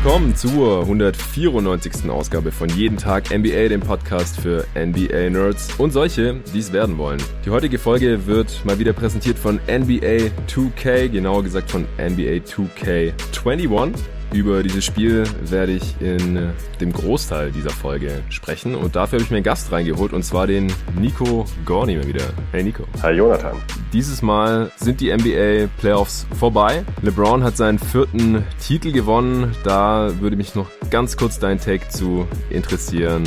Willkommen zur 194. Ausgabe von Jeden Tag NBA, dem Podcast für NBA-Nerds und solche, die es werden wollen. Die heutige Folge wird mal wieder präsentiert von NBA 2K, genauer gesagt von NBA 2K21. Über dieses Spiel werde ich in äh, dem Großteil dieser Folge sprechen und dafür habe ich mir einen Gast reingeholt und zwar den Nico Gorni mal wieder. Hey Nico. Hi Jonathan. Dieses Mal sind die NBA Playoffs vorbei. LeBron hat seinen vierten Titel gewonnen. Da würde mich noch ganz kurz dein Take zu interessieren.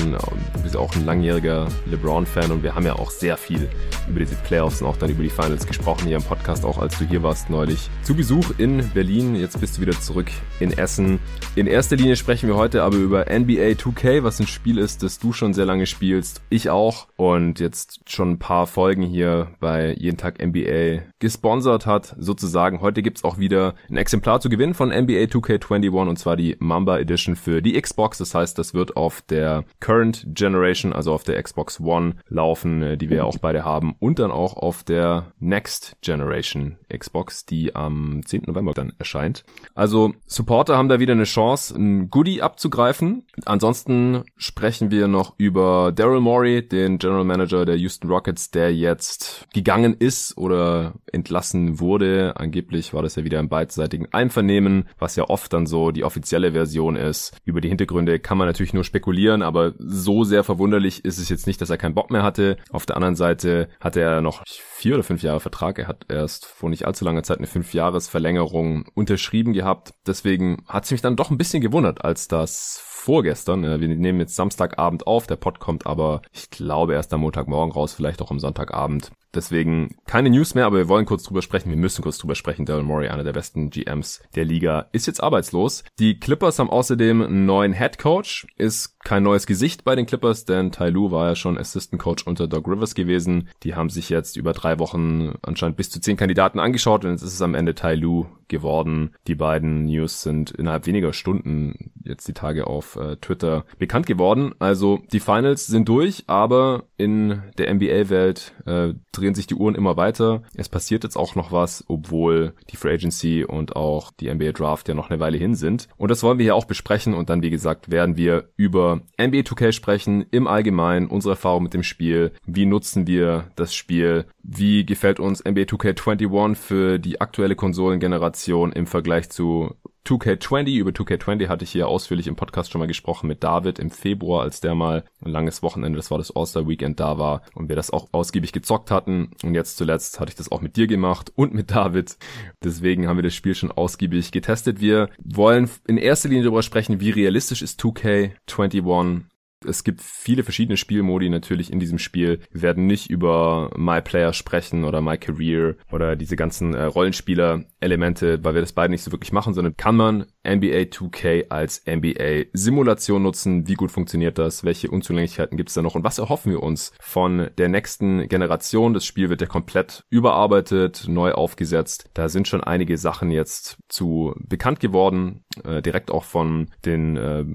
Du bist auch ein langjähriger LeBron-Fan und wir haben ja auch sehr viel über diese Playoffs und auch dann über die Finals gesprochen hier im Podcast, auch als du hier warst neulich. Zu Besuch in Berlin. Jetzt bist du wieder zurück in Essen Essen. In erster Linie sprechen wir heute aber über NBA 2K, was ein Spiel ist, das du schon sehr lange spielst. Ich auch. Und jetzt schon ein paar Folgen hier bei Jeden Tag NBA gesponsert hat, sozusagen. Heute gibt's auch wieder ein Exemplar zu gewinnen von NBA 2K21 und zwar die Mamba Edition für die Xbox. Das heißt, das wird auf der Current Generation, also auf der Xbox One laufen, äh, die wir ja auch beide haben und dann auch auf der Next Generation Xbox, die am 10. November dann erscheint. Also Supporter haben da wieder eine Chance, ein Goodie abzugreifen. Ansonsten sprechen wir noch über Daryl Morey, den General Manager der Houston Rockets, der jetzt gegangen ist oder entlassen wurde. Angeblich war das ja wieder im beidseitigen Einvernehmen, was ja oft dann so die offizielle Version ist. Über die Hintergründe kann man natürlich nur spekulieren, aber so sehr verwunderlich ist es jetzt nicht, dass er keinen Bock mehr hatte. Auf der anderen Seite hatte er noch vier oder fünf Jahre Vertrag. Er hat erst vor nicht allzu langer Zeit eine Fünfjahresverlängerung unterschrieben gehabt. Deswegen hat es mich dann doch ein bisschen gewundert, als das vorgestern. Wir nehmen jetzt Samstagabend auf, der Pod kommt aber, ich glaube, erst am Montagmorgen raus, vielleicht auch am Sonntagabend. Deswegen keine News mehr, aber wir wollen kurz drüber sprechen. Wir müssen kurz drüber sprechen. Daryl Morey, einer der besten GMs der Liga, ist jetzt arbeitslos. Die Clippers haben außerdem einen neuen Head Coach. Ist kein neues Gesicht bei den Clippers, denn Ty Lue war ja schon Assistant Coach unter Doug Rivers gewesen. Die haben sich jetzt über drei Wochen anscheinend bis zu zehn Kandidaten angeschaut und jetzt ist es am Ende Ty Lue geworden. Die beiden News sind innerhalb weniger Stunden jetzt die Tage auf äh, Twitter bekannt geworden. Also die Finals sind durch, aber in der NBA-Welt äh, drehen sich die Uhren immer weiter. Es passiert jetzt auch noch was, obwohl die Free Agency und auch die NBA Draft ja noch eine Weile hin sind. Und das wollen wir hier auch besprechen und dann, wie gesagt, werden wir über NBA 2K sprechen, im Allgemeinen, unsere Erfahrung mit dem Spiel, wie nutzen wir das Spiel, wie gefällt uns NBA 2K21 für die aktuelle Konsolengeneration im Vergleich zu 2K20. Über 2K20 hatte ich hier ausführlich im Podcast schon mal gesprochen mit David im Februar, als der mal ein langes Wochenende, das war das All-Star Weekend da war und wir das auch ausgiebig gezockt hatten. Und jetzt zuletzt hatte ich das auch mit dir gemacht und mit David. Deswegen haben wir das Spiel schon ausgiebig getestet. Wir wollen in erster Linie darüber sprechen, wie realistisch ist 2K21 es gibt viele verschiedene Spielmodi natürlich in diesem Spiel. Wir werden nicht über My Player sprechen oder My Career oder diese ganzen äh, Rollenspieler-Elemente, weil wir das beide nicht so wirklich machen, sondern kann man NBA 2K als NBA-Simulation nutzen? Wie gut funktioniert das? Welche Unzulänglichkeiten gibt es da noch? Und was erhoffen wir uns von der nächsten Generation? Das Spiel wird ja komplett überarbeitet, neu aufgesetzt. Da sind schon einige Sachen jetzt zu bekannt geworden, äh, direkt auch von den äh,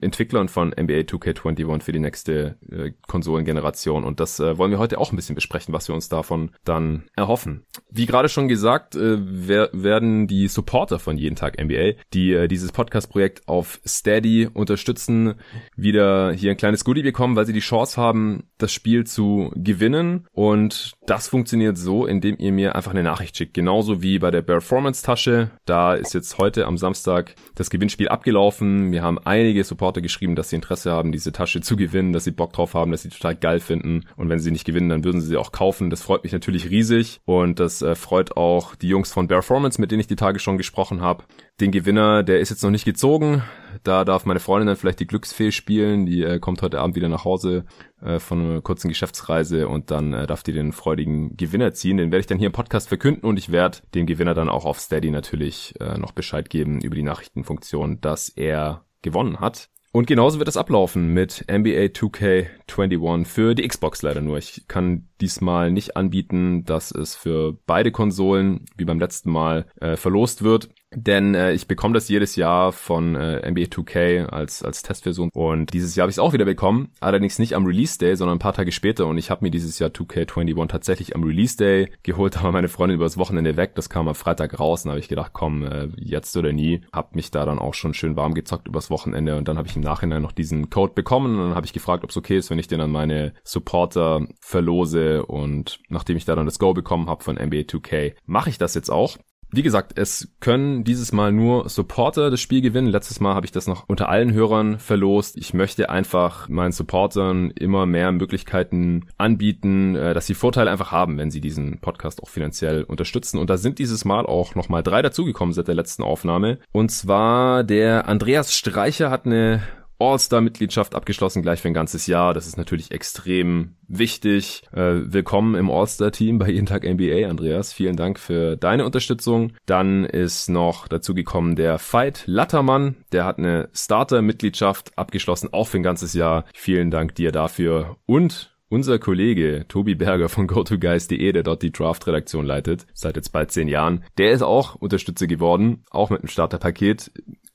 Entwicklern von NBA 2K21 für die nächste äh, Konsolengeneration. Und das äh, wollen wir heute auch ein bisschen besprechen, was wir uns davon dann erhoffen. Wie gerade schon gesagt, äh, wer werden die Supporter von jeden Tag NBA, die äh, dieses Podcast-Projekt auf Steady unterstützen, wieder hier ein kleines Goodie bekommen, weil sie die Chance haben, das Spiel zu gewinnen. Und das funktioniert so, indem ihr mir einfach eine Nachricht schickt. Genauso wie bei der Performance-Tasche. Da ist jetzt heute am Samstag das Gewinnspiel abgelaufen. Wir haben einige Supporter geschrieben, dass sie Interesse haben, diese Tasche zu gewinnen, dass sie Bock drauf haben, dass sie total geil finden. Und wenn sie nicht gewinnen, dann würden sie sie auch kaufen. Das freut mich natürlich riesig. Und das äh, freut auch die Jungs von Performance, mit denen ich die Tage schon gesprochen habe. Den Gewinner, der ist jetzt noch nicht gezogen. Da darf meine Freundin dann vielleicht die Glücksfee spielen. Die äh, kommt heute Abend wieder nach Hause äh, von einer kurzen Geschäftsreise und dann äh, darf die den freudigen Gewinner ziehen. Den werde ich dann hier im Podcast verkünden und ich werde dem Gewinner dann auch auf Steady natürlich äh, noch Bescheid geben über die Nachrichtenfunktion, dass er gewonnen hat. Und genauso wird es ablaufen mit NBA 2K21 für die Xbox leider nur. Ich kann diesmal nicht anbieten, dass es für beide Konsolen wie beim letzten Mal äh, verlost wird. denn äh, ich bekomme das jedes Jahr von äh, NBA 2K als als Testversion. Und dieses Jahr habe ich es auch wieder bekommen, allerdings nicht am Release Day, sondern ein paar Tage später. Und ich habe mir dieses Jahr 2K21 tatsächlich am Release Day geholt, aber meine Freundin übers Wochenende weg, das kam am Freitag raus. Und habe ich gedacht, komm, äh, jetzt oder nie, hab mich da dann auch schon schön warm gezockt übers Wochenende. Und dann habe ich im Nachhinein noch diesen Code bekommen. Und dann habe ich gefragt, ob es okay ist, wenn ich den an meine Supporter verlose und nachdem ich da dann das Go bekommen habe von NBA 2K, mache ich das jetzt auch wie gesagt, es können dieses Mal nur Supporter das Spiel gewinnen. Letztes Mal habe ich das noch unter allen Hörern verlost. Ich möchte einfach meinen Supportern immer mehr Möglichkeiten anbieten, äh, dass sie Vorteile einfach haben, wenn sie diesen Podcast auch finanziell unterstützen. Und da sind dieses Mal auch nochmal drei dazugekommen seit der letzten Aufnahme. Und zwar der Andreas Streicher hat eine All-Star-Mitgliedschaft abgeschlossen, gleich für ein ganzes Jahr. Das ist natürlich extrem wichtig. Äh, willkommen im All-Star-Team bei Jeden Tag NBA, Andreas. Vielen Dank für deine Unterstützung. Dann ist noch dazu gekommen der Fight Lattermann. Der hat eine Starter-Mitgliedschaft abgeschlossen, auch für ein ganzes Jahr. Vielen Dank dir dafür. Und unser Kollege Tobi Berger von GoToGuys.de, der dort die Draft-Redaktion leitet, seit jetzt bald zehn Jahren, der ist auch Unterstützer geworden, auch mit einem Starterpaket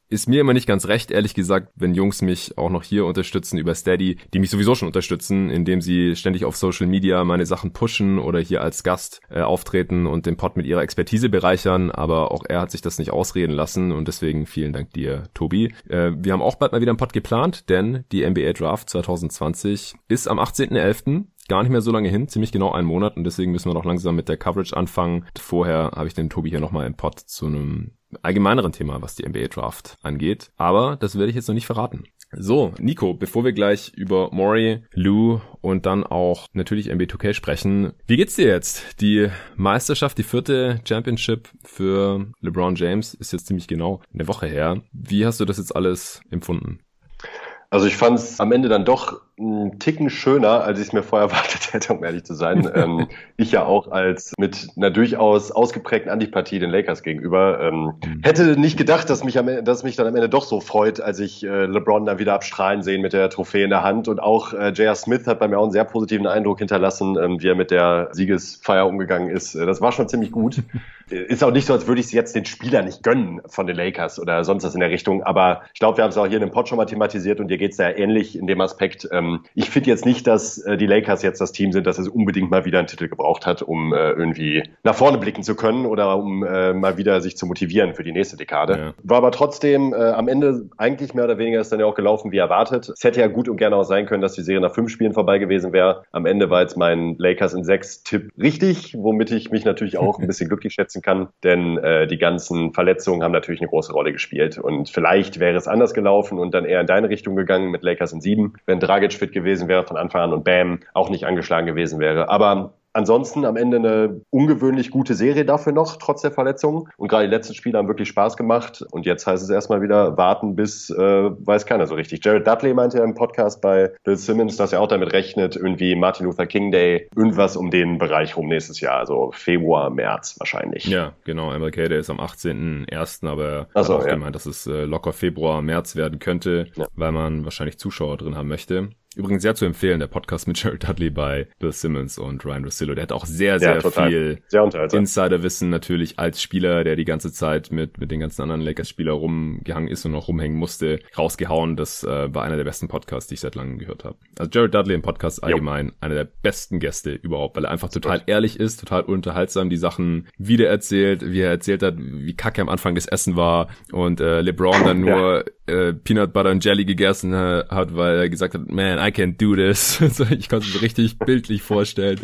ist mir immer nicht ganz recht, ehrlich gesagt, wenn Jungs mich auch noch hier unterstützen über Steady, die mich sowieso schon unterstützen, indem sie ständig auf Social Media meine Sachen pushen oder hier als Gast äh, auftreten und den Pod mit ihrer Expertise bereichern. Aber auch er hat sich das nicht ausreden lassen und deswegen vielen Dank dir, Tobi. Äh, wir haben auch bald mal wieder einen Pod geplant, denn die NBA Draft 2020 ist am 18.11 gar nicht mehr so lange hin, ziemlich genau einen Monat und deswegen müssen wir noch langsam mit der Coverage anfangen. Vorher habe ich den Tobi hier nochmal im Pod zu einem allgemeineren Thema, was die NBA Draft angeht. Aber das werde ich jetzt noch nicht verraten. So, Nico, bevor wir gleich über Maury, Lou und dann auch natürlich NBA 2K sprechen, wie geht's dir jetzt? Die Meisterschaft, die vierte Championship für LeBron James ist jetzt ziemlich genau eine Woche her. Wie hast du das jetzt alles empfunden? Also ich fand es am Ende dann doch einen Ticken schöner, als ich es mir vorher erwartet hätte, um ehrlich zu sein. ähm, ich ja auch als mit einer durchaus ausgeprägten Antipathie den Lakers gegenüber. Ähm, mhm. hätte nicht gedacht, dass mich, am Ende, dass mich dann am Ende doch so freut, als ich äh, LeBron dann wieder abstrahlen sehen mit der Trophäe in der Hand. Und auch äh, J.R. Smith hat bei mir auch einen sehr positiven Eindruck hinterlassen, ähm, wie er mit der Siegesfeier umgegangen ist. Äh, das war schon ziemlich gut. ist auch nicht so, als würde ich es jetzt den Spieler nicht gönnen von den Lakers oder sonst was in der Richtung. Aber ich glaube, wir haben es auch hier in dem Pod schon mal thematisiert und dir geht es ja ähnlich in dem Aspekt. Ähm, ich finde jetzt nicht, dass äh, die Lakers jetzt das Team sind, dass es unbedingt mal wieder einen Titel gebraucht hat, um äh, irgendwie nach vorne blicken zu können oder um äh, mal wieder sich zu motivieren für die nächste Dekade. Ja. War aber trotzdem äh, am Ende eigentlich mehr oder weniger ist dann ja auch gelaufen wie erwartet. Es hätte ja gut und gerne auch sein können, dass die Serie nach fünf Spielen vorbei gewesen wäre. Am Ende war jetzt mein Lakers in sechs Tipp richtig, womit ich mich natürlich auch ein bisschen glücklich schätzen kann, denn äh, die ganzen Verletzungen haben natürlich eine große Rolle gespielt und vielleicht wäre es anders gelaufen und dann eher in deine Richtung gegangen mit Lakers in sieben, wenn Dragic fit gewesen wäre von Anfang an und Bam auch nicht angeschlagen gewesen wäre. Aber Ansonsten am Ende eine ungewöhnlich gute Serie dafür noch, trotz der Verletzungen. Und gerade die letzten Spiele haben wirklich Spaß gemacht. Und jetzt heißt es erstmal wieder warten, bis äh, weiß keiner so richtig. Jared Dudley meinte ja im Podcast bei Bill Simmons, dass er auch damit rechnet, irgendwie Martin Luther King Day, irgendwas um den Bereich rum nächstes Jahr. Also Februar, März wahrscheinlich. Ja, genau. MLK Day ist am 18.01., aber er so, hat auch ja. gemeint, dass es äh, locker Februar, März werden könnte, ja. weil man wahrscheinlich Zuschauer drin haben möchte. Übrigens sehr zu empfehlen, der Podcast mit Jared Dudley bei Bill Simmons und Ryan Rossillo. Der hat auch sehr, sehr ja, viel Insiderwissen natürlich als Spieler, der die ganze Zeit mit, mit den ganzen anderen Lakers-Spielern rumgehangen ist und noch rumhängen musste, rausgehauen. Das äh, war einer der besten Podcasts, die ich seit langem gehört habe. Also Jared Dudley im Podcast allgemein jo. einer der besten Gäste überhaupt, weil er einfach total ehrlich ist, total unterhaltsam die Sachen wiedererzählt, wie er erzählt hat, wie kacke am Anfang das Essen war und äh, LeBron dann nur ja. äh, Peanut Butter und Jelly gegessen hat, weil er gesagt hat, man, I can't do this. ich konnte es mir richtig bildlich vorstellen.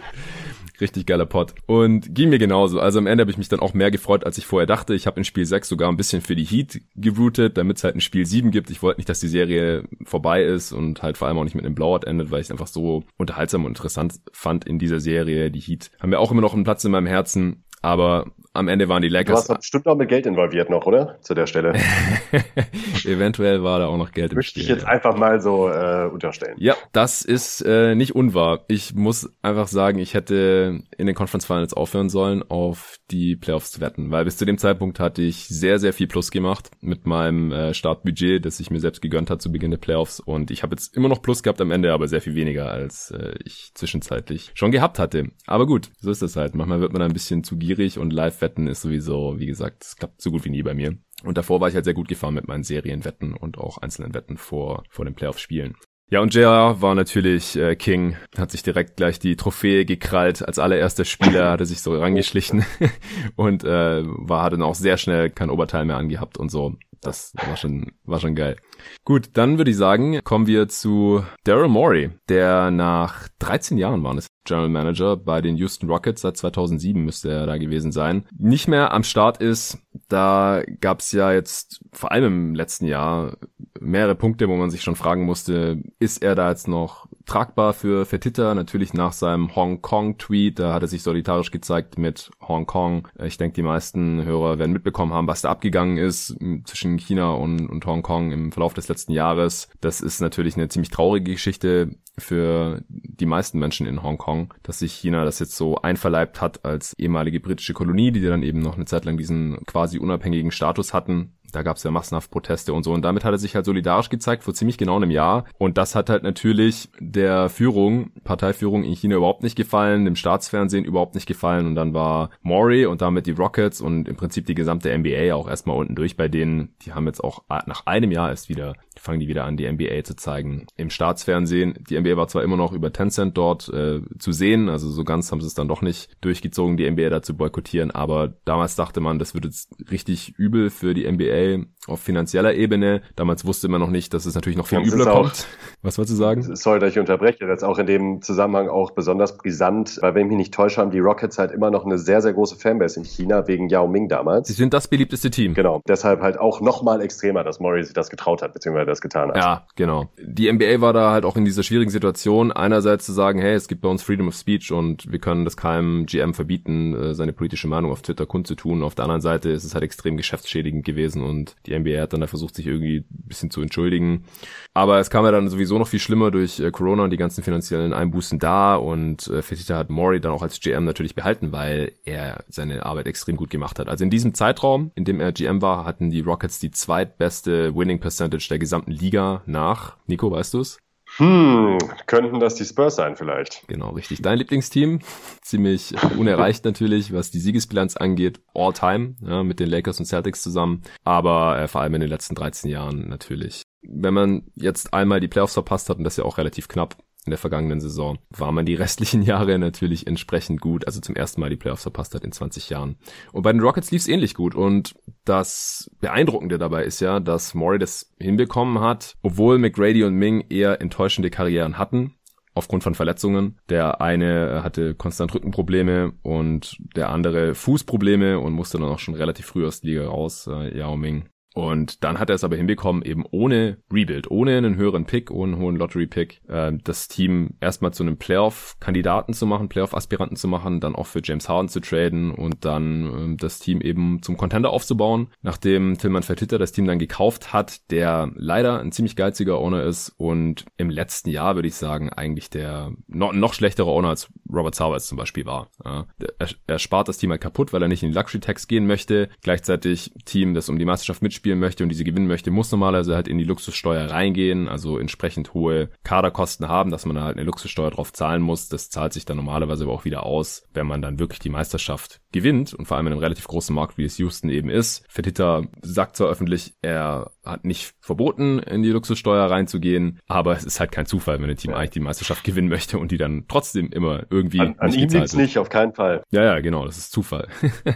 Richtig geiler Pot. Und ging mir genauso. Also am Ende habe ich mich dann auch mehr gefreut, als ich vorher dachte. Ich habe in Spiel 6 sogar ein bisschen für die Heat geroutet, damit es halt ein Spiel 7 gibt. Ich wollte nicht, dass die Serie vorbei ist und halt vor allem auch nicht mit einem Blowout endet, weil ich es einfach so unterhaltsam und interessant fand in dieser Serie. Die Heat haben ja auch immer noch einen Platz in meinem Herzen. Aber am Ende waren die Lakers. Du warst bestimmt auch mit Geld involviert noch, oder? Zu der Stelle. Eventuell war da auch noch Geld im Möchte Spiel. ich jetzt ja. einfach mal so äh, unterstellen. Ja, das ist äh, nicht unwahr. Ich muss einfach sagen, ich hätte in den Conference Finals aufhören sollen, auf die Playoffs zu wetten, weil bis zu dem Zeitpunkt hatte ich sehr, sehr viel Plus gemacht mit meinem äh, Startbudget, das ich mir selbst gegönnt hat zu Beginn der Playoffs und ich habe jetzt immer noch Plus gehabt am Ende, aber sehr viel weniger, als äh, ich zwischenzeitlich schon gehabt hatte. Aber gut, so ist das halt. Manchmal wird man ein bisschen zu gierig und live Live-Wetten ist sowieso, wie gesagt, es klappt so gut wie nie bei mir. Und davor war ich halt sehr gut gefahren mit meinen Serienwetten und auch einzelnen Wetten vor, vor den Playoff-Spielen. Ja, und JR war natürlich äh, King, hat sich direkt gleich die Trophäe gekrallt. Als allererster Spieler hat er sich so rangeschlichen und äh, war, hatte dann auch sehr schnell kein Oberteil mehr angehabt und so. Das war schon, war schon geil. Gut, dann würde ich sagen, kommen wir zu Daryl Morey, der nach 13 Jahren waren es General Manager bei den Houston Rockets seit 2007 müsste er da gewesen sein. Nicht mehr am Start ist, da gab es ja jetzt vor allem im letzten Jahr mehrere Punkte, wo man sich schon fragen musste, ist er da jetzt noch tragbar für Fetita, natürlich nach seinem Hongkong-Tweet, da hat er sich solidarisch gezeigt mit Hongkong. Ich denke, die meisten Hörer werden mitbekommen haben, was da abgegangen ist zwischen China und, und Hongkong im Verlauf des letzten Jahres. Das ist natürlich eine ziemlich traurige Geschichte für die meisten Menschen in Hongkong, dass sich China das jetzt so einverleibt hat als ehemalige britische Kolonie, die dann eben noch eine Zeit lang diesen quasi unabhängigen Status hatten da gab es ja massenhaft Proteste und so. Und damit hat er sich halt solidarisch gezeigt vor ziemlich genau einem Jahr. Und das hat halt natürlich der Führung, Parteiführung in China überhaupt nicht gefallen, dem Staatsfernsehen überhaupt nicht gefallen. Und dann war Maury und damit die Rockets und im Prinzip die gesamte NBA auch erstmal unten durch bei denen. Die haben jetzt auch nach einem Jahr erst wieder, fangen die wieder an, die NBA zu zeigen im Staatsfernsehen. Die NBA war zwar immer noch über Tencent dort äh, zu sehen, also so ganz haben sie es dann doch nicht durchgezogen, die NBA dazu boykottieren. Aber damals dachte man, das wird jetzt richtig übel für die NBA auf finanzieller Ebene. Damals wusste man noch nicht, dass es natürlich noch viel übler kommt. Was wolltest du sagen? Sorry, dass ich unterbreche. Das ist auch in dem Zusammenhang auch besonders brisant, weil wenn ich mich nicht täusche, haben die Rockets halt immer noch eine sehr, sehr große Fanbase in China wegen Yao Ming damals. Sie sind das beliebteste Team. Genau. Deshalb halt auch noch mal extremer, dass Murray sich das getraut hat, beziehungsweise das getan hat. Ja, genau. Die NBA war da halt auch in dieser schwierigen Situation, einerseits zu sagen, hey, es gibt bei uns Freedom of Speech und wir können das keinem GM verbieten, äh, seine politische Meinung auf Twitter kundzutun. Auf der anderen Seite ist es halt extrem geschäftsschädigend gewesen und die NBA hat dann da versucht, sich irgendwie ein bisschen zu entschuldigen. Aber es kam ja dann sowieso noch viel schlimmer durch äh, Corona und die ganzen finanziellen Einbußen da und äh, Fetita hat Maury dann auch als GM natürlich behalten, weil er seine Arbeit extrem gut gemacht hat. Also in diesem Zeitraum, in dem er GM war, hatten die Rockets die zweitbeste Winning Percentage der gesamten Liga nach. Nico, weißt du's? Hm, könnten das die Spurs sein vielleicht? Genau, richtig. Dein Lieblingsteam, ziemlich unerreicht natürlich, was die Siegesbilanz angeht, all time, ja, mit den Lakers und Celtics zusammen, aber äh, vor allem in den letzten 13 Jahren natürlich. Wenn man jetzt einmal die Playoffs verpasst hat, und das ja auch relativ knapp, in der vergangenen Saison, war man die restlichen Jahre natürlich entsprechend gut, also zum ersten Mal die Playoffs verpasst hat in 20 Jahren. Und bei den Rockets lief es ähnlich gut und das Beeindruckende dabei ist ja, dass Maury das hinbekommen hat, obwohl McGrady und Ming eher enttäuschende Karrieren hatten, aufgrund von Verletzungen. Der eine hatte konstant Rückenprobleme und der andere Fußprobleme und musste dann auch schon relativ früh aus der Liga raus, äh, Yao Ming. Und dann hat er es aber hinbekommen, eben ohne Rebuild, ohne einen höheren Pick, ohne einen hohen Lottery-Pick, äh, das Team erstmal zu einem Playoff-Kandidaten zu machen, Playoff-Aspiranten zu machen, dann auch für James Harden zu traden und dann äh, das Team eben zum Contender aufzubauen. Nachdem Tillman Fertitta das Team dann gekauft hat, der leider ein ziemlich geiziger Owner ist und im letzten Jahr, würde ich sagen, eigentlich der noch, noch schlechtere Owner als Robert Sauers zum Beispiel war. Ja, er, er spart das Team halt kaputt, weil er nicht in die Luxury-Tax gehen möchte. Gleichzeitig Team, das um die Meisterschaft mitspielt, spielen möchte und diese gewinnen möchte, muss normalerweise halt in die Luxussteuer reingehen, also entsprechend hohe Kaderkosten haben, dass man da halt eine Luxussteuer drauf zahlen muss. Das zahlt sich dann normalerweise aber auch wieder aus, wenn man dann wirklich die Meisterschaft gewinnt und vor allem in einem relativ großen Markt, wie es Houston eben ist. Fetita sagt zwar öffentlich, er hat nicht verboten, in die Luxussteuer reinzugehen, aber es ist halt kein Zufall, wenn ein Team ja. eigentlich die Meisterschaft gewinnen möchte und die dann trotzdem immer irgendwie an, an ihm liegt's nicht, auf keinen Fall. Ja, ja, genau, das ist Zufall,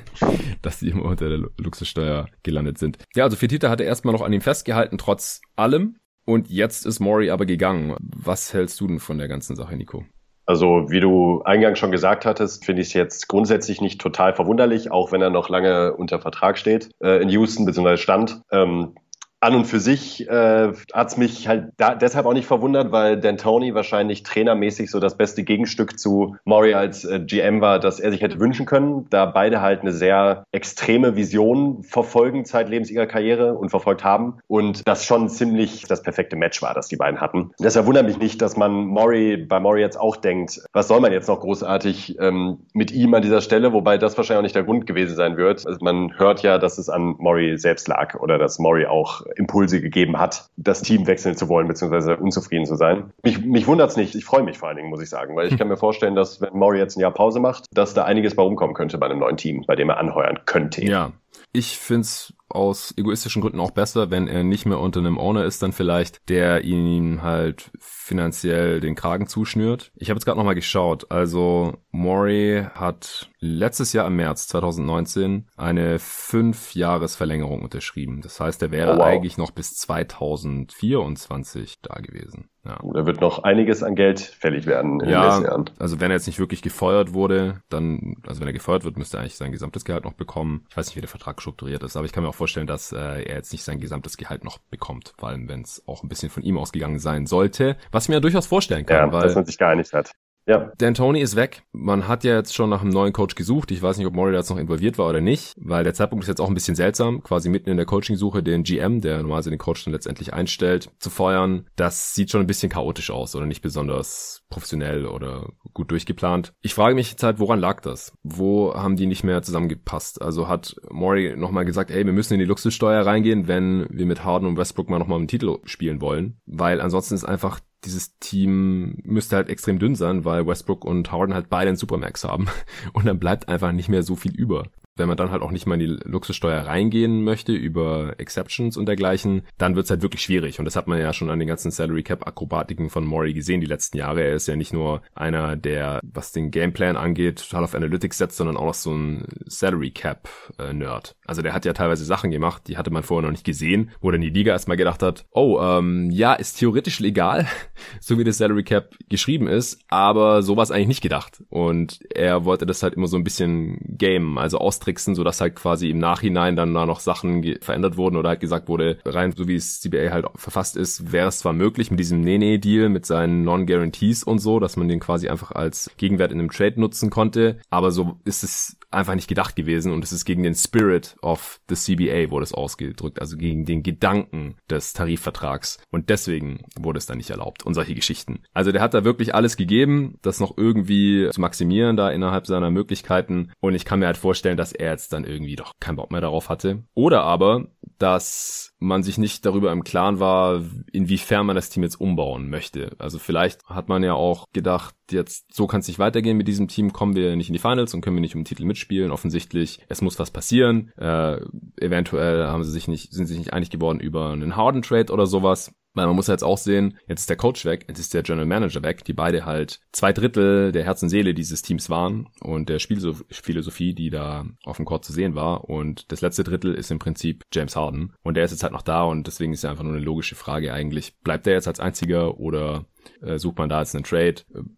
dass die immer unter der Luxussteuer gelandet sind. Ja, also Fetita hatte erstmal noch an ihm festgehalten, trotz allem. Und jetzt ist Maury aber gegangen. Was hältst du denn von der ganzen Sache, Nico? Also wie du eingangs schon gesagt hattest, finde ich es jetzt grundsätzlich nicht total verwunderlich, auch wenn er noch lange unter Vertrag steht äh, in Houston bzw. stand. Ähm, an und für sich äh, hat mich halt da, deshalb auch nicht verwundert, weil D'Antoni wahrscheinlich trainermäßig so das beste Gegenstück zu Maury als äh, GM war, dass er sich hätte wünschen können, da beide halt eine sehr extreme Vision verfolgen zeitlebens ihrer Karriere und verfolgt haben und das schon ziemlich das perfekte Match war, das die beiden hatten. Deshalb wundert mich nicht, dass man Maury bei Maury jetzt auch denkt, was soll man jetzt noch großartig ähm, mit ihm an dieser Stelle, wobei das wahrscheinlich auch nicht der Grund gewesen sein wird. Also man hört ja, dass es an Maury selbst lag oder dass Maury auch Impulse gegeben hat, das Team wechseln zu wollen, beziehungsweise unzufrieden zu sein. Mich, mich wundert es nicht. Ich freue mich vor allen Dingen, muss ich sagen, weil ich kann mir vorstellen, dass wenn Maury jetzt ein Jahr Pause macht, dass da einiges bei rumkommen könnte bei einem neuen Team, bei dem er anheuern könnte. Ja, ich find's aus egoistischen Gründen auch besser, wenn er nicht mehr unter einem Owner ist, dann vielleicht, der ihn halt finanziell den Kragen zuschnürt. Ich habe jetzt gerade nochmal geschaut. Also Maury hat letztes Jahr im März 2019 eine fünf Jahresverlängerung unterschrieben. Das heißt, er wäre oh, wow. eigentlich noch bis 2024 da gewesen. Ja. Da wird noch einiges an Geld fällig werden in ja, den Jahren. Also wenn er jetzt nicht wirklich gefeuert wurde, dann, also wenn er gefeuert wird, müsste er eigentlich sein gesamtes Gehalt noch bekommen. Ich weiß nicht, wie der Vertrag strukturiert ist, aber ich kann mir auch vorstellen, dass äh, er jetzt nicht sein gesamtes Gehalt noch bekommt, vor allem wenn es auch ein bisschen von ihm ausgegangen sein sollte, was ich mir ja durchaus vorstellen kann. Ja, weil dass man sich geeinigt hat. Ja. Dan Tony ist weg. Man hat ja jetzt schon nach einem neuen Coach gesucht. Ich weiß nicht, ob Murray jetzt noch involviert war oder nicht, weil der Zeitpunkt ist jetzt auch ein bisschen seltsam. Quasi mitten in der Coaching-Suche den GM, der normalerweise den Coach dann letztendlich einstellt, zu feuern. Das sieht schon ein bisschen chaotisch aus oder nicht besonders professionell oder gut durchgeplant. Ich frage mich jetzt halt, woran lag das? Wo haben die nicht mehr zusammengepasst? Also hat Maury nochmal gesagt, ey, wir müssen in die Luxussteuer reingehen, wenn wir mit Harden und Westbrook mal nochmal einen Titel spielen wollen. Weil ansonsten ist einfach dieses Team müsste halt extrem dünn sein, weil Westbrook und Harden halt beide einen Supermax haben. Und dann bleibt einfach nicht mehr so viel über wenn man dann halt auch nicht mal in die Luxussteuer reingehen möchte über Exceptions und dergleichen, dann wird's halt wirklich schwierig. Und das hat man ja schon an den ganzen Salary Cap Akrobatiken von Maury gesehen die letzten Jahre. Er ist ja nicht nur einer, der, was den Gameplan angeht, total auf Analytics setzt, sondern auch noch so ein Salary Cap äh, Nerd. Also der hat ja teilweise Sachen gemacht, die hatte man vorher noch nicht gesehen, wo dann die Liga erstmal gedacht hat, oh, ähm, ja, ist theoretisch legal, so wie das Salary Cap geschrieben ist, aber sowas eigentlich nicht gedacht. Und er wollte das halt immer so ein bisschen gamen, also austricksen austricksen, sodass halt quasi im Nachhinein dann da noch Sachen verändert wurden oder halt gesagt wurde, rein so wie es CBA halt verfasst ist, wäre es zwar möglich mit diesem Nene-Deal, mit seinen Non-Guarantees und so, dass man den quasi einfach als Gegenwert in einem Trade nutzen konnte, aber so ist es einfach nicht gedacht gewesen und es ist gegen den Spirit of the CBA wurde es ausgedrückt, also gegen den Gedanken des Tarifvertrags und deswegen wurde es dann nicht erlaubt und solche Geschichten. Also der hat da wirklich alles gegeben, das noch irgendwie zu maximieren da innerhalb seiner Möglichkeiten und ich kann mir halt vorstellen, dass er jetzt dann irgendwie doch keinen Bock mehr darauf hatte. Oder aber, dass man sich nicht darüber im Klaren war, inwiefern man das Team jetzt umbauen möchte. Also vielleicht hat man ja auch gedacht, jetzt so kann es nicht weitergehen mit diesem Team, kommen wir nicht in die Finals und können wir nicht um den Titel mitspielen. Offensichtlich, es muss was passieren. Äh, eventuell haben sie sich nicht, sind sich nicht einig geworden über einen Harden Trade oder sowas. Weil man muss ja jetzt auch sehen, jetzt ist der Coach weg, jetzt ist der General Manager weg, die beide halt zwei Drittel der Herz und Seele dieses Teams waren und der Spielphilosophie, die da auf dem Court zu sehen war. Und das letzte Drittel ist im Prinzip James Harden. Und der ist jetzt halt noch da und deswegen ist ja einfach nur eine logische Frage eigentlich. Bleibt er jetzt als einziger oder äh, sucht man da jetzt einen Trade?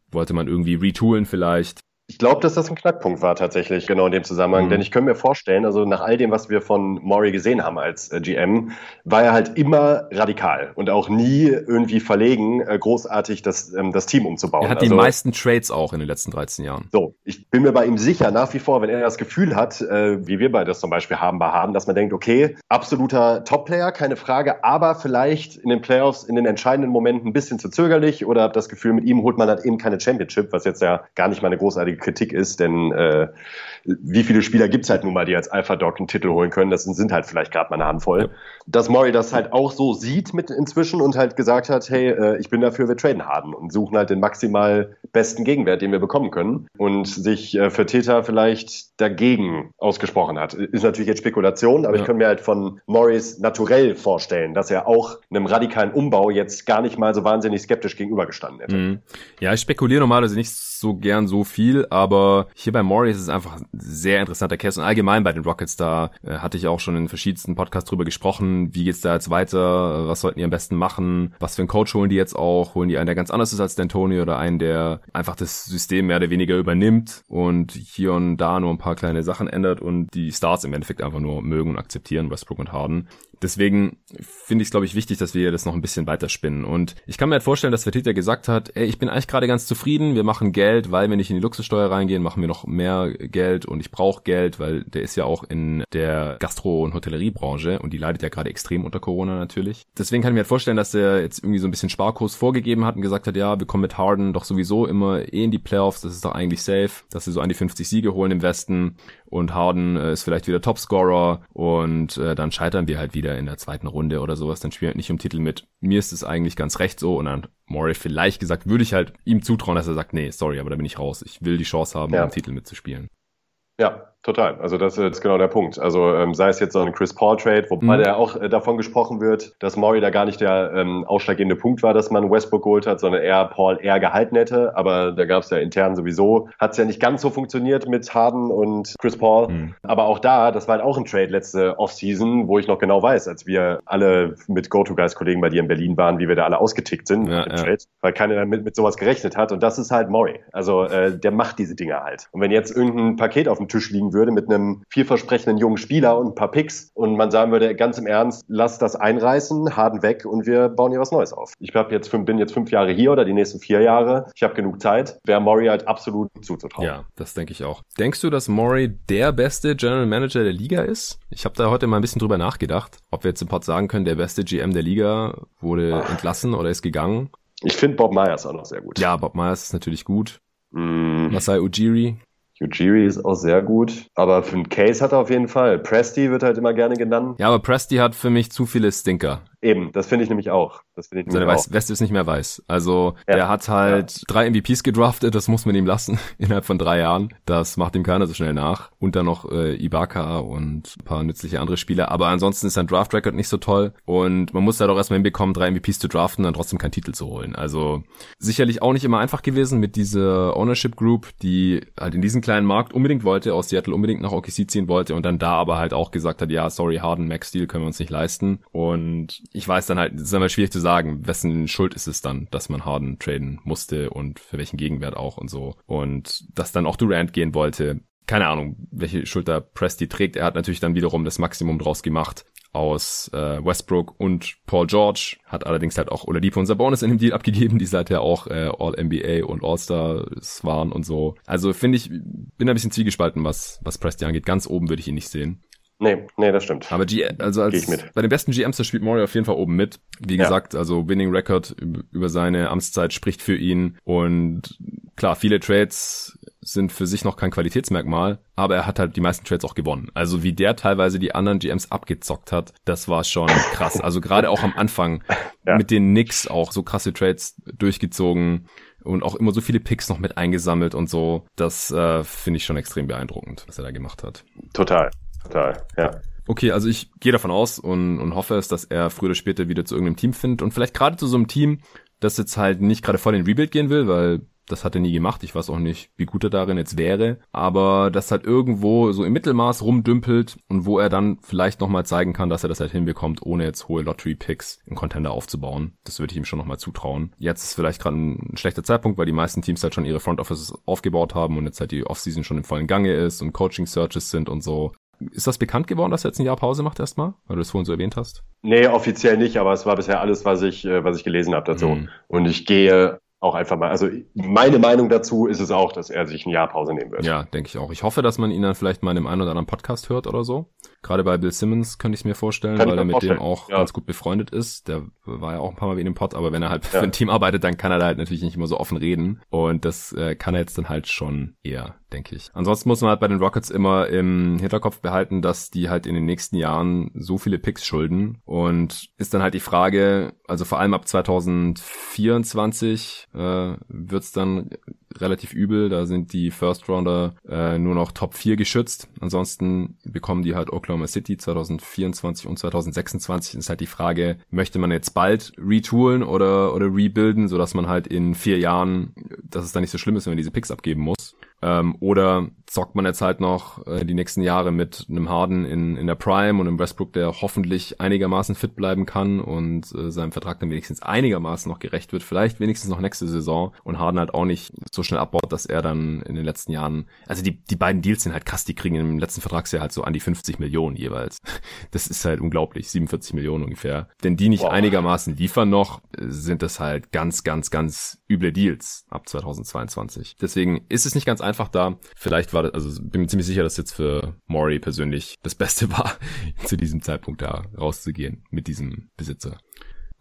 Wollte man irgendwie retoolen vielleicht? Ich glaube, dass das ein Knackpunkt war tatsächlich, genau in dem Zusammenhang. Mhm. Denn ich könnte mir vorstellen, also nach all dem, was wir von Maury gesehen haben als äh, GM, war er halt immer radikal und auch nie irgendwie verlegen, äh, großartig das, ähm, das Team umzubauen. Er hat also, die meisten Trades auch in den letzten 13 Jahren. So, ich bin mir bei ihm sicher, nach wie vor, wenn er das Gefühl hat, äh, wie wir beide das zum Beispiel haben bei Harden, dass man denkt, okay, absoluter Top-Player, keine Frage, aber vielleicht in den Playoffs in den entscheidenden Momenten ein bisschen zu zögerlich oder das Gefühl, mit ihm holt man halt eben keine Championship, was jetzt ja gar nicht mal eine großartige Kritik ist, denn äh, wie viele Spieler gibt's halt nun mal, die als Alpha-Dog einen Titel holen können? Das sind halt vielleicht gerade mal eine Handvoll. Ja. Dass Murray das halt auch so sieht mit inzwischen und halt gesagt hat, hey, äh, ich bin dafür, wir traden Harden und suchen halt den maximal besten Gegenwert, den wir bekommen können und sich äh, für Täter vielleicht dagegen ausgesprochen hat. Ist natürlich jetzt Spekulation, aber ja. ich kann mir halt von Morris naturell vorstellen, dass er auch einem radikalen Umbau jetzt gar nicht mal so wahnsinnig skeptisch gegenübergestanden hätte. Mhm. Ja, ich spekuliere normalerweise nicht so gern so viel, aber hier bei Morris ist es einfach ein sehr interessanter Case und allgemein bei den Rockets da äh, hatte ich auch schon in verschiedensten Podcasts drüber gesprochen, wie geht's da jetzt weiter, was sollten die am besten machen, was für einen Coach holen die jetzt auch, holen die einen, der ganz anders ist als D'Antoni oder einen, der einfach das System mehr oder weniger übernimmt und hier und da nur ein paar kleine Sachen ändert und die Stars im Endeffekt einfach nur mögen und akzeptieren, Westbrook und Harden. Deswegen finde ich es, glaube ich, wichtig, dass wir das noch ein bisschen weiterspinnen. Und ich kann mir halt vorstellen, dass Vertita gesagt hat, ey, ich bin eigentlich gerade ganz zufrieden, wir machen Geld, weil wir nicht in die Luxussteuer reingehen, machen wir noch mehr Geld und ich brauche Geld, weil der ist ja auch in der Gastro- und Hotelleriebranche und die leidet ja gerade extrem unter Corona natürlich. Deswegen kann ich mir halt vorstellen, dass er jetzt irgendwie so ein bisschen Sparkurs vorgegeben hat und gesagt hat, ja, wir kommen mit Harden doch sowieso immer eh in die Playoffs, das ist doch eigentlich safe, dass sie so an die 50 Siege holen im Westen und Harden äh, ist vielleicht wieder Topscorer und äh, dann scheitern wir halt wieder in der zweiten Runde oder sowas, dann spielen wir halt nicht um Titel mit. Mir ist es eigentlich ganz recht so und dann Murray vielleicht gesagt, würde ich halt ihm zutrauen, dass er sagt, nee, sorry, aber da bin ich raus. Ich will die Chance haben, ja. um Titel mitzuspielen. Ja, Total, also das ist genau der Punkt. Also ähm, sei es jetzt so ein Chris Paul Trade, wobei mhm. da auch äh, davon gesprochen wird, dass Maury da gar nicht der ähm, ausschlaggebende Punkt war, dass man Westbrook geholt hat, sondern eher Paul eher gehalten hätte. Aber da gab es ja intern sowieso, hat es ja nicht ganz so funktioniert mit Harden und Chris Paul. Mhm. Aber auch da, das war halt auch ein Trade letzte Offseason, wo ich noch genau weiß, als wir alle mit Go-To-Guys-Kollegen bei dir in Berlin waren, wie wir da alle ausgetickt sind ja, im ja. Trade, weil keiner damit mit sowas gerechnet hat. Und das ist halt Maury. Also äh, der macht diese Dinge halt. Und wenn jetzt irgendein Paket auf dem Tisch liegen würde mit einem vielversprechenden jungen Spieler und ein paar Picks und man sagen würde, ganz im Ernst, lass das einreißen, Harden weg und wir bauen hier was Neues auf. Ich hab jetzt fünf, bin jetzt fünf Jahre hier oder die nächsten vier Jahre. Ich habe genug Zeit. Wäre Murray halt absolut zuzutrauen. Ja, das denke ich auch. Denkst du, dass Murray der beste General Manager der Liga ist? Ich habe da heute mal ein bisschen drüber nachgedacht, ob wir jetzt im Pod sagen können, der beste GM der Liga wurde Ach. entlassen oder ist gegangen. Ich finde Bob Myers auch noch sehr gut. Ja, Bob Myers ist natürlich gut. Mm. Masai Ujiri Ujiri ist auch sehr gut. Aber für einen Case hat er auf jeden Fall. Presti wird halt immer gerne genannt. Ja, aber Presti hat für mich zu viele Stinker. Eben, das finde ich nämlich auch. Das finde ich nämlich auch. Weste ist nicht mehr weiß. Also ja. der hat halt ja. drei MVPs gedraftet, das muss man ihm lassen innerhalb von drei Jahren. Das macht ihm keiner so schnell nach. Und dann noch äh, Ibaka und ein paar nützliche andere Spieler. Aber ansonsten ist sein Draft-Record nicht so toll. Und man muss halt auch erstmal hinbekommen, drei MVPs zu draften und dann trotzdem keinen Titel zu holen. Also sicherlich auch nicht immer einfach gewesen mit dieser Ownership Group, die halt in diesen kleinen Markt unbedingt wollte, aus Seattle unbedingt nach OKC ziehen wollte und dann da aber halt auch gesagt hat, ja, sorry, Harden, Max Steel können wir uns nicht leisten. Und ich weiß dann halt, es ist immer schwierig zu sagen, wessen Schuld ist es dann, dass man Harden traden musste und für welchen Gegenwert auch und so. Und dass dann auch Durant gehen wollte. Keine Ahnung, welche Schulter Presti trägt. Er hat natürlich dann wiederum das Maximum draus gemacht aus äh, Westbrook und Paul George, hat allerdings halt auch Oladipo und Sabonis in dem Deal abgegeben, die seither auch äh, All-NBA und All-Stars waren und so. Also finde ich, bin ein bisschen zwiegespalten, was, was Presti angeht. Ganz oben würde ich ihn nicht sehen. Nee, nee, das stimmt. Aber G also als bei den besten GMs, da spielt Murray auf jeden Fall oben mit. Wie ja. gesagt, also Winning Record über seine Amtszeit spricht für ihn. Und klar, viele Trades sind für sich noch kein Qualitätsmerkmal, aber er hat halt die meisten Trades auch gewonnen. Also wie der teilweise die anderen GMs abgezockt hat, das war schon krass. Also gerade auch am Anfang ja. mit den Knicks auch so krasse Trades durchgezogen und auch immer so viele Picks noch mit eingesammelt und so. Das äh, finde ich schon extrem beeindruckend, was er da gemacht hat. Total. Total, ja. Okay, also ich gehe davon aus und, und hoffe es, dass er früher oder später wieder zu irgendeinem Team findet und vielleicht gerade zu so einem Team, das jetzt halt nicht gerade voll in Rebuild gehen will, weil das hat er nie gemacht. Ich weiß auch nicht, wie gut er darin jetzt wäre. Aber das halt irgendwo so im Mittelmaß rumdümpelt und wo er dann vielleicht nochmal zeigen kann, dass er das halt hinbekommt, ohne jetzt hohe Lottery-Picks im Contender aufzubauen. Das würde ich ihm schon nochmal zutrauen. Jetzt ist vielleicht gerade ein schlechter Zeitpunkt, weil die meisten Teams halt schon ihre Front Offices aufgebaut haben und jetzt halt die Offseason schon im vollen Gange ist und Coaching-Searches sind und so. Ist das bekannt geworden, dass er jetzt ein Jahr Pause macht erstmal, weil du es vorhin so erwähnt hast? Nee, offiziell nicht, aber es war bisher alles, was ich, äh, was ich gelesen habe dazu. Mhm. Und ich gehe auch einfach mal, also meine Meinung dazu ist es auch, dass er sich ein Jahr Pause nehmen wird. Ja, denke ich auch. Ich hoffe, dass man ihn dann vielleicht mal in einem einen oder anderen Podcast hört oder so. Gerade bei Bill Simmons könnte ich es mir vorstellen, Kann weil er mit vorstellen. dem auch ja. ganz gut befreundet ist. Der war ja auch ein paar Mal wie in dem Pod, aber wenn er halt ja. für ein Team arbeitet, dann kann er da halt natürlich nicht immer so offen reden. Und das äh, kann er jetzt dann halt schon eher, denke ich. Ansonsten muss man halt bei den Rockets immer im Hinterkopf behalten, dass die halt in den nächsten Jahren so viele Picks schulden. Und ist dann halt die Frage, also vor allem ab 2024 äh, wird dann relativ übel. Da sind die First Rounder äh, nur noch Top 4 geschützt. Ansonsten bekommen die halt Oklahoma City 2024 und 2026. Das ist halt die Frage, möchte man jetzt bald retoolen oder, oder rebuilden, sodass man halt in vier Jahren, dass es dann nicht so schlimm ist, wenn man diese Picks abgeben muss. Ähm, oder zockt man jetzt halt noch äh, die nächsten Jahre mit einem Harden in, in der Prime und einem Westbrook, der hoffentlich einigermaßen fit bleiben kann und äh, seinem Vertrag dann wenigstens einigermaßen noch gerecht wird. Vielleicht wenigstens noch nächste Saison und Harden halt auch nicht so schnell abbaut, dass er dann in den letzten Jahren, also die, die beiden Deals sind halt krass, die kriegen im letzten Vertragsjahr halt so an die 50 Millionen jeweils. Das ist halt unglaublich, 47 Millionen ungefähr. Wenn die nicht wow. einigermaßen liefern noch, sind das halt ganz, ganz, ganz üble Deals ab 2022. Deswegen ist es nicht ganz einfach da. Vielleicht war das, also bin mir ziemlich sicher, dass jetzt für Maury persönlich das Beste war, zu diesem Zeitpunkt da rauszugehen mit diesem Besitzer.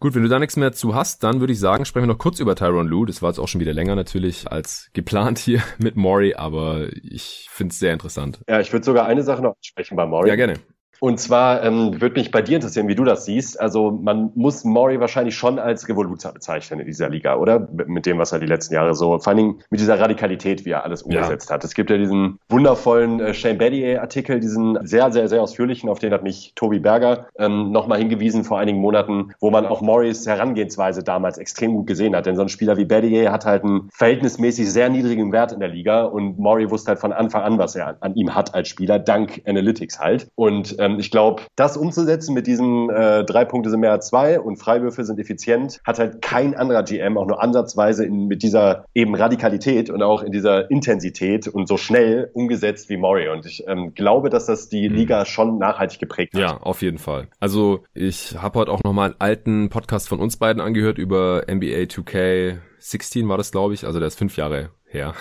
Gut, wenn du da nichts mehr zu hast, dann würde ich sagen, sprechen wir noch kurz über Tyron Lue. Das war jetzt auch schon wieder länger natürlich als geplant hier mit Maury, aber ich finde es sehr interessant. Ja, ich würde sogar eine Sache noch sprechen bei Maury. Ja, gerne. Und zwar ähm, würde mich bei dir interessieren, wie du das siehst. Also man muss Maury wahrscheinlich schon als Revoluzer bezeichnen in dieser Liga, oder? Mit dem, was er die letzten Jahre so, vor allen Dingen mit dieser Radikalität, wie er alles umgesetzt ja. hat. Es gibt ja diesen wundervollen äh, Shane Battier-Artikel, diesen sehr, sehr, sehr ausführlichen, auf den hat mich Tobi Berger ähm, nochmal hingewiesen vor einigen Monaten, wo man auch Morris Herangehensweise damals extrem gut gesehen hat. Denn so ein Spieler wie Battier hat halt einen verhältnismäßig sehr niedrigen Wert in der Liga und Maury wusste halt von Anfang an, was er an ihm hat als Spieler, dank Analytics halt. Und ähm, ich glaube, das umzusetzen mit diesen äh, drei Punkte sind mehr als zwei und Freiwürfe sind effizient, hat halt kein anderer GM auch nur ansatzweise in, mit dieser eben Radikalität und auch in dieser Intensität und so schnell umgesetzt wie Maury. Und ich ähm, glaube, dass das die mhm. Liga schon nachhaltig geprägt hat. Ja, auf jeden Fall. Also ich habe heute auch nochmal einen alten Podcast von uns beiden angehört über NBA 2K 16 war das, glaube ich. Also der ist fünf Jahre her.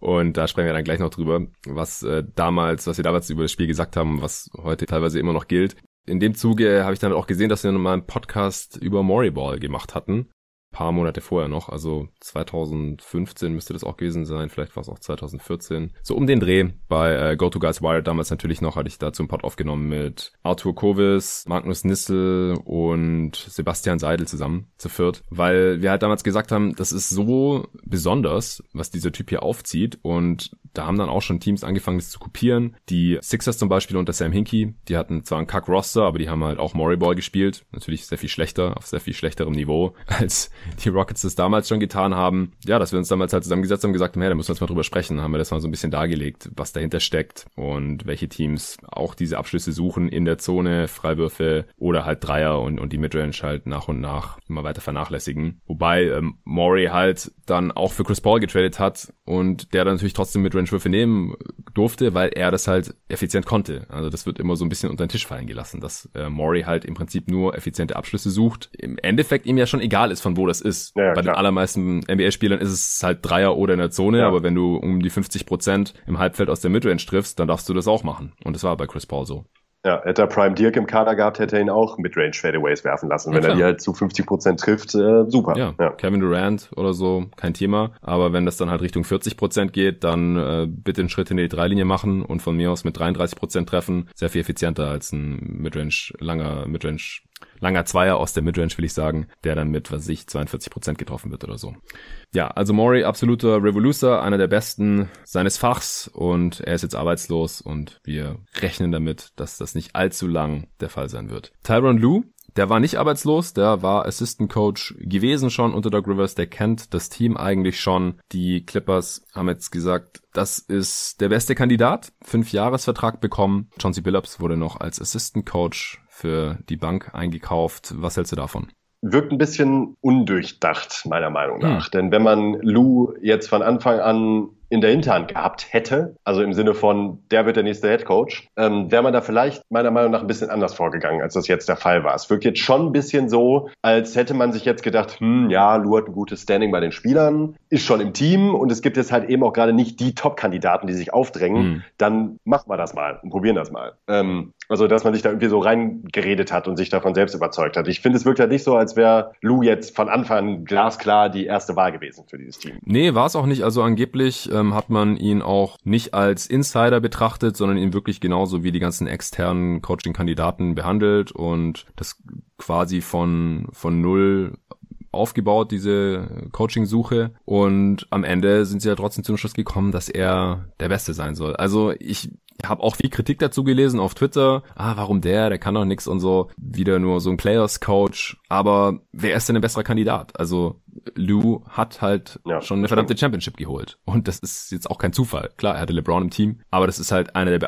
Und da sprechen wir dann gleich noch drüber, was äh, damals, was wir damals über das Spiel gesagt haben, was heute teilweise immer noch gilt. In dem Zuge habe ich dann auch gesehen, dass wir nochmal einen Podcast über Moriball gemacht hatten paar Monate vorher noch, also 2015 müsste das auch gewesen sein, vielleicht war es auch 2014, so um den Dreh. Bei äh, Go To Guys Wired damals natürlich noch, hatte ich dazu einen Pod aufgenommen mit Arthur Kovis, Magnus Nissel und Sebastian Seidel zusammen, zu viert, weil wir halt damals gesagt haben, das ist so besonders, was dieser Typ hier aufzieht und da haben dann auch schon Teams angefangen, das zu kopieren. Die Sixers zum Beispiel unter Sam Hinkie, die hatten zwar einen Kack-Roster, aber die haben halt auch Moriball gespielt. Natürlich sehr viel schlechter, auf sehr viel schlechterem Niveau als die Rockets das damals schon getan haben. Ja, dass wir uns damals halt zusammengesetzt haben und gesagt haben, ja, da müssen wir uns mal drüber sprechen. Haben wir das mal so ein bisschen dargelegt, was dahinter steckt und welche Teams auch diese Abschlüsse suchen in der Zone, Freiwürfe oder halt Dreier und, und die Midrange halt nach und nach immer weiter vernachlässigen. Wobei ähm, Maury halt dann auch für Chris Paul getradet hat und der dann natürlich trotzdem Midrange-Würfe nehmen durfte, weil er das halt effizient konnte. Also das wird immer so ein bisschen unter den Tisch fallen gelassen, dass äh, Maury halt im Prinzip nur effiziente Abschlüsse sucht. Im Endeffekt ihm ja schon egal ist, von wo das ist. Ja, Bei klar. den allermeisten NBA-Spielern ist es halt Dreier oder in der Zone, ja. aber wenn du um die 50 Prozent im Halbfeld aus der Midrange triffst, dann darfst du das auch machen. Und das war bei Chris Paul so. Ja, hätte er Prime Dirk im Kader gehabt, hätte er ihn auch mit Range Fadeaways werfen lassen. Ja, wenn klar. er die halt zu 50 Prozent trifft, äh, super. Ja, ja, Kevin Durant oder so, kein Thema. Aber wenn das dann halt Richtung 40 Prozent geht, dann äh, bitte einen Schritt in die Dreilinie machen und von mir aus mit 33 Prozent treffen. Sehr viel effizienter als ein Midrange, langer Midrange langer Zweier aus der Midrange, will ich sagen, der dann mit, was ich, 42 Prozent getroffen wird oder so. Ja, also Maury, absoluter Revolucer, einer der besten seines Fachs und er ist jetzt arbeitslos und wir rechnen damit, dass das nicht allzu lang der Fall sein wird. Tyron Lue, der war nicht arbeitslos, der war Assistant Coach gewesen schon unter Doug Rivers, der kennt das Team eigentlich schon. Die Clippers haben jetzt gesagt, das ist der beste Kandidat. Fünf Jahresvertrag bekommen. Chauncey Billups wurde noch als Assistant Coach für die Bank eingekauft. Was hältst du davon? Wirkt ein bisschen undurchdacht, meiner Meinung nach. Hm. Denn wenn man Lou jetzt von Anfang an in der Hinterhand gehabt hätte, also im Sinne von, der wird der nächste Head Coach, ähm, wäre man da vielleicht meiner Meinung nach ein bisschen anders vorgegangen, als das jetzt der Fall war. Es wirkt jetzt schon ein bisschen so, als hätte man sich jetzt gedacht, hm, ja, Lou hat ein gutes Standing bei den Spielern, ist schon im Team und es gibt jetzt halt eben auch gerade nicht die Top-Kandidaten, die sich aufdrängen. Hm. Dann machen wir das mal und probieren das mal. Ähm, also, dass man sich da irgendwie so reingeredet hat und sich davon selbst überzeugt hat. Ich finde, es wirkt halt nicht so, als wäre Lou jetzt von Anfang an glasklar die erste Wahl gewesen für dieses Team. Nee, war es auch nicht. Also angeblich ähm, hat man ihn auch nicht als Insider betrachtet, sondern ihn wirklich genauso wie die ganzen externen Coaching-Kandidaten behandelt und das quasi von, von null aufgebaut, diese Coaching-Suche. Und am Ende sind sie ja trotzdem zum Schluss gekommen, dass er der Beste sein soll. Also ich habe auch viel Kritik dazu gelesen auf Twitter. Ah, warum der? Der kann doch nix und so. Wieder nur so ein Players-Coach. Aber wer ist denn ein besserer Kandidat? Also Lou hat halt ja, schon eine verdammte Championship geholt. Und das ist jetzt auch kein Zufall. Klar, er hatte LeBron im Team, aber das ist halt einer der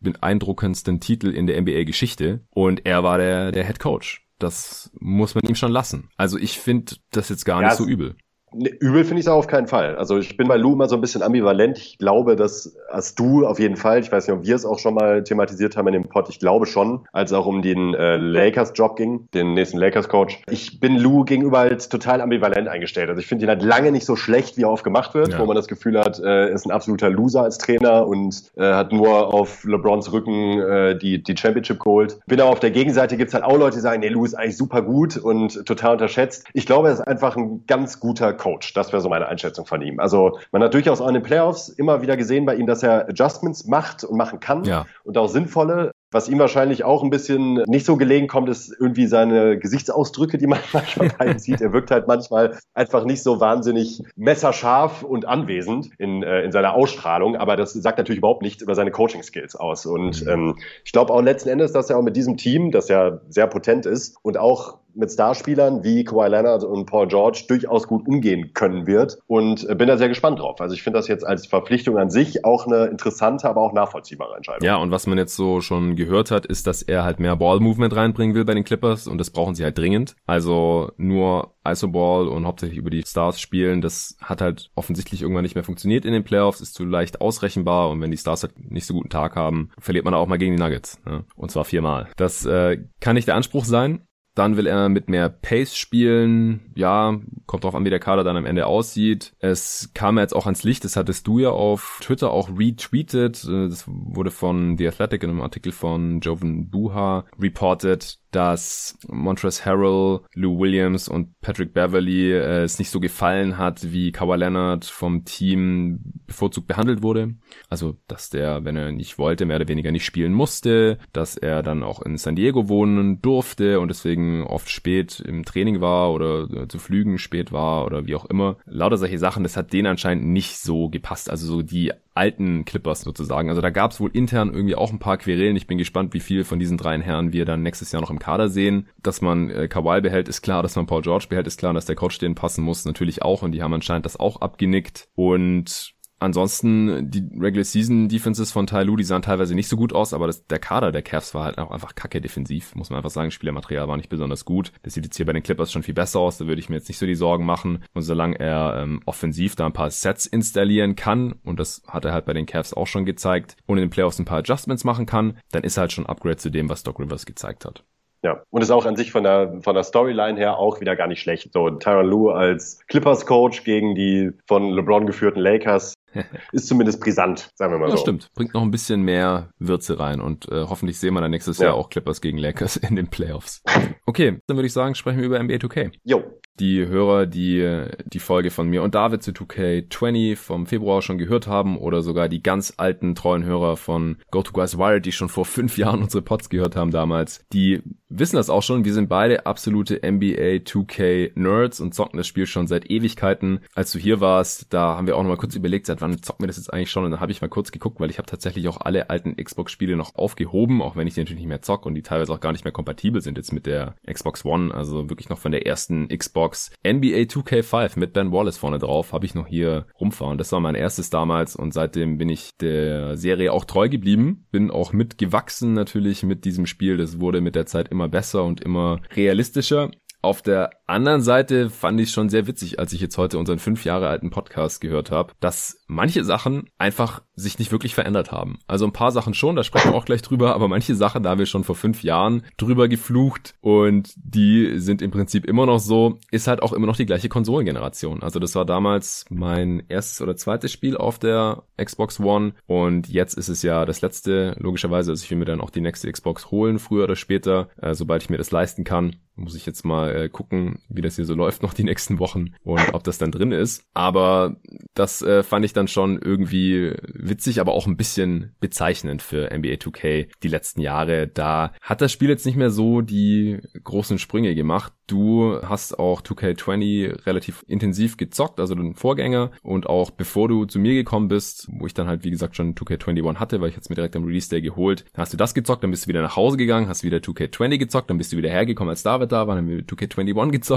beeindruckendsten Titel in der NBA-Geschichte. Und er war der, der Head Coach. Das muss man ihm schon lassen. Also ich finde das jetzt gar ja, nicht so übel Nee, übel finde ich es auf keinen Fall. Also ich bin bei Lou immer so ein bisschen ambivalent. Ich glaube, dass als du auf jeden Fall, ich weiß nicht, ob wir es auch schon mal thematisiert haben in dem Pod, ich glaube schon, als es auch um den äh, Lakers-Job ging, den nächsten Lakers-Coach. Ich bin Lou gegenüber halt total ambivalent eingestellt. Also ich finde ihn halt lange nicht so schlecht, wie er oft gemacht wird, ja. wo man das Gefühl hat, äh, er ist ein absoluter Loser als Trainer und äh, hat nur auf LeBrons Rücken äh, die, die Championship geholt. Bin aber auf der Gegenseite gibt's halt auch Leute, die sagen, nee, Lou ist eigentlich super gut und total unterschätzt. Ich glaube, er ist einfach ein ganz guter Coach. Das wäre so meine Einschätzung von ihm. Also man hat durchaus auch in den Playoffs immer wieder gesehen bei ihm, dass er Adjustments macht und machen kann ja. und auch sinnvolle. Was ihm wahrscheinlich auch ein bisschen nicht so gelegen kommt, ist irgendwie seine Gesichtsausdrücke, die man manchmal bei ihm sieht. Er wirkt halt manchmal einfach nicht so wahnsinnig messerscharf und anwesend in, äh, in seiner Ausstrahlung, aber das sagt natürlich überhaupt nichts über seine Coaching-Skills aus. Und mhm. ähm, ich glaube auch letzten Endes, dass er auch mit diesem Team, das ja sehr potent ist und auch mit Starspielern wie Kawhi Leonard und Paul George durchaus gut umgehen können wird und bin da sehr gespannt drauf. Also ich finde das jetzt als Verpflichtung an sich auch eine interessante, aber auch nachvollziehbare Entscheidung. Ja, und was man jetzt so schon gehört hat, ist, dass er halt mehr Ball-Movement reinbringen will bei den Clippers und das brauchen sie halt dringend. Also nur Isoball und hauptsächlich über die Stars spielen, das hat halt offensichtlich irgendwann nicht mehr funktioniert in den Playoffs, ist zu leicht ausrechenbar und wenn die Stars halt nicht so guten Tag haben, verliert man auch mal gegen die Nuggets. Ne? Und zwar viermal. Das äh, kann nicht der Anspruch sein. Dann will er mit mehr Pace spielen. Ja, kommt drauf an, wie der Kader dann am Ende aussieht. Es kam jetzt auch ans Licht, das hattest du ja auf Twitter auch retweetet. Das wurde von The Athletic in einem Artikel von Joven Buha reported, dass Montrezl Harrell, Lou Williams und Patrick Beverly äh, es nicht so gefallen hat, wie Kawhi Leonard vom Team bevorzugt behandelt wurde. Also, dass der, wenn er nicht wollte, mehr oder weniger nicht spielen musste, dass er dann auch in San Diego wohnen durfte und deswegen oft spät im Training war oder äh, zu Flügen spät war oder wie auch immer. Lauter solche Sachen, das hat denen anscheinend nicht so gepasst. Also so die alten Clippers sozusagen. Also da gab es wohl intern irgendwie auch ein paar Querelen. Ich bin gespannt, wie viel von diesen dreien Herren wir dann nächstes Jahr noch im Kader sehen. Dass man äh, Kawhi behält, ist klar. Dass man Paul George behält, ist klar. Dass der Coach denen passen muss, natürlich auch. Und die haben anscheinend das auch abgenickt. Und Ansonsten, die Regular Season Defenses von Lu, die sahen teilweise nicht so gut aus, aber das, der Kader der Cavs war halt auch einfach kacke defensiv, muss man einfach sagen. Spielermaterial war nicht besonders gut. Das sieht jetzt hier bei den Clippers schon viel besser aus, da würde ich mir jetzt nicht so die Sorgen machen. Und solange er ähm, offensiv da ein paar Sets installieren kann, und das hat er halt bei den Cavs auch schon gezeigt, und in den Playoffs ein paar Adjustments machen kann, dann ist er halt schon ein Upgrade zu dem, was Doc Rivers gezeigt hat. Ja, und ist auch an sich von der, von der Storyline her auch wieder gar nicht schlecht. So Tyron Lue als Clippers-Coach gegen die von LeBron geführten Lakers ist zumindest brisant, sagen wir mal ja, so. stimmt. Bringt noch ein bisschen mehr Würze rein und äh, hoffentlich sehen wir dann nächstes ja. Jahr auch Clippers gegen Lakers in den Playoffs. Okay, dann würde ich sagen, sprechen wir über NBA 2K. Jo. Die Hörer, die die Folge von mir und David zu 2K20 vom Februar schon gehört haben oder sogar die ganz alten treuen Hörer von Go to Guys Wild, die schon vor fünf Jahren unsere Pods gehört haben damals, die wissen das auch schon. Wir sind beide absolute NBA 2K Nerds und zocken das Spiel schon seit Ewigkeiten. Als du hier warst, da haben wir auch noch mal kurz überlegt, seit wann zocken wir das jetzt eigentlich schon? Und dann habe ich mal kurz geguckt, weil ich habe tatsächlich auch alle alten Xbox-Spiele noch aufgehoben, auch wenn ich die natürlich nicht mehr zock und die teilweise auch gar nicht mehr kompatibel sind jetzt mit der Xbox One. Also wirklich noch von der ersten Xbox NBA 2K5 mit Ben Wallace vorne drauf habe ich noch hier rumfahren. Das war mein erstes damals und seitdem bin ich der Serie auch treu geblieben. Bin auch mitgewachsen natürlich mit diesem Spiel. Das wurde mit der Zeit immer besser und immer realistischer. Auf der anderen Seite fand ich schon sehr witzig, als ich jetzt heute unseren fünf Jahre alten Podcast gehört habe, dass manche Sachen einfach sich nicht wirklich verändert haben. Also ein paar Sachen schon, da sprechen wir auch gleich drüber, aber manche Sachen, da haben wir schon vor fünf Jahren drüber geflucht und die sind im Prinzip immer noch so, ist halt auch immer noch die gleiche Konsolengeneration. Also das war damals mein erstes oder zweites Spiel auf der Xbox One und jetzt ist es ja das letzte, logischerweise, also ich will mir dann auch die nächste Xbox holen, früher oder später, äh, sobald ich mir das leisten kann. Muss ich jetzt mal äh, gucken, wie das hier so läuft noch die nächsten Wochen und ob das dann drin ist. Aber das äh, fand ich dann schon irgendwie witzig, aber auch ein bisschen bezeichnend für NBA 2K die letzten Jahre. Da hat das Spiel jetzt nicht mehr so die großen Sprünge gemacht. Du hast auch 2K20 relativ intensiv gezockt, also den Vorgänger. Und auch bevor du zu mir gekommen bist, wo ich dann halt, wie gesagt, schon 2K21 hatte, weil ich jetzt mir direkt am Release Day geholt, hast du das gezockt, dann bist du wieder nach Hause gegangen, hast wieder 2K20 gezockt, dann bist du wieder hergekommen, als David da war, dann haben wir 2K21 gezockt.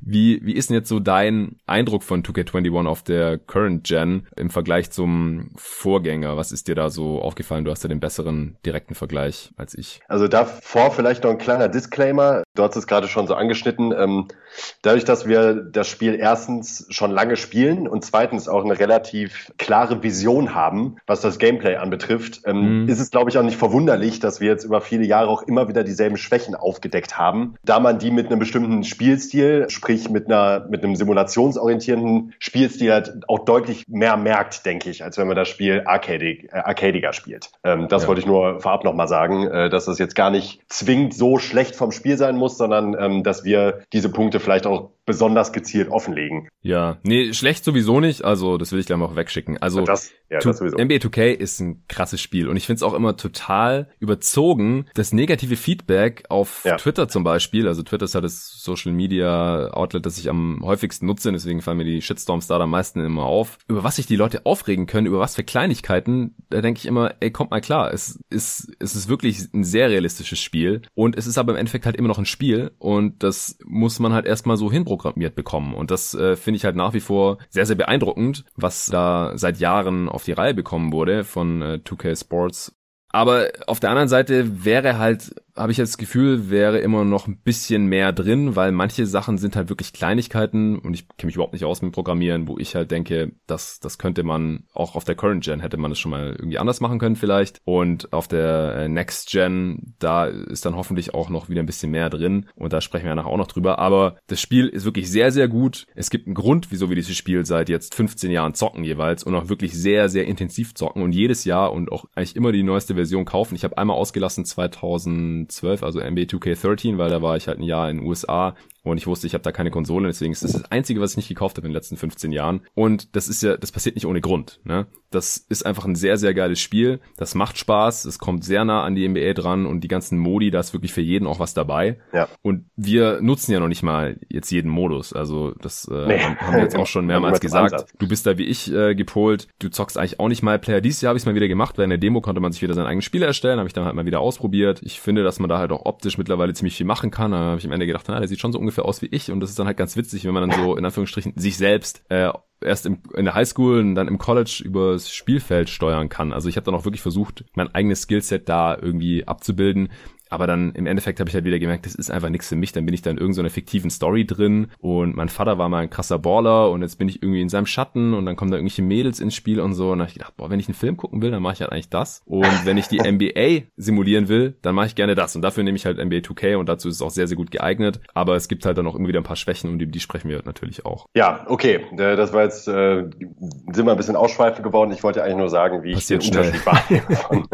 Wie, wie ist denn jetzt so dein Eindruck von 2K21 auf der Current Gen im Vergleich zum Vorgänger? Was ist dir da so aufgefallen? Du hast ja den besseren direkten Vergleich als ich. Also davor vielleicht noch ein kleiner Disclaimer. Du hast es gerade schon so angeschnitten, ähm, dadurch, dass wir das Spiel erstens schon lange spielen und zweitens auch eine relativ klare Vision haben, was das Gameplay anbetrifft, ähm, mhm. ist es, glaube ich, auch nicht verwunderlich, dass wir jetzt über viele Jahre auch immer wieder dieselben Schwächen aufgedeckt haben, da man die mit einem bestimmten Spielstil, sprich mit einer mit einem simulationsorientierten Spielstil halt auch deutlich mehr merkt, denke ich, als wenn man das Spiel arcadig, äh, arcadiger spielt. Ähm, das ja. wollte ich nur vorab nochmal sagen, äh, dass das jetzt gar nicht zwingend so schlecht vom Spiel sein muss, sondern ähm, dass wir diese Punkte vielleicht auch besonders gezielt offenlegen. Ja, nee, schlecht sowieso nicht. Also das will ich gleich mal auch wegschicken. Also das, ja, das. NBA 2K ist ein krasses Spiel und ich finde es auch immer total überzogen, das negative Feedback auf ja. Twitter zum Beispiel. Also Twitter ist halt das Social Media Outlet, das ich am häufigsten nutze, deswegen fallen mir die Shitstorms da am meisten immer auf. Über was sich die Leute aufregen können, über was für Kleinigkeiten, da denke ich immer, ey, kommt mal klar, es ist, es ist wirklich ein sehr realistisches Spiel und es ist aber im Endeffekt halt immer noch ein Spiel und das muss man halt erstmal so hinprogrammieren vorprogrammiert bekommen. Und das äh, finde ich halt nach wie vor sehr, sehr beeindruckend, was da seit Jahren auf die Reihe bekommen wurde von äh, 2K Sports. Aber auf der anderen Seite wäre halt habe ich jetzt das Gefühl, wäre immer noch ein bisschen mehr drin, weil manche Sachen sind halt wirklich Kleinigkeiten und ich kenne mich überhaupt nicht aus mit Programmieren, wo ich halt denke, das, das könnte man auch auf der Current Gen hätte man es schon mal irgendwie anders machen können vielleicht und auf der äh, Next Gen, da ist dann hoffentlich auch noch wieder ein bisschen mehr drin und da sprechen wir nachher auch noch drüber, aber das Spiel ist wirklich sehr, sehr gut. Es gibt einen Grund, wieso wir dieses Spiel seit jetzt 15 Jahren zocken jeweils und auch wirklich sehr, sehr intensiv zocken und jedes Jahr und auch eigentlich immer die neueste Version kaufen. Ich habe einmal ausgelassen 2000 2012, also NBA 2K13, weil da war ich halt ein Jahr in den USA und ich wusste, ich habe da keine Konsole, deswegen ist das das Einzige, was ich nicht gekauft habe in den letzten 15 Jahren. Und das ist ja, das passiert nicht ohne Grund. Ne? Das ist einfach ein sehr, sehr geiles Spiel. Das macht Spaß, es kommt sehr nah an die NBA dran und die ganzen Modi, da ist wirklich für jeden auch was dabei. Ja. Und wir nutzen ja noch nicht mal jetzt jeden Modus. Also das äh, nee. haben wir jetzt auch schon mehrmals gesagt. Du bist da wie ich äh, gepolt. Du zockst eigentlich auch nicht mal Player. Dieses Jahr habe ich es mal wieder gemacht, weil in der Demo konnte man sich wieder sein eigenes Spiel erstellen. Habe ich dann halt mal wieder ausprobiert. Ich finde, dass man da halt auch optisch mittlerweile ziemlich viel machen kann. Da habe ich am Ende gedacht, na, der sieht schon so ungefähr aus wie ich und das ist dann halt ganz witzig, wenn man dann so in Anführungsstrichen sich selbst äh, erst im, in der Highschool und dann im College übers Spielfeld steuern kann. Also ich habe dann auch wirklich versucht, mein eigenes Skillset da irgendwie abzubilden. Aber dann im Endeffekt habe ich halt wieder gemerkt, das ist einfach nichts für mich. Dann bin ich da in irgendeiner fiktiven Story drin und mein Vater war mal ein krasser Baller und jetzt bin ich irgendwie in seinem Schatten und dann kommen da irgendwelche Mädels ins Spiel und so. Und dann habe ich gedacht, boah, wenn ich einen Film gucken will, dann mache ich halt eigentlich das. Und wenn ich die NBA simulieren will, dann mache ich gerne das. Und dafür nehme ich halt NBA 2K und dazu ist es auch sehr, sehr gut geeignet. Aber es gibt halt dann auch irgendwie wieder ein paar Schwächen und die, die sprechen wir natürlich auch. Ja, okay. Das war jetzt, äh, sind wir ein bisschen ausschweifend geworden. Ich wollte eigentlich nur sagen, wie ich den schnell. Unterschied war von,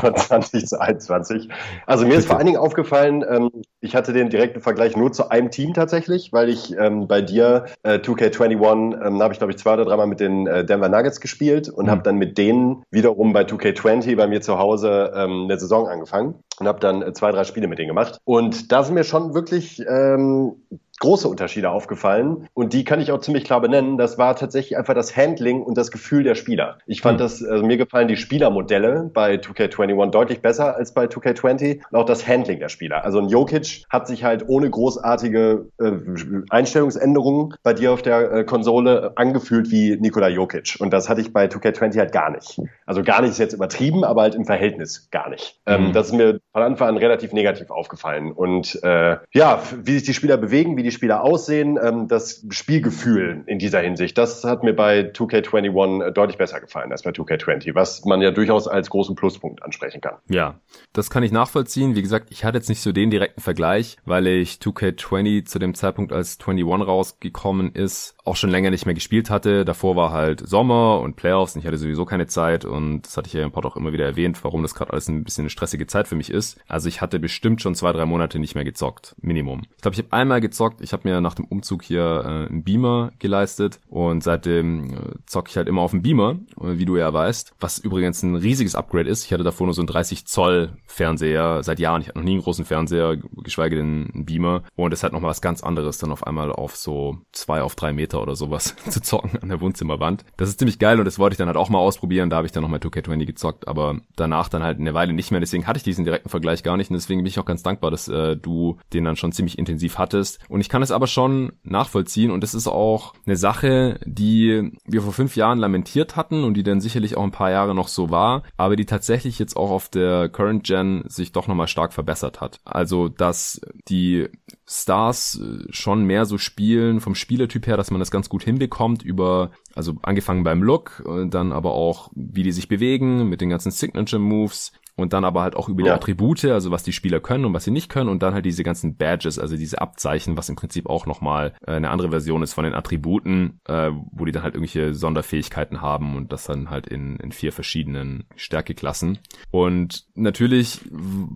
von 20 zu 21. Also mir ist vor allen Dingen aufgefallen, ähm, ich hatte den direkten Vergleich nur zu einem Team tatsächlich, weil ich ähm, bei dir äh, 2K21 ähm, habe ich glaube ich zwei oder dreimal mit den äh, Denver Nuggets gespielt und mhm. habe dann mit denen wiederum bei 2K20 bei mir zu Hause ähm, eine Saison angefangen und habe dann äh, zwei, drei Spiele mit denen gemacht. Und da sind mir schon wirklich ähm, große Unterschiede aufgefallen und die kann ich auch ziemlich klar benennen. Das war tatsächlich einfach das Handling und das Gefühl der Spieler. Ich fand mhm. das, also mir gefallen die Spielermodelle bei 2K21 deutlich besser als bei 2K20 und auch das Handling der Spieler. Also ein Jokic hat sich halt ohne großartige äh, Einstellungsänderungen bei dir auf der äh, Konsole angefühlt wie Nikola Jokic und das hatte ich bei 2K20 halt gar nicht. Also gar nicht ist jetzt übertrieben, aber halt im Verhältnis gar nicht. Ähm, mhm. Das ist mir von Anfang an relativ negativ aufgefallen und äh, ja, wie sich die Spieler bewegen, wie die Spieler aussehen, ähm, das Spielgefühl in dieser Hinsicht, das hat mir bei 2K21 äh, deutlich besser gefallen als bei 2K20, was man ja durchaus als großen Pluspunkt ansprechen kann. Ja, das kann ich nachvollziehen. Wie gesagt, ich hatte jetzt nicht so den direkten Vergleich, weil ich 2K20 zu dem Zeitpunkt, als 21 rausgekommen ist, auch schon länger nicht mehr gespielt hatte. Davor war halt Sommer und Playoffs und ich hatte sowieso keine Zeit und das hatte ich ja im Pod auch immer wieder erwähnt, warum das gerade alles ein bisschen eine stressige Zeit für mich ist. Also ich hatte bestimmt schon zwei, drei Monate nicht mehr gezockt. Minimum. Ich glaube, ich habe einmal gezockt. Ich habe mir nach dem Umzug hier äh, einen Beamer geleistet und seitdem äh, zocke ich halt immer auf dem Beamer, äh, wie du ja weißt. Was übrigens ein riesiges Upgrade ist. Ich hatte davor nur so einen 30 Zoll Fernseher seit Jahren. Ich hatte noch nie einen großen Fernseher, geschweige denn einen Beamer. Und es hat noch mal was ganz anderes, dann auf einmal auf so zwei auf drei Meter oder sowas zu zocken an der Wohnzimmerwand. Das ist ziemlich geil und das wollte ich dann halt auch mal ausprobieren. Da habe ich dann noch mal 2K20 gezockt, aber danach dann halt eine Weile nicht mehr. Deswegen hatte ich diesen direkten Vergleich gar nicht und deswegen bin ich auch ganz dankbar, dass äh, du den dann schon ziemlich intensiv hattest. Und ich kann es aber schon nachvollziehen und es ist auch eine Sache, die wir vor fünf Jahren lamentiert hatten und die dann sicherlich auch ein paar Jahre noch so war, aber die tatsächlich jetzt auch auf der Current Gen sich doch nochmal stark verbessert hat. Also, dass die Stars äh, schon mehr so spielen vom Spielertyp her, dass man das ganz gut hinbekommt über, also angefangen beim Look, äh, dann aber auch, wie die sich bewegen mit den ganzen Signature Moves, und dann aber halt auch über die Attribute, also was die Spieler können und was sie nicht können und dann halt diese ganzen Badges, also diese Abzeichen, was im Prinzip auch nochmal äh, eine andere Version ist von den Attributen, äh, wo die dann halt irgendwelche Sonderfähigkeiten haben und das dann halt in, in vier verschiedenen Stärkeklassen. Und natürlich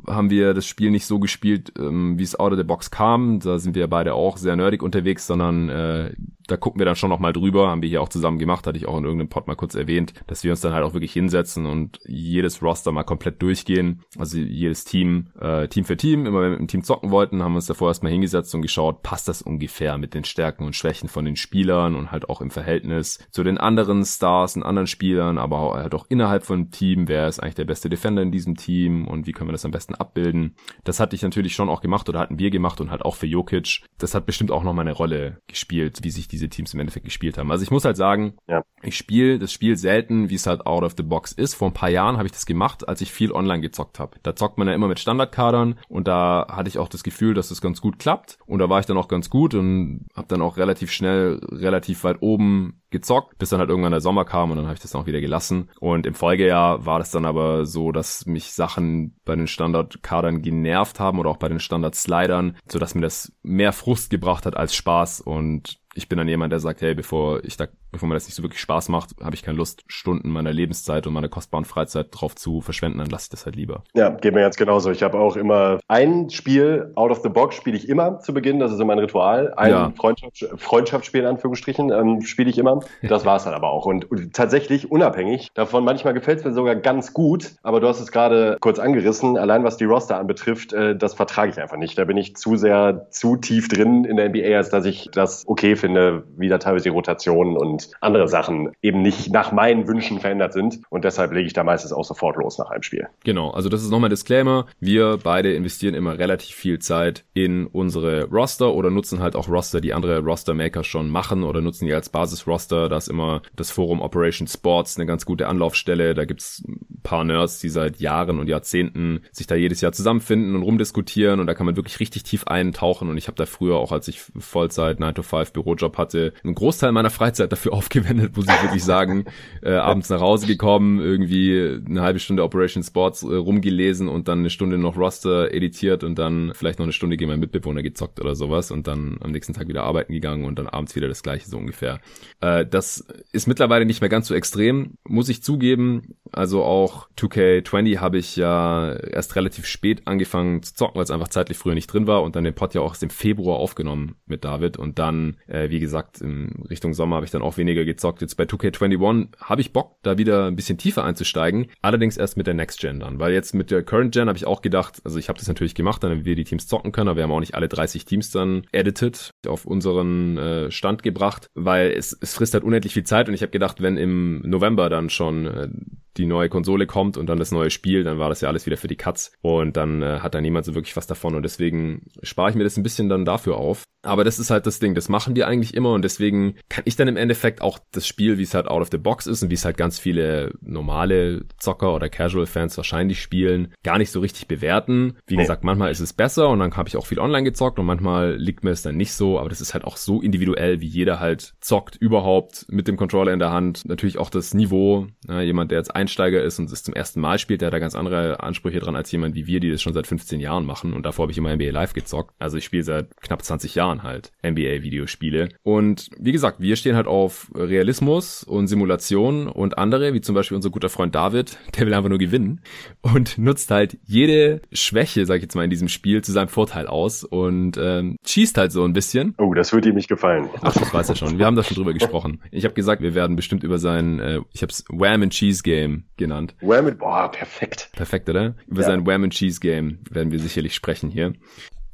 haben wir das Spiel nicht so gespielt, ähm, wie es out of the box kam. Da sind wir beide auch sehr nerdig unterwegs, sondern äh, da gucken wir dann schon nochmal drüber, haben wir hier auch zusammen gemacht, hatte ich auch in irgendeinem Pod mal kurz erwähnt, dass wir uns dann halt auch wirklich hinsetzen und jedes Roster mal komplett durchgehen, also jedes Team, äh, Team für Team, immer wenn wir mit dem Team zocken wollten, haben wir uns davor erstmal hingesetzt und geschaut, passt das ungefähr mit den Stärken und Schwächen von den Spielern und halt auch im Verhältnis zu den anderen Stars und anderen Spielern, aber halt auch innerhalb von Team, wer ist eigentlich der beste Defender in diesem Team und wie können wir das am besten abbilden. Das hatte ich natürlich schon auch gemacht oder hatten wir gemacht und halt auch für Jokic. Das hat bestimmt auch noch mal eine Rolle gespielt, wie sich diese Teams im Endeffekt gespielt haben. Also ich muss halt sagen, ja. ich spiele das Spiel selten, wie es halt out of the box ist. Vor ein paar Jahren habe ich das gemacht, als ich viel online gezockt habe. Da zockt man ja immer mit Standardkadern und da hatte ich auch das Gefühl, dass das ganz gut klappt und da war ich dann auch ganz gut und habe dann auch relativ schnell relativ weit oben gezockt, bis dann halt irgendwann der Sommer kam und dann habe ich das dann auch wieder gelassen. Und im Folgejahr war das dann aber so, dass mich Sachen bei den Standardkadern genervt haben oder auch bei den Standard-Slidern, sodass mir das mehr Frust gebracht hat als Spaß und ich bin dann jemand, der sagt, hey, bevor ich da, bevor mir das nicht so wirklich Spaß macht, habe ich keine Lust, Stunden meiner Lebenszeit und meiner kostbaren Freizeit drauf zu verschwenden, dann lasse ich das halt lieber. Ja, geht mir ganz genauso. Ich habe auch immer ein Spiel out of the box spiele ich immer zu Beginn, das ist immer ein Ritual. Ein ja. Freundschafts Freundschaftsspiel in Anführungsstrichen ähm, spiele ich immer. Das war es dann aber auch. Und, und tatsächlich unabhängig davon, manchmal gefällt es mir sogar ganz gut, aber du hast es gerade kurz angerissen, allein was die Roster anbetrifft, äh, das vertrage ich einfach nicht. Da bin ich zu sehr, zu tief drin in der NBA, als dass ich das okay finde, wie da teilweise Rotationen und andere Sachen eben nicht nach meinen Wünschen verändert sind. Und deshalb lege ich da meistens auch sofort los nach einem Spiel. Genau, also das ist nochmal Disclaimer. Wir beide investieren immer relativ viel Zeit in unsere Roster oder nutzen halt auch Roster, die andere Roster-Maker schon machen oder nutzen die als Basis-Roster. Da ist immer das Forum Operation Sports eine ganz gute Anlaufstelle. Da gibt's ein paar Nerds, die seit Jahren und Jahrzehnten sich da jedes Jahr zusammenfinden und rumdiskutieren und da kann man wirklich richtig tief eintauchen und ich habe da früher auch, als ich Vollzeit 9 to 5 Büro Bürojob hatte, einen Großteil meiner Freizeit dafür aufgewendet, muss ich wirklich sagen. Äh, abends nach Hause gekommen, irgendwie eine halbe Stunde Operation Sports äh, rumgelesen und dann eine Stunde noch Roster editiert und dann vielleicht noch eine Stunde gegen meinen Mitbewohner gezockt oder sowas und dann am nächsten Tag wieder arbeiten gegangen und dann abends wieder das gleiche so ungefähr. Äh, das ist mittlerweile nicht mehr ganz so extrem, muss ich zugeben. Also auch 2K20 habe ich ja erst relativ spät angefangen zu zocken, weil es einfach zeitlich früher nicht drin war und dann den Pod ja auch erst im Februar aufgenommen mit David und dann äh, wie gesagt, in Richtung Sommer habe ich dann auch weniger gezockt. Jetzt bei 2K21 habe ich Bock, da wieder ein bisschen tiefer einzusteigen. Allerdings erst mit der Next Gen dann, weil jetzt mit der Current Gen habe ich auch gedacht, also ich habe das natürlich gemacht, damit wir die Teams zocken können, aber wir haben auch nicht alle 30 Teams dann edited, auf unseren äh, Stand gebracht, weil es, es frisst halt unendlich viel Zeit und ich habe gedacht, wenn im November dann schon äh, die neue Konsole kommt und dann das neue Spiel, dann war das ja alles wieder für die Cuts und dann äh, hat da niemand so wirklich was davon und deswegen spare ich mir das ein bisschen dann dafür auf. Aber das ist halt das Ding, das machen die eigentlich immer und deswegen kann ich dann im Endeffekt auch das Spiel, wie es halt out of the box ist und wie es halt ganz viele normale Zocker oder Casual Fans wahrscheinlich spielen, gar nicht so richtig bewerten. Wie gesagt, manchmal ist es besser und dann habe ich auch viel online gezockt und manchmal liegt mir es dann nicht so, aber das ist halt auch so individuell, wie jeder halt zockt überhaupt mit dem Controller in der Hand. Natürlich auch das Niveau, ja, jemand, der jetzt Einsteiger ist und es zum ersten Mal spielt, der hat da ganz andere Ansprüche dran als jemand wie wir, die das schon seit 15 Jahren machen und davor habe ich immer NBA Live gezockt. Also ich spiele seit knapp 20 Jahren halt NBA Videospiele und wie gesagt, wir stehen halt auf Realismus und Simulation und andere, wie zum Beispiel unser guter Freund David, der will einfach nur gewinnen und nutzt halt jede Schwäche, sag ich jetzt mal, in diesem Spiel zu seinem Vorteil aus und ähm, schießt halt so ein bisschen. Oh, das wird ihm nicht gefallen. Ach, das weiß er schon. Wir haben da schon drüber gesprochen. Ich habe gesagt, wir werden bestimmt über sein, äh, ich habe es Wham and Cheese Game genannt. Wham and, boah, perfekt. Perfekt, oder? Über ja. sein Wham and Cheese Game werden wir sicherlich sprechen hier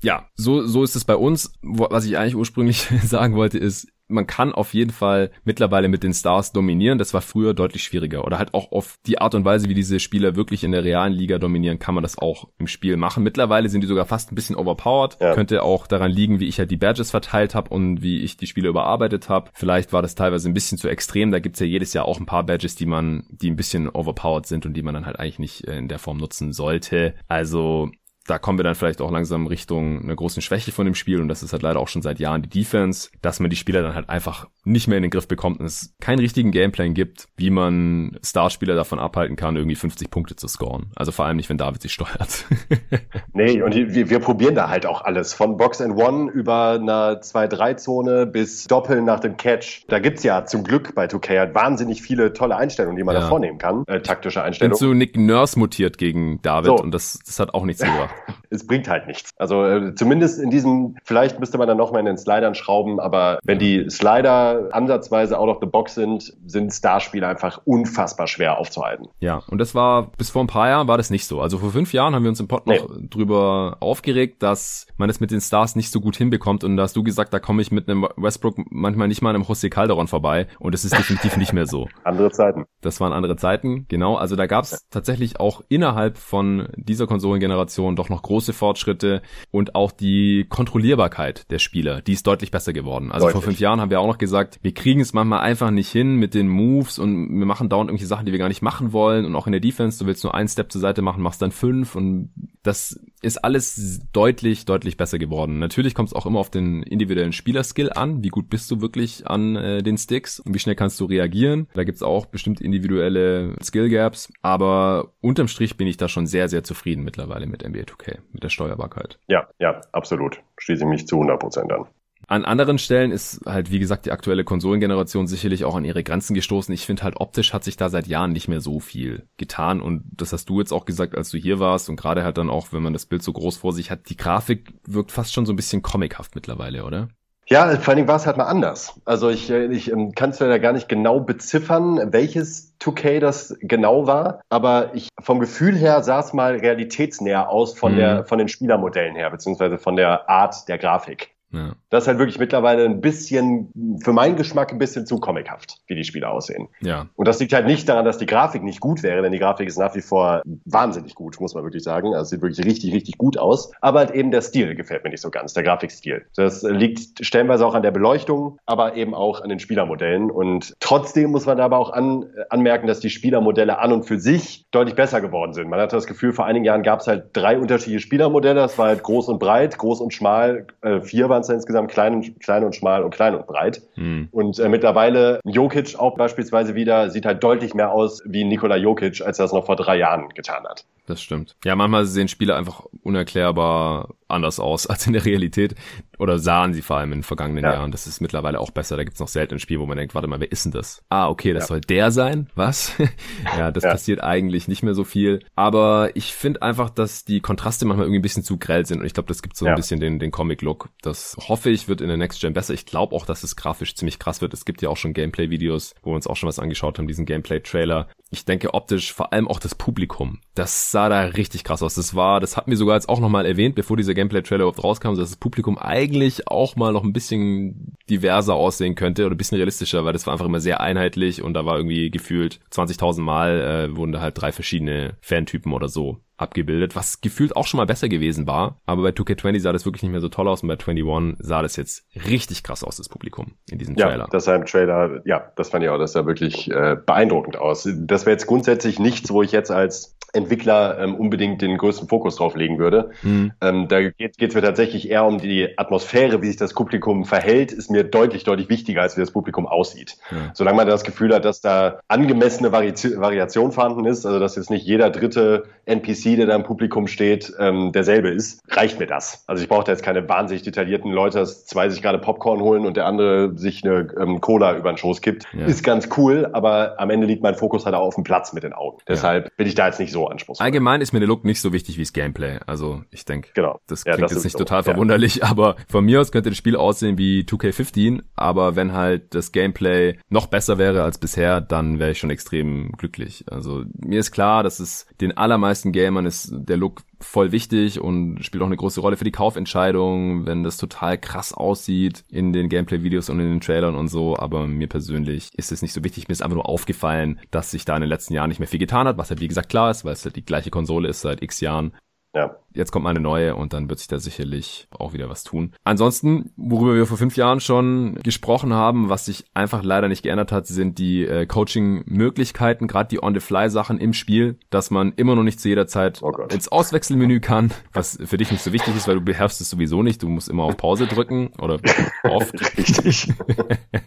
ja, so, so ist es bei uns. Was ich eigentlich ursprünglich sagen wollte, ist, man kann auf jeden Fall mittlerweile mit den Stars dominieren. Das war früher deutlich schwieriger. Oder halt auch auf die Art und Weise, wie diese Spieler wirklich in der realen Liga dominieren, kann man das auch im Spiel machen. Mittlerweile sind die sogar fast ein bisschen overpowered. Ja. Könnte auch daran liegen, wie ich halt die Badges verteilt habe und wie ich die Spiele überarbeitet habe. Vielleicht war das teilweise ein bisschen zu extrem. Da gibt's ja jedes Jahr auch ein paar Badges, die man, die ein bisschen overpowered sind und die man dann halt eigentlich nicht äh, in der Form nutzen sollte. Also da kommen wir dann vielleicht auch langsam Richtung einer großen Schwäche von dem Spiel und das ist halt leider auch schon seit Jahren die Defense, dass man die Spieler dann halt einfach nicht mehr in den Griff bekommt und es keinen richtigen Gameplan gibt, wie man Starspieler davon abhalten kann, irgendwie 50 Punkte zu scoren. Also vor allem nicht, wenn David sich steuert. nee, und wir, wir probieren da halt auch alles. Von Box and One über einer 2-3-Zone bis Doppeln nach dem Catch. Da gibt's ja zum Glück bei 2K halt wahnsinnig viele tolle Einstellungen, die man ja. da vornehmen kann. Äh, taktische Einstellungen. Bin zu Nick Nurse mutiert gegen David so. und das, das hat auch nichts gebracht. Es bringt halt nichts. Also äh, zumindest in diesem, vielleicht müsste man dann nochmal in den Slidern schrauben, aber wenn die Slider ansatzweise out of the box sind, sind Starspiele einfach unfassbar schwer aufzuhalten. Ja, und das war, bis vor ein paar Jahren war das nicht so. Also vor fünf Jahren haben wir uns im Pod noch nee. drüber aufgeregt, dass man es mit den Stars nicht so gut hinbekommt und da hast du gesagt, da komme ich mit einem Westbrook manchmal nicht mal einem José Calderon vorbei und es ist definitiv nicht mehr so. Andere Zeiten. Das waren andere Zeiten, genau. Also da gab es tatsächlich auch innerhalb von dieser Konsolengeneration doch noch große Fortschritte und auch die Kontrollierbarkeit der Spieler, die ist deutlich besser geworden. Also deutlich. vor fünf Jahren haben wir auch noch gesagt, wir kriegen es manchmal einfach nicht hin mit den Moves und wir machen dauernd irgendwelche Sachen, die wir gar nicht machen wollen und auch in der Defense, du willst nur einen Step zur Seite machen, machst dann fünf und das ist alles deutlich, deutlich besser geworden. Natürlich kommt es auch immer auf den individuellen Spielerskill an. Wie gut bist du wirklich an äh, den Sticks und wie schnell kannst du reagieren? Da gibt's auch bestimmt individuelle Skill Gaps, aber unterm Strich bin ich da schon sehr, sehr zufrieden mittlerweile mit NBA 2K, mit der Steuerbarkeit. Ja, ja, absolut. Schließe ich mich zu 100 Prozent an. An anderen Stellen ist halt, wie gesagt, die aktuelle Konsolengeneration sicherlich auch an ihre Grenzen gestoßen. Ich finde halt, optisch hat sich da seit Jahren nicht mehr so viel getan. Und das hast du jetzt auch gesagt, als du hier warst. Und gerade halt dann auch, wenn man das Bild so groß vor sich hat, die Grafik wirkt fast schon so ein bisschen comichaft mittlerweile, oder? Ja, vor allen Dingen war es halt mal anders. Also ich, ich ähm, kann es ja gar nicht genau beziffern, welches 2K das genau war, aber ich vom Gefühl her sah es mal realitätsnäher aus von mhm. der von den Spielermodellen her, beziehungsweise von der Art der Grafik. Ja. Das ist halt wirklich mittlerweile ein bisschen, für meinen Geschmack ein bisschen zu comichaft, wie die Spiele aussehen. Ja. Und das liegt halt nicht daran, dass die Grafik nicht gut wäre, denn die Grafik ist nach wie vor wahnsinnig gut, muss man wirklich sagen. Also sieht wirklich richtig, richtig gut aus. Aber halt eben der Stil gefällt mir nicht so ganz, der Grafikstil. Das liegt stellenweise auch an der Beleuchtung, aber eben auch an den Spielermodellen. Und trotzdem muss man da aber auch an, anmerken, dass die Spielermodelle an und für sich deutlich besser geworden sind. Man hatte das Gefühl, vor einigen Jahren gab es halt drei unterschiedliche Spielermodelle. Das war halt groß und breit, groß und schmal, äh, vier waren es insgesamt klein und, klein und schmal und klein und breit. Mhm. Und äh, mittlerweile Jokic auch beispielsweise wieder sieht halt deutlich mehr aus wie Nikola Jokic, als er es noch vor drei Jahren getan hat. Das stimmt. Ja, manchmal sehen Spiele einfach unerklärbar anders aus als in der Realität. Oder sahen sie vor allem in den vergangenen ja. Jahren. Das ist mittlerweile auch besser. Da gibt's noch selten ein Spiel, wo man denkt, warte mal, wer ist denn das? Ah, okay, das ja. soll der sein? Was? ja, das ja. passiert eigentlich nicht mehr so viel. Aber ich finde einfach, dass die Kontraste manchmal irgendwie ein bisschen zu grell sind. Und ich glaube, das gibt so ein bisschen den, den Comic-Look. Das hoffe ich, wird in der Next Gen besser. Ich glaube auch, dass es grafisch ziemlich krass wird. Es gibt ja auch schon Gameplay-Videos, wo wir uns auch schon was angeschaut haben, diesen Gameplay-Trailer. Ich denke optisch, vor allem auch das Publikum. Das sah da richtig krass aus. Das war, das hatten wir sogar jetzt auch nochmal erwähnt, bevor dieser Gameplay-Trailer überhaupt rauskam, dass das Publikum eigentlich auch mal noch ein bisschen diverser aussehen könnte oder ein bisschen realistischer, weil das war einfach immer sehr einheitlich und da war irgendwie gefühlt 20.000 Mal äh, wurden da halt drei verschiedene Fantypen oder so abgebildet, was gefühlt auch schon mal besser gewesen war. Aber bei 2K20 sah das wirklich nicht mehr so toll aus und bei 21 sah das jetzt richtig krass aus, das Publikum in diesem Trailer. Ja, das sah im Trailer, ja, das fand ich auch, das sah wirklich äh, beeindruckend aus. Das wäre jetzt grundsätzlich nichts, wo ich jetzt als Entwickler ähm, unbedingt den größten Fokus drauf legen würde. Mhm. Ähm, da geht es mir tatsächlich eher um die Atmosphäre, wie sich das Publikum verhält, ist mir deutlich, deutlich wichtiger, als wie das Publikum aussieht. Mhm. Solange man das Gefühl hat, dass da angemessene Vari Variation vorhanden ist, also dass jetzt nicht jeder dritte NPC, der da im Publikum steht, ähm, derselbe ist, reicht mir das. Also ich brauche da jetzt keine wahnsinnig detaillierten Leute, dass zwei sich gerade Popcorn holen und der andere sich eine ähm, Cola über den Schoß kippt. Ja. Ist ganz cool, aber am Ende liegt mein Fokus halt auch auf dem Platz mit den Augen. Deshalb ja. bin ich da jetzt nicht so anspruchsvoll. Allgemein ist mir der Look nicht so wichtig wie das Gameplay. Also ich denke, genau. das klingt ja, das jetzt nicht so. total verwunderlich, aber von mir aus könnte das Spiel aussehen wie 2K15, aber wenn halt das Gameplay noch besser wäre als bisher, dann wäre ich schon extrem glücklich. Also mir ist klar, dass es den allermeisten Gamern ist der Look voll wichtig und spielt auch eine große Rolle für die Kaufentscheidung, wenn das total krass aussieht in den Gameplay-Videos und in den Trailern und so. Aber mir persönlich ist es nicht so wichtig. Mir ist einfach nur aufgefallen, dass sich da in den letzten Jahren nicht mehr viel getan hat, was halt wie gesagt klar ist, weil es halt die gleiche Konsole ist seit x Jahren. Ja. Jetzt kommt mal eine neue und dann wird sich da sicherlich auch wieder was tun. Ansonsten, worüber wir vor fünf Jahren schon gesprochen haben, was sich einfach leider nicht geändert hat, sind die äh, Coaching-Möglichkeiten, gerade die On-the-Fly-Sachen im Spiel, dass man immer noch nicht zu jeder Zeit oh ins Auswechselmenü kann, was für dich nicht so wichtig ist, weil du beherrschst es sowieso nicht. Du musst immer auf Pause drücken oder oft. Richtig.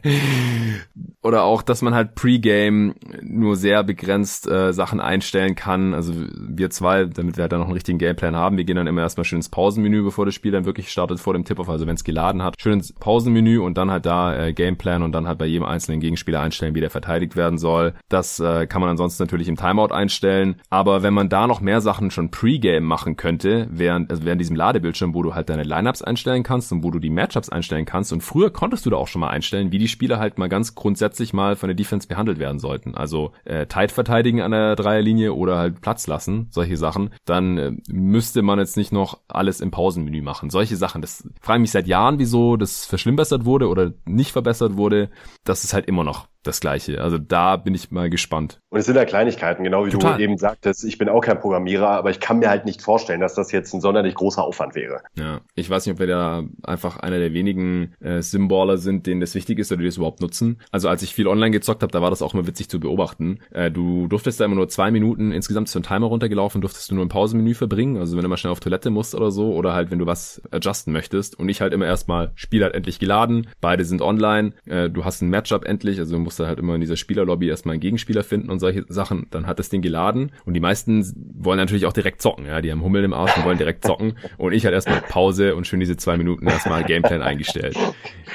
oder auch, dass man halt Pre-Game nur sehr begrenzt äh, Sachen einstellen kann. Also wir zwei, damit wir halt dann noch einen richtigen Game Gameplan haben. Wir gehen dann immer erstmal schön ins Pausenmenü, bevor das Spiel dann wirklich startet vor dem Tip-Off, also wenn es geladen hat. Schön ins Pausenmenü und dann halt da äh, Gameplan und dann halt bei jedem einzelnen Gegenspieler einstellen, wie der verteidigt werden soll. Das äh, kann man ansonsten natürlich im Timeout einstellen. Aber wenn man da noch mehr Sachen schon Pre-Game machen könnte, während, also während diesem Ladebildschirm, wo du halt deine Lineups einstellen kannst und wo du die Matchups einstellen kannst. Und früher konntest du da auch schon mal einstellen, wie die Spieler halt mal ganz grundsätzlich mal von der Defense behandelt werden sollten. Also äh, tight verteidigen an der Dreierlinie oder halt Platz lassen, solche Sachen. Dann äh, müsste man jetzt nicht noch alles im Pausenmenü machen. Solche Sachen, das frage ich mich seit Jahren, wieso das verschlimmbessert wurde oder nicht verbessert wurde. Das ist halt immer noch das Gleiche. Also da bin ich mal gespannt. Und es sind ja Kleinigkeiten, genau wie Total. du eben sagtest. Ich bin auch kein Programmierer, aber ich kann mir halt nicht vorstellen, dass das jetzt ein sonderlich großer Aufwand wäre. Ja, ich weiß nicht, ob wir da einfach einer der wenigen äh, Symballer sind, denen das wichtig ist oder die das überhaupt nutzen. Also als ich viel online gezockt habe, da war das auch immer witzig zu beobachten. Äh, du durftest da immer nur zwei Minuten, insgesamt ein Timer runtergelaufen, durftest du nur ein Pausenmenü verbringen. Also wenn du mal schnell auf Toilette musst oder so oder halt wenn du was adjusten möchtest. Und ich halt immer erstmal, Spiel hat endlich geladen, beide sind online, äh, du hast ein Matchup endlich, also du musst da halt immer in dieser Spielerlobby erstmal einen Gegenspieler finden und solche Sachen. Dann hat das Ding geladen und die meisten wollen natürlich auch direkt zocken, ja, die haben Hummel im Arsch und wollen direkt zocken und ich halt erstmal Pause und schön diese zwei Minuten erstmal Gameplan eingestellt.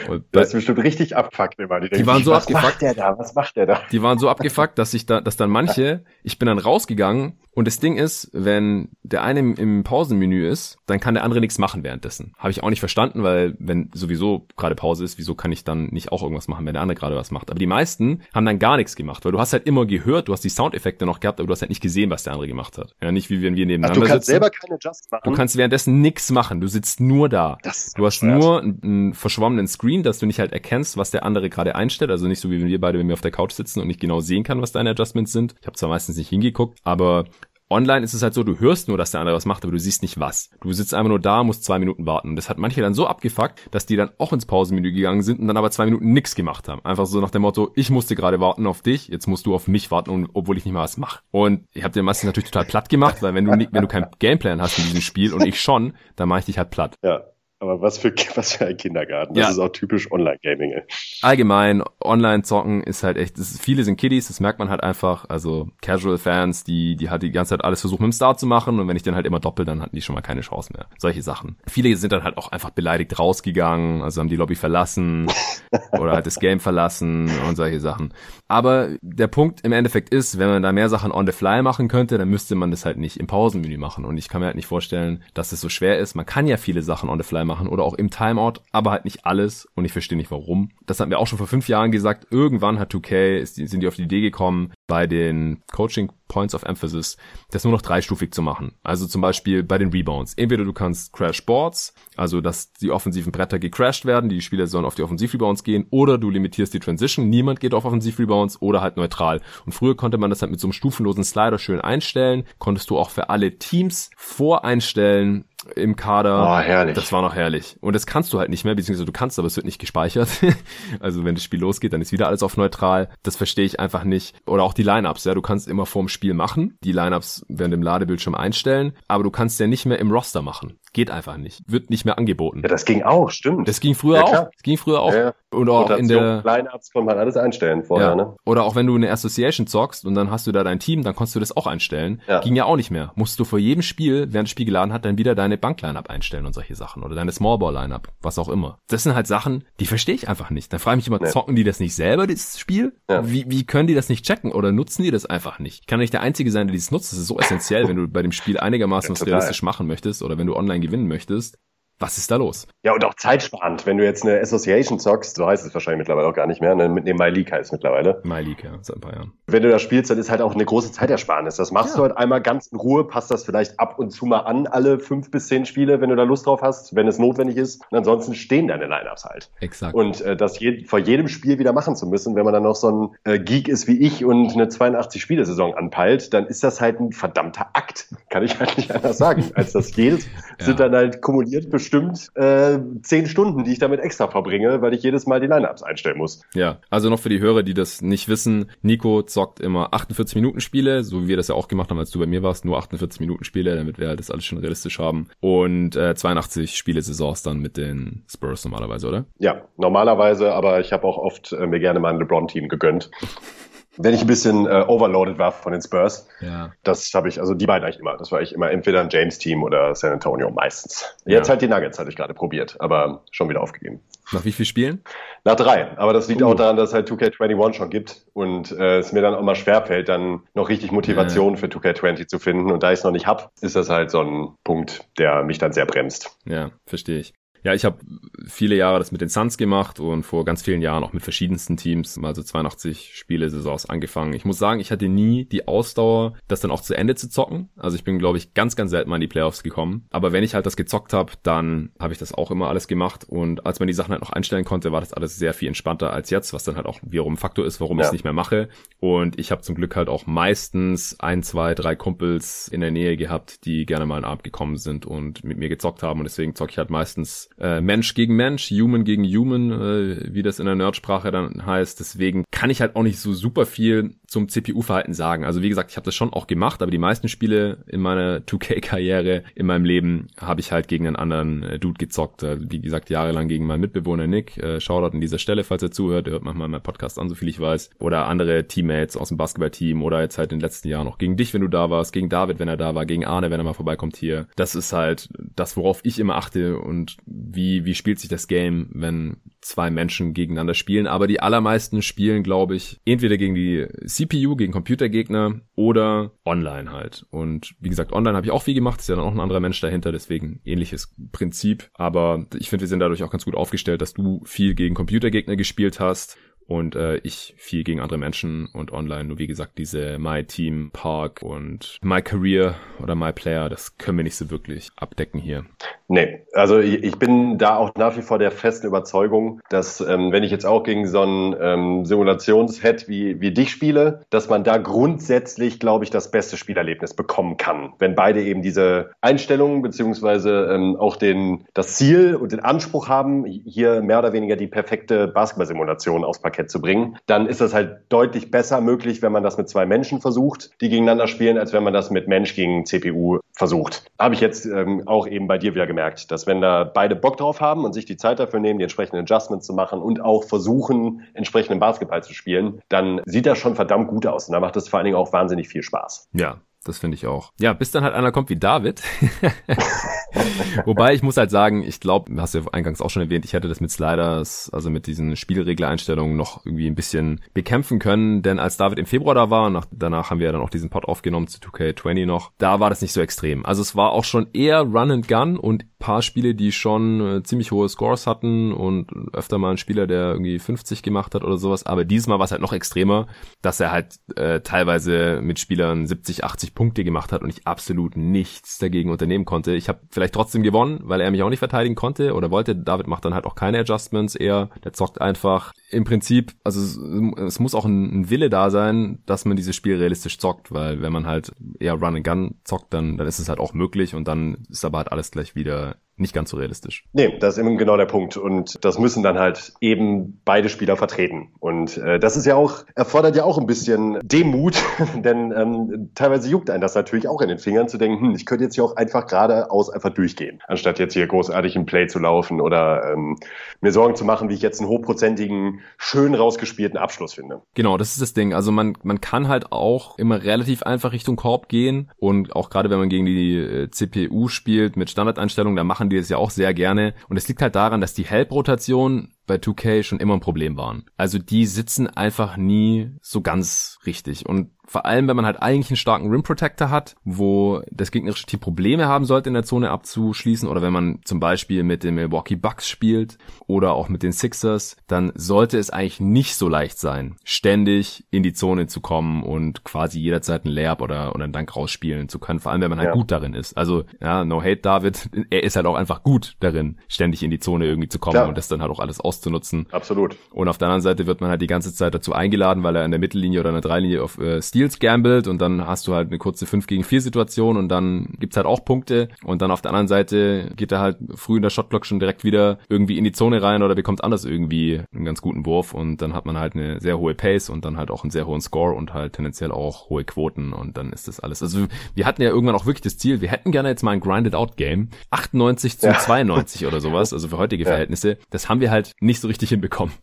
Und das ist bestimmt richtig abfuckt immer. Die, die waren so was abgefuckt. Was macht der da? Was macht der da? Die waren so abgefuckt, dass ich da, dass dann manche, ich bin dann rausgegangen und das Ding ist, wenn der eine im, Pausenmenü ist, dann kann der andere nichts machen währenddessen. Habe ich auch nicht verstanden, weil wenn sowieso gerade Pause ist, wieso kann ich dann nicht auch irgendwas machen, wenn der andere gerade was macht? Aber die meisten haben dann gar nichts gemacht, weil du hast halt immer gehört, du hast die Soundeffekte noch gehabt, aber du hast halt nicht gesehen, was der andere gemacht hat. Ja, nicht wie wenn wir nebeneinander Ach, du kannst sitzen. selber keine Just machen. Du kannst währenddessen nichts machen. Du sitzt nur da. Das du hast schwer. nur einen, einen verschwommenen Screen, dass du nicht halt erkennst, was der andere gerade einstellt. Also nicht so wie wenn wir beide, wenn wir auf der Couch sitzen und nicht genau sehen kann, was deine Adjustments sind. Ich habe zwar meistens nicht hingeguckt, aber Online ist es halt so, du hörst nur, dass der andere was macht, aber du siehst nicht was. Du sitzt einfach nur da, musst zwei Minuten warten. Und das hat manche dann so abgefuckt, dass die dann auch ins Pausenmenü gegangen sind und dann aber zwei Minuten nichts gemacht haben. Einfach so nach dem Motto, ich musste gerade warten auf dich, jetzt musst du auf mich warten, obwohl ich nicht mal was mache. Und ich habe den meisten natürlich total platt gemacht, weil wenn du nicht, wenn du kein Gameplan hast in diesem Spiel und ich schon, dann mache ich dich halt platt. Ja. Aber was für, was für ein Kindergarten. Das ja. ist auch typisch Online-Gaming. Allgemein, Online-Zocken ist halt echt, ist, viele sind Kiddies, das merkt man halt einfach. Also Casual-Fans, die, die halt die ganze Zeit alles versuchen mit dem Start zu machen und wenn ich dann halt immer doppel, dann hatten die schon mal keine Chance mehr. Solche Sachen. Viele sind dann halt auch einfach beleidigt rausgegangen, also haben die Lobby verlassen oder halt das Game verlassen und solche Sachen. Aber der Punkt im Endeffekt ist, wenn man da mehr Sachen on the fly machen könnte, dann müsste man das halt nicht im Pausenmenü machen. Und ich kann mir halt nicht vorstellen, dass es so schwer ist. Man kann ja viele Sachen on the fly machen oder auch im Timeout, aber halt nicht alles und ich verstehe nicht warum. Das hatten wir auch schon vor fünf Jahren gesagt. Irgendwann hat 2K, sind die auf die Idee gekommen, bei den Coaching Points of Emphasis, das nur noch dreistufig zu machen. Also zum Beispiel bei den Rebounds. Entweder du kannst Crash Boards, also dass die offensiven Bretter gecrashed werden, die Spieler sollen auf die Offensiv-Rebounds gehen, oder du limitierst die Transition, niemand geht auf Offensiv-Rebounds oder halt neutral. Und früher konnte man das halt mit so einem stufenlosen Slider schön einstellen, konntest du auch für alle Teams voreinstellen, im Kader. Oh, herrlich. Das war noch herrlich. Und das kannst du halt nicht mehr, beziehungsweise du kannst, aber es wird nicht gespeichert. also wenn das Spiel losgeht, dann ist wieder alles auf neutral. Das verstehe ich einfach nicht. Oder auch die Lineups, ja. Du kannst immer vorm Spiel machen, die Lineups während dem Ladebildschirm einstellen, aber du kannst ja nicht mehr im Roster machen. Geht einfach nicht. Wird nicht mehr angeboten. Ja, das ging auch, stimmt. Das ging früher ja, auch. Das ging früher auch. Ja, Und auch in der Lineups konnte man alles einstellen vorher, ja. ne? Oder auch wenn du eine Association zockst und dann hast du da dein Team, dann konntest du das auch einstellen. Ja. Ging ja auch nicht mehr. Musst du vor jedem Spiel, während das Spiel geladen hat, dann wieder deine Bank-Lineup einstellen und solche Sachen. Oder deine Smallball-Lineup, was auch immer. Das sind halt Sachen, die verstehe ich einfach nicht. Dann frage ich mich immer, nee. zocken die das nicht selber, dieses Spiel? Ja. Wie, wie können die das nicht checken? Oder nutzen die das einfach nicht? Ich kann nicht der Einzige sein, der dieses nutzt. Das ist so essentiell, wenn du bei dem Spiel einigermaßen was realistisch machen möchtest oder wenn du online gewinnen möchtest was ist da los? Ja, und auch zeitsparend. Wenn du jetzt eine Association zockst, so heißt es wahrscheinlich mittlerweile auch gar nicht mehr, ne? mit dem MyLeague heißt es mittlerweile. MyLeague, ja, seit ein paar Jahren. Wenn du das spielst, dann ist halt auch eine große Zeitersparnis. Das machst ja. du halt einmal ganz in Ruhe, passt das vielleicht ab und zu mal an, alle fünf bis zehn Spiele, wenn du da Lust drauf hast, wenn es notwendig ist. Und ansonsten stehen deine Lineups halt. Exakt. Und äh, das je, vor jedem Spiel wieder machen zu müssen, wenn man dann noch so ein äh, Geek ist wie ich und eine 82-Spiele-Saison anpeilt, dann ist das halt ein verdammter Akt. Kann ich halt nicht anders sagen. Als das jedes ja. sind dann halt kumuliert bestimmt äh, zehn Stunden, die ich damit extra verbringe, weil ich jedes Mal die Lineups einstellen muss. Ja, also noch für die Hörer, die das nicht wissen, Nico zockt immer 48 Minuten Spiele, so wie wir das ja auch gemacht haben, als du bei mir warst, nur 48 Minuten Spiele, damit wir halt das alles schon realistisch haben. Und äh, 82 Spiele-Saisons dann mit den Spurs normalerweise, oder? Ja, normalerweise, aber ich habe auch oft äh, mir gerne mal ein LeBron-Team gegönnt wenn ich ein bisschen äh, overloaded war von den Spurs. Ja. Das habe ich, also die beiden eigentlich immer. Das war ich immer entweder ein James-Team oder San Antonio meistens. Jetzt ja. halt die Nuggets hatte ich gerade probiert, aber schon wieder aufgegeben. Nach wie viel Spielen? Nach drei. Aber das liegt uh. auch daran, dass es halt 2K21 schon gibt und äh, es mir dann auch mal schwerfällt, dann noch richtig Motivation ja. für 2K20 zu finden. Und da ich es noch nicht hab, ist das halt so ein Punkt, der mich dann sehr bremst. Ja, verstehe ich. Ja, ich habe viele Jahre das mit den Suns gemacht und vor ganz vielen Jahren auch mit verschiedensten Teams, mal so 82 Spiele Saisons angefangen. Ich muss sagen, ich hatte nie die Ausdauer, das dann auch zu Ende zu zocken. Also ich bin, glaube ich, ganz, ganz selten mal in die Playoffs gekommen. Aber wenn ich halt das gezockt habe, dann habe ich das auch immer alles gemacht. Und als man die Sachen halt noch einstellen konnte, war das alles sehr viel entspannter als jetzt, was dann halt auch wiederum ein Faktor ist, warum ja. ich es nicht mehr mache. Und ich habe zum Glück halt auch meistens ein, zwei, drei Kumpels in der Nähe gehabt, die gerne mal einen Abend gekommen sind und mit mir gezockt haben. Und deswegen zocke ich halt meistens äh, Mensch gegen Mensch, Human gegen Human, äh, wie das in der Nerdsprache dann heißt. Deswegen kann ich halt auch nicht so super viel zum CPU-Verhalten sagen. Also wie gesagt, ich habe das schon auch gemacht, aber die meisten Spiele in meiner 2K-Karriere, in meinem Leben, habe ich halt gegen einen anderen äh, Dude gezockt. Äh, wie gesagt, jahrelang gegen meinen Mitbewohner Nick. Äh, Shoutout an dieser Stelle, falls er zuhört. Er hört manchmal meinen Podcast an, so viel ich weiß. Oder andere Teammates aus dem Basketballteam oder jetzt halt in den letzten Jahren auch gegen dich, wenn du da warst, gegen David, wenn er da war, gegen Arne, wenn er mal vorbeikommt hier. Das ist halt das, worauf ich immer achte und wie, wie spielt sich das Game, wenn zwei Menschen gegeneinander spielen. Aber die allermeisten spielen, glaube ich, entweder gegen die CPU, gegen Computergegner oder online halt. Und wie gesagt, online habe ich auch viel gemacht, ist ja dann auch ein anderer Mensch dahinter, deswegen ähnliches Prinzip. Aber ich finde, wir sind dadurch auch ganz gut aufgestellt, dass du viel gegen Computergegner gespielt hast und äh, ich viel gegen andere Menschen und online. Nur wie gesagt, diese My Team, Park und My Career oder My Player, das können wir nicht so wirklich abdecken hier. Nee, also ich, ich bin da auch nach wie vor der festen Überzeugung, dass ähm, wenn ich jetzt auch gegen so ein ähm, Simulationshead wie, wie dich spiele, dass man da grundsätzlich, glaube ich, das beste Spielerlebnis bekommen kann. Wenn beide eben diese Einstellungen beziehungsweise ähm, auch den, das Ziel und den Anspruch haben, hier mehr oder weniger die perfekte Basketball-Simulation aufs Parkett zu bringen, dann ist das halt deutlich besser möglich, wenn man das mit zwei Menschen versucht, die gegeneinander spielen, als wenn man das mit Mensch gegen CPU versucht. Habe ich jetzt ähm, auch eben bei dir wieder gemerkt, dass wenn da beide Bock drauf haben und sich die Zeit dafür nehmen, die entsprechenden Adjustments zu machen und auch versuchen, entsprechenden Basketball zu spielen, dann sieht das schon verdammt gut aus. Und da macht es vor allen Dingen auch wahnsinnig viel Spaß. Ja, das finde ich auch. Ja, bis dann halt einer kommt wie David. Wobei ich muss halt sagen, ich glaube, hast du ja eingangs auch schon erwähnt, ich hätte das mit Sliders, also mit diesen Spielregeleinstellungen noch irgendwie ein bisschen bekämpfen können, denn als David im Februar da war, nach, danach haben wir ja dann auch diesen Pod aufgenommen zu 2K20 noch, da war das nicht so extrem. Also es war auch schon eher Run and Gun und paar Spiele, die schon äh, ziemlich hohe Scores hatten und öfter mal ein Spieler, der irgendwie 50 gemacht hat oder sowas, aber diesmal war es halt noch extremer, dass er halt äh, teilweise mit Spielern 70, 80 Punkte gemacht hat und ich absolut nichts dagegen unternehmen konnte. Ich habe vielleicht trotzdem gewonnen, weil er mich auch nicht verteidigen konnte oder wollte. David macht dann halt auch keine Adjustments eher. Der zockt einfach im Prinzip, also es, es muss auch ein, ein, Wille da sein, dass man dieses Spiel realistisch zockt, weil wenn man halt eher Run and Gun zockt, dann, dann ist es halt auch möglich und dann ist aber halt alles gleich wieder it. Nicht ganz so realistisch. Nee, das ist eben genau der Punkt. Und das müssen dann halt eben beide Spieler vertreten. Und äh, das ist ja auch, erfordert ja auch ein bisschen Demut, denn ähm, teilweise juckt einen das natürlich auch in den Fingern zu denken, hm, ich könnte jetzt hier auch einfach geradeaus einfach durchgehen, anstatt jetzt hier großartig im Play zu laufen oder ähm, mir Sorgen zu machen, wie ich jetzt einen hochprozentigen, schön rausgespielten Abschluss finde. Genau, das ist das Ding. Also man, man kann halt auch immer relativ einfach Richtung Korb gehen und auch gerade wenn man gegen die äh, CPU spielt mit Standardeinstellungen, da machen machen die es ja auch sehr gerne. Und es liegt halt daran, dass die Help-Rotation bei 2K schon immer ein Problem waren. Also die sitzen einfach nie so ganz richtig und vor allem, wenn man halt eigentlich einen starken Rim Protector hat, wo das gegnerische Team Probleme haben sollte, in der Zone abzuschließen, oder wenn man zum Beispiel mit den Milwaukee Bucks spielt oder auch mit den Sixers, dann sollte es eigentlich nicht so leicht sein, ständig in die Zone zu kommen und quasi jederzeit einen Layup oder, oder einen Dank rausspielen zu können, vor allem wenn man halt ja. gut darin ist. Also, ja, no hate David, er ist halt auch einfach gut darin, ständig in die Zone irgendwie zu kommen Klar. und das dann halt auch alles auszunutzen. Absolut. Und auf der anderen Seite wird man halt die ganze Zeit dazu eingeladen, weil er in der Mittellinie oder in der Dreilinie auf äh, Steals gambelt und dann hast du halt eine kurze 5 gegen 4 Situation und dann gibt's halt auch Punkte und dann auf der anderen Seite geht er halt früh in der Shotblock schon direkt wieder irgendwie in die Zone rein oder bekommt anders irgendwie einen ganz guten Wurf und dann hat man halt eine sehr hohe Pace und dann halt auch einen sehr hohen Score und halt tendenziell auch hohe Quoten und dann ist das alles. Also wir hatten ja irgendwann auch wirklich das Ziel, wir hätten gerne jetzt mal ein Grinded Out Game. 98 zu ja. 92 oder sowas, also für heutige ja. Verhältnisse. Das haben wir halt nicht so richtig hinbekommen.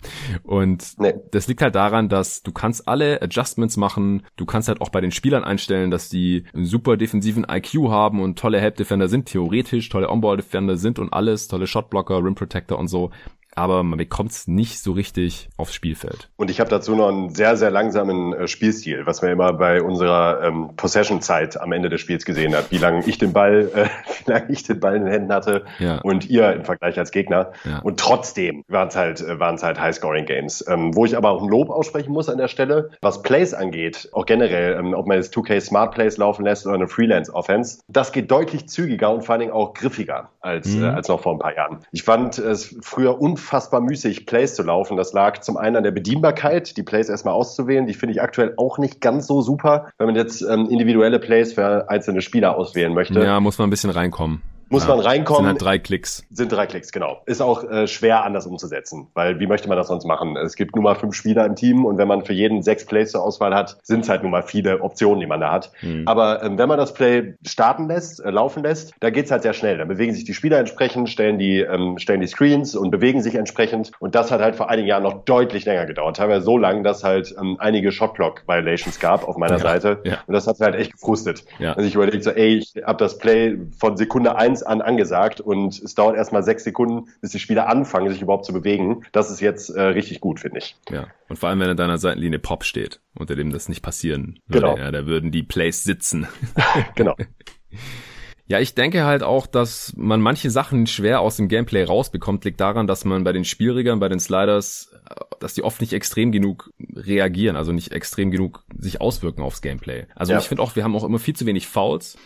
Und nee. das liegt halt daran, dass du kannst alle Adjustments machen, du kannst halt auch bei den Spielern einstellen, dass die einen super defensiven IQ haben und tolle Help Defender sind, theoretisch tolle Onboard Defender sind und alles, tolle Shotblocker, Rim Protector und so aber man bekommt es nicht so richtig aufs Spielfeld. Und ich habe dazu noch einen sehr, sehr langsamen äh, Spielstil, was man immer bei unserer ähm, Possession-Zeit am Ende des Spiels gesehen hat, wie lange ich den Ball, äh, wie lange ich den Ball in den Händen hatte ja. und ihr im Vergleich als Gegner. Ja. Und trotzdem waren es halt, äh, waren's halt High-Scoring-Games. Ähm, wo ich aber auch ein Lob aussprechen muss an der Stelle, was Plays angeht, auch generell, ähm, ob man jetzt 2K Smart Plays laufen lässt oder eine Freelance-Offense, das geht deutlich zügiger und vor allen Dingen auch griffiger als, mhm. äh, als noch vor ein paar Jahren. Ich fand es früher unfassbar unfassbar müßig, Plays zu laufen. Das lag zum einen an der Bedienbarkeit, die Plays erstmal auszuwählen. Die finde ich aktuell auch nicht ganz so super, wenn man jetzt ähm, individuelle Plays für einzelne Spieler auswählen möchte. Ja, muss man ein bisschen reinkommen muss ja, man reinkommen. Sind halt drei Klicks. Sind drei Klicks, genau. Ist auch äh, schwer anders umzusetzen, weil wie möchte man das sonst machen? Es gibt nur mal fünf Spieler im Team und wenn man für jeden sechs Plays zur Auswahl hat, sind es halt nur mal viele Optionen, die man da hat. Mhm. Aber ähm, wenn man das Play starten lässt, äh, laufen lässt, da geht's halt sehr schnell. Da bewegen sich die Spieler entsprechend, stellen die, ähm, stellen die Screens und bewegen sich entsprechend. Und das hat halt vor einigen Jahren noch deutlich länger gedauert. Teilweise so lang, dass halt ähm, einige Shotclock-Violations gab auf meiner ja, Seite. Ja. Und das hat halt echt gefrustet. Ja. Also ich überlegt so, ey, ich habe das Play von Sekunde eins an angesagt und es dauert erstmal sechs Sekunden, bis die Spieler anfangen, sich überhaupt zu bewegen. Das ist jetzt äh, richtig gut, finde ich. Ja, und vor allem, wenn in deiner Seitenlinie Pop steht, unter dem das nicht passieren würde. Genau. Ja, da würden die Plays sitzen. genau. Ja, ich denke halt auch, dass man manche Sachen schwer aus dem Gameplay rausbekommt, liegt daran, dass man bei den Spielregeln, bei den Sliders, dass die oft nicht extrem genug reagieren, also nicht extrem genug sich auswirken aufs Gameplay. Also ja. ich finde auch, wir haben auch immer viel zu wenig Fouls.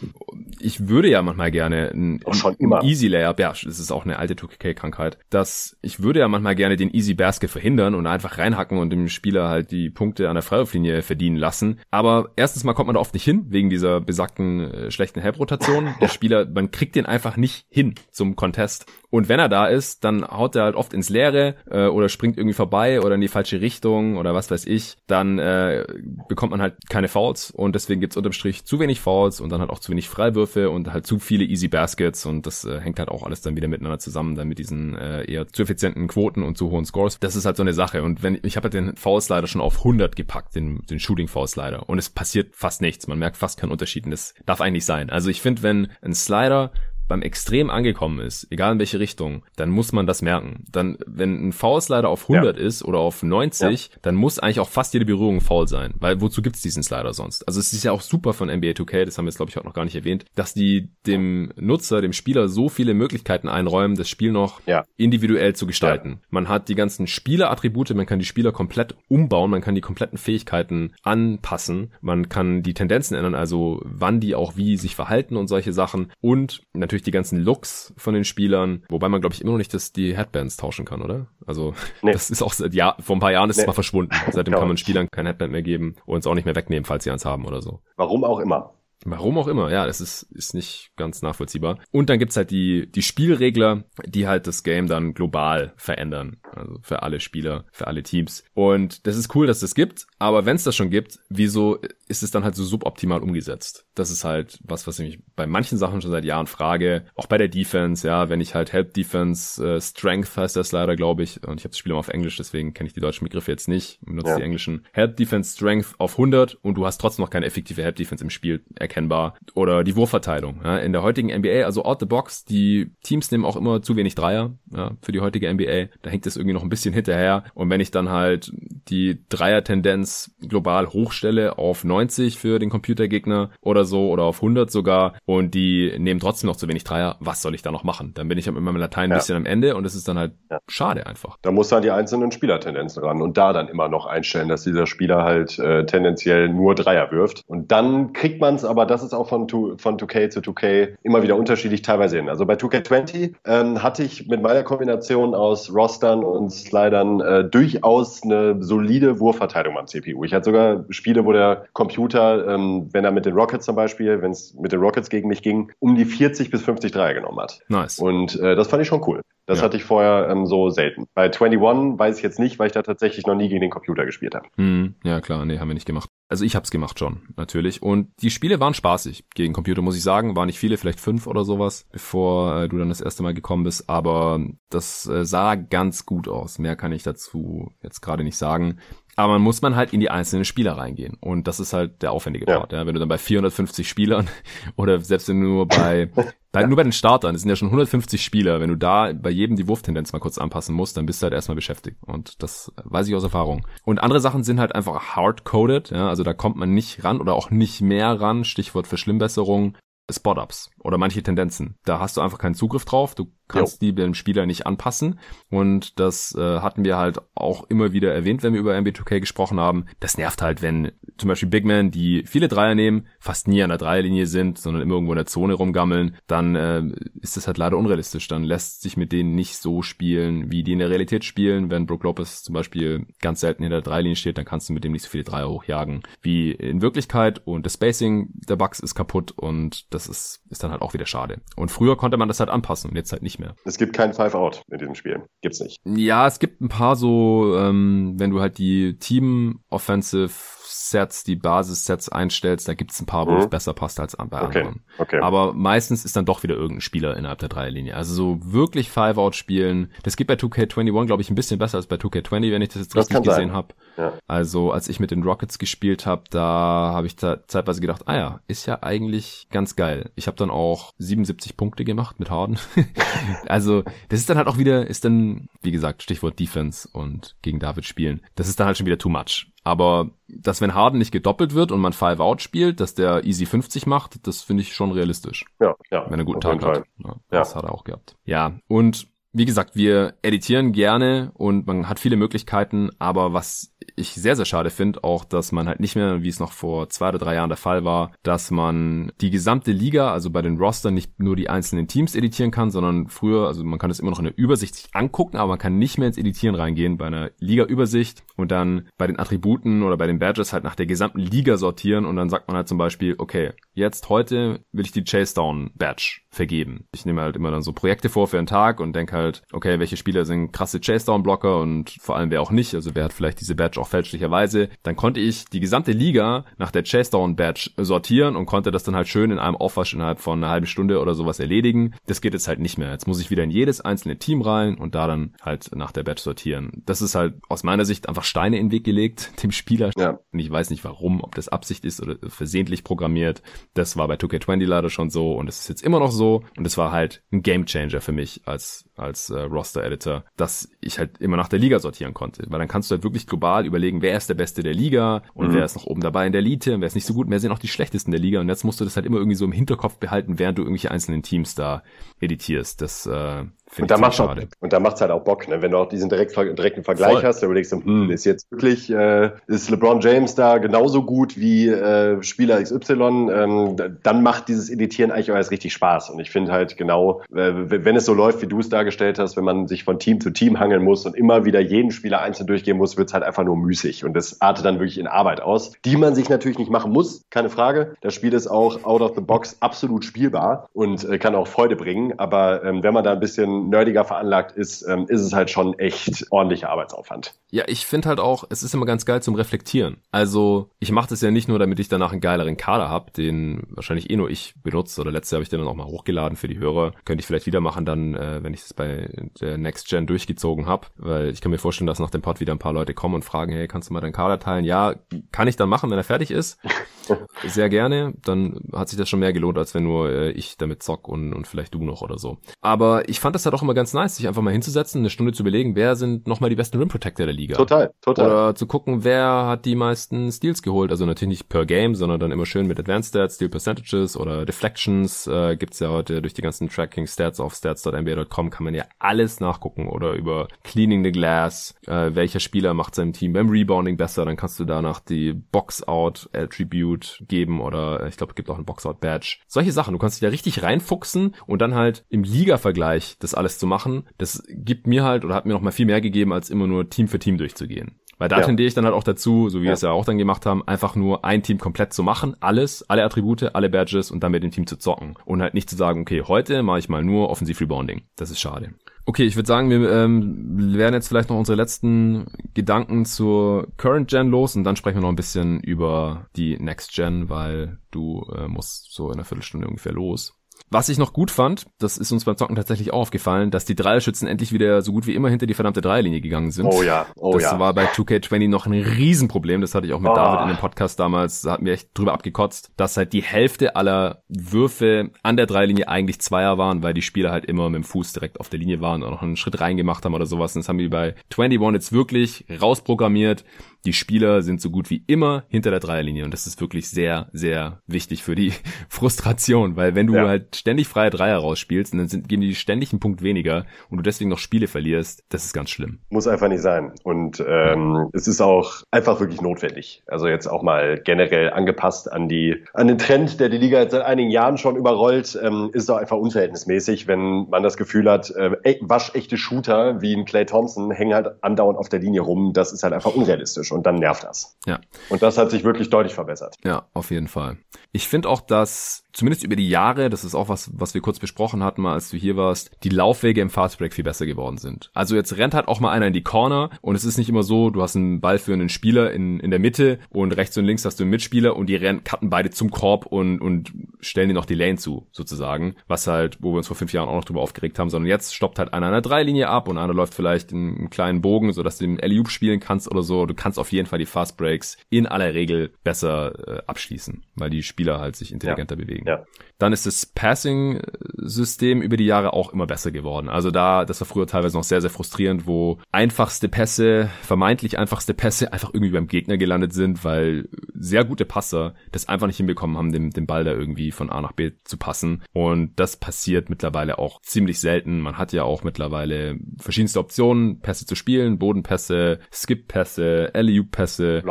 Ich würde ja manchmal gerne ein, ein Easy Layup, ja, das ist auch eine alte 2K-Krankheit, dass ich würde ja manchmal gerne den Easy Basket verhindern und einfach reinhacken und dem Spieler halt die Punkte an der Freiwurflinie verdienen lassen. Aber erstens mal kommt man da oft nicht hin, wegen dieser besagten äh, schlechten Help-Rotation. Spieler, man kriegt den einfach nicht hin zum Contest. Und wenn er da ist, dann haut er halt oft ins Leere äh, oder springt irgendwie vorbei oder in die falsche Richtung oder was weiß ich. Dann äh, bekommt man halt keine Fouls und deswegen gibt's unterm Strich zu wenig Fouls und dann halt auch zu wenig Freiwürfe und halt zu viele Easy Baskets und das äh, hängt halt auch alles dann wieder miteinander zusammen, dann mit diesen äh, eher zu effizienten Quoten und zu hohen Scores. Das ist halt so eine Sache und wenn ich habe halt den Foul Slider schon auf 100 gepackt, den, den Shooting Foul Slider und es passiert fast nichts. Man merkt fast keinen Unterschied und das darf eigentlich sein. Also ich finde, wenn ein Slider beim Extrem angekommen ist, egal in welche Richtung, dann muss man das merken. Dann, wenn ein Foul-Slider auf 100 ja. ist oder auf 90, ja. dann muss eigentlich auch fast jede Berührung faul sein. Weil wozu gibt's diesen Slider sonst? Also es ist ja auch super von NBA 2K, das haben wir jetzt glaube ich heute noch gar nicht erwähnt, dass die dem Nutzer, dem Spieler so viele Möglichkeiten einräumen, das Spiel noch ja. individuell zu gestalten. Man hat die ganzen Spielerattribute, man kann die Spieler komplett umbauen, man kann die kompletten Fähigkeiten anpassen, man kann die Tendenzen ändern, also wann die auch wie sich verhalten und solche Sachen und natürlich natürlich die ganzen Looks von den Spielern, wobei man glaube ich immer noch nicht dass die Headbands tauschen kann, oder? Also nee. das ist auch seit Jahr, vor ein paar Jahren ist nee. es mal verschwunden. Seitdem kann man Spielern kein Headband mehr geben und es auch nicht mehr wegnehmen, falls sie eins haben oder so. Warum auch immer. Warum auch immer, ja, das ist, ist nicht ganz nachvollziehbar. Und dann gibt's halt die, die Spielregler, die halt das Game dann global verändern. Also für alle Spieler, für alle Teams. Und das ist cool, dass es das gibt, aber wenn es das schon gibt, wieso ist es dann halt so suboptimal umgesetzt? Das ist halt was, was ich mich bei manchen Sachen schon seit Jahren frage. Auch bei der Defense, ja, wenn ich halt Help Defense, äh, Strength heißt das leider, glaube ich. Und ich habe das Spiel immer auf Englisch, deswegen kenne ich die deutschen Begriffe jetzt nicht. Ich benutze ja. die englischen. Help Defense Strength auf 100 und du hast trotzdem noch keine effektive Help Defense im Spiel erkennbar. Oder die Wurfverteilung. Ja, in der heutigen NBA, also out the box, die Teams nehmen auch immer zu wenig Dreier ja, für die heutige NBA. Da hängt es irgendwie noch ein bisschen hinterher. Und wenn ich dann halt die Dreier-Tendenz global hochstelle auf 90 für den Computergegner oder so oder auf 100 sogar und die nehmen trotzdem noch zu wenig Dreier, was soll ich da noch machen? Dann bin ich mit meinem Latein ein ja. bisschen am Ende und es ist dann halt schade einfach. Da muss dann die einzelnen Spielertendenzen ran und da dann immer noch einstellen, dass dieser Spieler halt äh, tendenziell nur Dreier wirft. Und dann kriegt man es, aber das ist auch von, von 2K zu 2K immer wieder unterschiedlich teilweise hin. Also bei 2K20 ähm, hatte ich mit meiner Kombination aus Rostern und Slidern äh, durchaus eine solide Wurfverteilung am CPU. Ich hatte sogar Spiele, wo der Computer, ähm, wenn er mit den Rockets zum Beispiel, wenn es mit den Rockets gegen mich ging, um die 40 bis 50 Dreier genommen hat. Nice. Und äh, das fand ich schon cool. Das ja. hatte ich vorher ähm, so selten. Bei 21 weiß ich jetzt nicht, weil ich da tatsächlich noch nie gegen den Computer gespielt habe. Hm, ja klar, nee, haben wir nicht gemacht. Also ich hab's gemacht schon, natürlich. Und die Spiele waren spaßig gegen Computer, muss ich sagen. Waren nicht viele, vielleicht fünf oder sowas, bevor äh, du dann das erste Mal gekommen bist. Aber das äh, sah ganz gut aus. Mehr kann ich dazu jetzt gerade nicht sagen. Aber man muss man halt in die einzelnen Spieler reingehen. Und das ist halt der aufwendige Part. Ja. ja. Wenn du dann bei 450 Spielern oder selbst wenn du nur bei, bei ja. nur bei den Startern, das sind ja schon 150 Spieler, wenn du da bei jedem die Wurftendenz mal kurz anpassen musst, dann bist du halt erstmal beschäftigt. Und das weiß ich aus Erfahrung. Und andere Sachen sind halt einfach hard-coded. Ja. Also da kommt man nicht ran oder auch nicht mehr ran. Stichwort Verschlimmbesserung. Spot-Ups oder manche Tendenzen. Da hast du einfach keinen Zugriff drauf. Du kannst jo. die dem Spieler nicht anpassen. Und das äh, hatten wir halt auch immer wieder erwähnt, wenn wir über MB2K gesprochen haben. Das nervt halt, wenn zum Beispiel Big Men, die viele Dreier nehmen, fast nie an der Dreierlinie sind, sondern immer irgendwo in der Zone rumgammeln, dann äh, ist das halt leider unrealistisch. Dann lässt sich mit denen nicht so spielen, wie die in der Realität spielen. Wenn Brook Lopez zum Beispiel ganz selten in der Dreierlinie steht, dann kannst du mit dem nicht so viele Dreier hochjagen wie in Wirklichkeit. Und das Spacing der Bugs ist kaputt und das ist, ist dann halt auch wieder schade. Und früher konnte man das halt anpassen und jetzt halt nicht mehr. Es gibt kein Five-Out in diesem Spiel. Gibt's nicht. Ja, es gibt ein paar so, ähm, wenn du halt die Team-Offensive Sets, die Basis-Sets einstellst, da gibt's ein paar, wo mhm. es besser passt als bei okay. anderen. Okay. Aber meistens ist dann doch wieder irgendein Spieler innerhalb der Dreierlinie. Also so wirklich Five-Out spielen, das geht bei 2K21, glaube ich, ein bisschen besser als bei 2K20, wenn ich das jetzt das richtig gesehen habe. Ja. Also als ich mit den Rockets gespielt habe, da habe ich da zeitweise gedacht, ah ja, ist ja eigentlich ganz geil. Ich habe dann auch 77 Punkte gemacht mit Harden. also das ist dann halt auch wieder, ist dann, wie gesagt, Stichwort Defense und gegen David spielen. Das ist dann halt schon wieder too much. Aber dass wenn Harden nicht gedoppelt wird und man Five Out spielt, dass der easy 50 macht, das finde ich schon realistisch. Ja, ja. Wenn er einen guten Tag hat. Ja, das hat er auch gehabt. Ja, und wie gesagt, wir editieren gerne und man hat viele Möglichkeiten, aber was ich sehr, sehr schade finde, auch, dass man halt nicht mehr, wie es noch vor zwei oder drei Jahren der Fall war, dass man die gesamte Liga, also bei den Rostern nicht nur die einzelnen Teams editieren kann, sondern früher, also man kann es immer noch in der Übersicht sich angucken, aber man kann nicht mehr ins Editieren reingehen bei einer Liga-Übersicht und dann bei den Attributen oder bei den Badges halt nach der gesamten Liga sortieren und dann sagt man halt zum Beispiel, okay, jetzt heute will ich die Chase Down Badge vergeben. Ich nehme halt immer dann so Projekte vor für einen Tag und denke halt, okay, welche Spieler sind krasse Chase Down Blocker und vor allem wer auch nicht, also wer hat vielleicht diese Badge auch fälschlicherweise, dann konnte ich die gesamte Liga nach der Chase Down Badge sortieren und konnte das dann halt schön in einem Aufwasch innerhalb von einer halben Stunde oder sowas erledigen. Das geht jetzt halt nicht mehr. Jetzt muss ich wieder in jedes einzelne Team rein und da dann halt nach der Badge sortieren. Das ist halt aus meiner Sicht einfach Steine in den Weg gelegt, dem Spieler. Ja. Und ich weiß nicht warum, ob das Absicht ist oder versehentlich programmiert. Das war bei 2K20 leider schon so und es ist jetzt immer noch so. Und es war halt ein Gamechanger für mich als als äh, Roster-Editor, dass ich halt immer nach der Liga sortieren konnte. Weil dann kannst du halt wirklich global überlegen, wer ist der Beste der Liga und mhm. wer ist noch oben dabei in der Elite und wer ist nicht so gut, wer sind auch die schlechtesten der Liga. Und jetzt musst du das halt immer irgendwie so im Hinterkopf behalten, während du irgendwelche einzelnen Teams da editierst. Das äh, und da, macht's auch, und da macht's halt auch Bock, ne? wenn du auch diesen direkt, direkten Vergleich Voll. hast, dann überlegst du, hm, ist jetzt wirklich, äh, ist LeBron James da genauso gut wie äh, Spieler XY, ähm, dann macht dieses Editieren eigentlich auch erst richtig Spaß. Und ich finde halt genau, äh, wenn es so läuft, wie du es dargestellt hast, wenn man sich von Team zu Team hangeln muss und immer wieder jeden Spieler einzeln durchgehen muss, wird's halt einfach nur müßig. Und das artet dann wirklich in Arbeit aus, die man sich natürlich nicht machen muss, keine Frage. Das Spiel ist auch out of the box absolut spielbar und äh, kann auch Freude bringen. Aber ähm, wenn man da ein bisschen nerdiger veranlagt ist, ähm, ist es halt schon echt ordentlicher Arbeitsaufwand. Ja, ich finde halt auch, es ist immer ganz geil zum Reflektieren. Also ich mache das ja nicht nur, damit ich danach einen geileren Kader habe, den wahrscheinlich eh nur ich benutze. Oder letztes Jahr habe ich den dann auch mal hochgeladen für die Hörer. Könnte ich vielleicht wieder machen dann, äh, wenn ich das bei der Next Gen durchgezogen habe. Weil ich kann mir vorstellen, dass nach dem Pod wieder ein paar Leute kommen und fragen, hey, kannst du mal deinen Kader teilen? Ja, kann ich dann machen, wenn er fertig ist. sehr gerne. Dann hat sich das schon mehr gelohnt, als wenn nur äh, ich damit zock und, und vielleicht du noch oder so. Aber ich fand das halt auch immer ganz nice, sich einfach mal hinzusetzen, eine Stunde zu überlegen, wer sind nochmal die besten Rim Protector der Liga. Total, total. Oder zu gucken, wer hat die meisten Steals geholt. Also natürlich nicht per Game, sondern dann immer schön mit Advanced Stats, Steal Percentages oder Deflections. Äh, gibt's ja heute durch die ganzen Tracking Stats auf stats.nba.com kann man ja alles nachgucken oder über Cleaning the Glass, äh, welcher Spieler macht seinem Team beim Rebounding besser, dann kannst du danach die Box-Out Attribute geben oder äh, ich glaube, es gibt auch ein Box-Out Badge. Solche Sachen, du kannst dich da richtig reinfuchsen und dann halt im Liga-Vergleich das alles zu machen, das gibt mir halt oder hat mir noch mal viel mehr gegeben, als immer nur Team für Team durchzugehen. Weil da ja. tendiere ich dann halt auch dazu, so wie ja. wir es ja auch dann gemacht haben, einfach nur ein Team komplett zu machen, alles, alle Attribute, alle Badges und dann mit dem Team zu zocken. Und halt nicht zu sagen, okay, heute mache ich mal nur Offensiv Rebounding. Das ist schade. Okay, ich würde sagen, wir ähm, werden jetzt vielleicht noch unsere letzten Gedanken zur Current Gen los und dann sprechen wir noch ein bisschen über die Next Gen, weil du äh, musst so in einer Viertelstunde ungefähr los. Was ich noch gut fand, das ist uns beim Zocken tatsächlich auch aufgefallen, dass die Dreierschützen endlich wieder so gut wie immer hinter die verdammte Dreierlinie gegangen sind. Oh ja, oh das ja. Das war bei 2K20 noch ein Riesenproblem. Das hatte ich auch mit oh. David in dem Podcast damals. Da hatten wir echt drüber abgekotzt, dass halt die Hälfte aller Würfe an der Dreierlinie eigentlich Zweier waren, weil die Spieler halt immer mit dem Fuß direkt auf der Linie waren und noch einen Schritt reingemacht haben oder sowas. Und das haben die bei 21 jetzt wirklich rausprogrammiert die Spieler sind so gut wie immer hinter der Dreierlinie und das ist wirklich sehr, sehr wichtig für die Frustration, weil wenn du ja. halt ständig freie Dreier rausspielst und dann sind, geben die ständig einen Punkt weniger und du deswegen noch Spiele verlierst, das ist ganz schlimm. Muss einfach nicht sein und ähm, es ist auch einfach wirklich notwendig. Also jetzt auch mal generell angepasst an die an den Trend, der die Liga jetzt seit einigen Jahren schon überrollt, ähm, ist auch einfach unverhältnismäßig, wenn man das Gefühl hat, äh, waschechte Shooter wie ein Clay Thompson hängen halt andauernd auf der Linie rum. Das ist halt einfach unrealistisch und dann nervt das. Ja. Und das hat sich wirklich deutlich verbessert. Ja, auf jeden Fall. Ich finde auch, dass zumindest über die Jahre, das ist auch was, was wir kurz besprochen hatten, mal als du hier warst, die Laufwege im Fastbreak viel besser geworden sind. Also jetzt rennt halt auch mal einer in die Corner und es ist nicht immer so, du hast einen Ball für einen Spieler in, in der Mitte und rechts und links hast du einen Mitspieler und die rennen, cutten beide zum Korb und, und stellen dir noch die Lane zu, sozusagen. Was halt, wo wir uns vor fünf Jahren auch noch drüber aufgeregt haben, sondern jetzt stoppt halt einer an der Dreilinie ab und einer läuft vielleicht in einen kleinen Bogen, sodass du den alley spielen kannst oder so. Du kannst auf jeden Fall die Fastbreaks in aller Regel besser äh, abschließen, weil die Spieler halt sich intelligenter ja. bewegen. Ja. Dann ist das Passing-System über die Jahre auch immer besser geworden. Also da, das war früher teilweise noch sehr, sehr frustrierend, wo einfachste Pässe, vermeintlich einfachste Pässe einfach irgendwie beim Gegner gelandet sind, weil sehr gute Passer das einfach nicht hinbekommen haben, den, den Ball da irgendwie von A nach B zu passen. Und das passiert mittlerweile auch ziemlich selten. Man hat ja auch mittlerweile verschiedenste Optionen, Pässe zu spielen, Bodenpässe, Skip-Pässe, LEU-Pässe.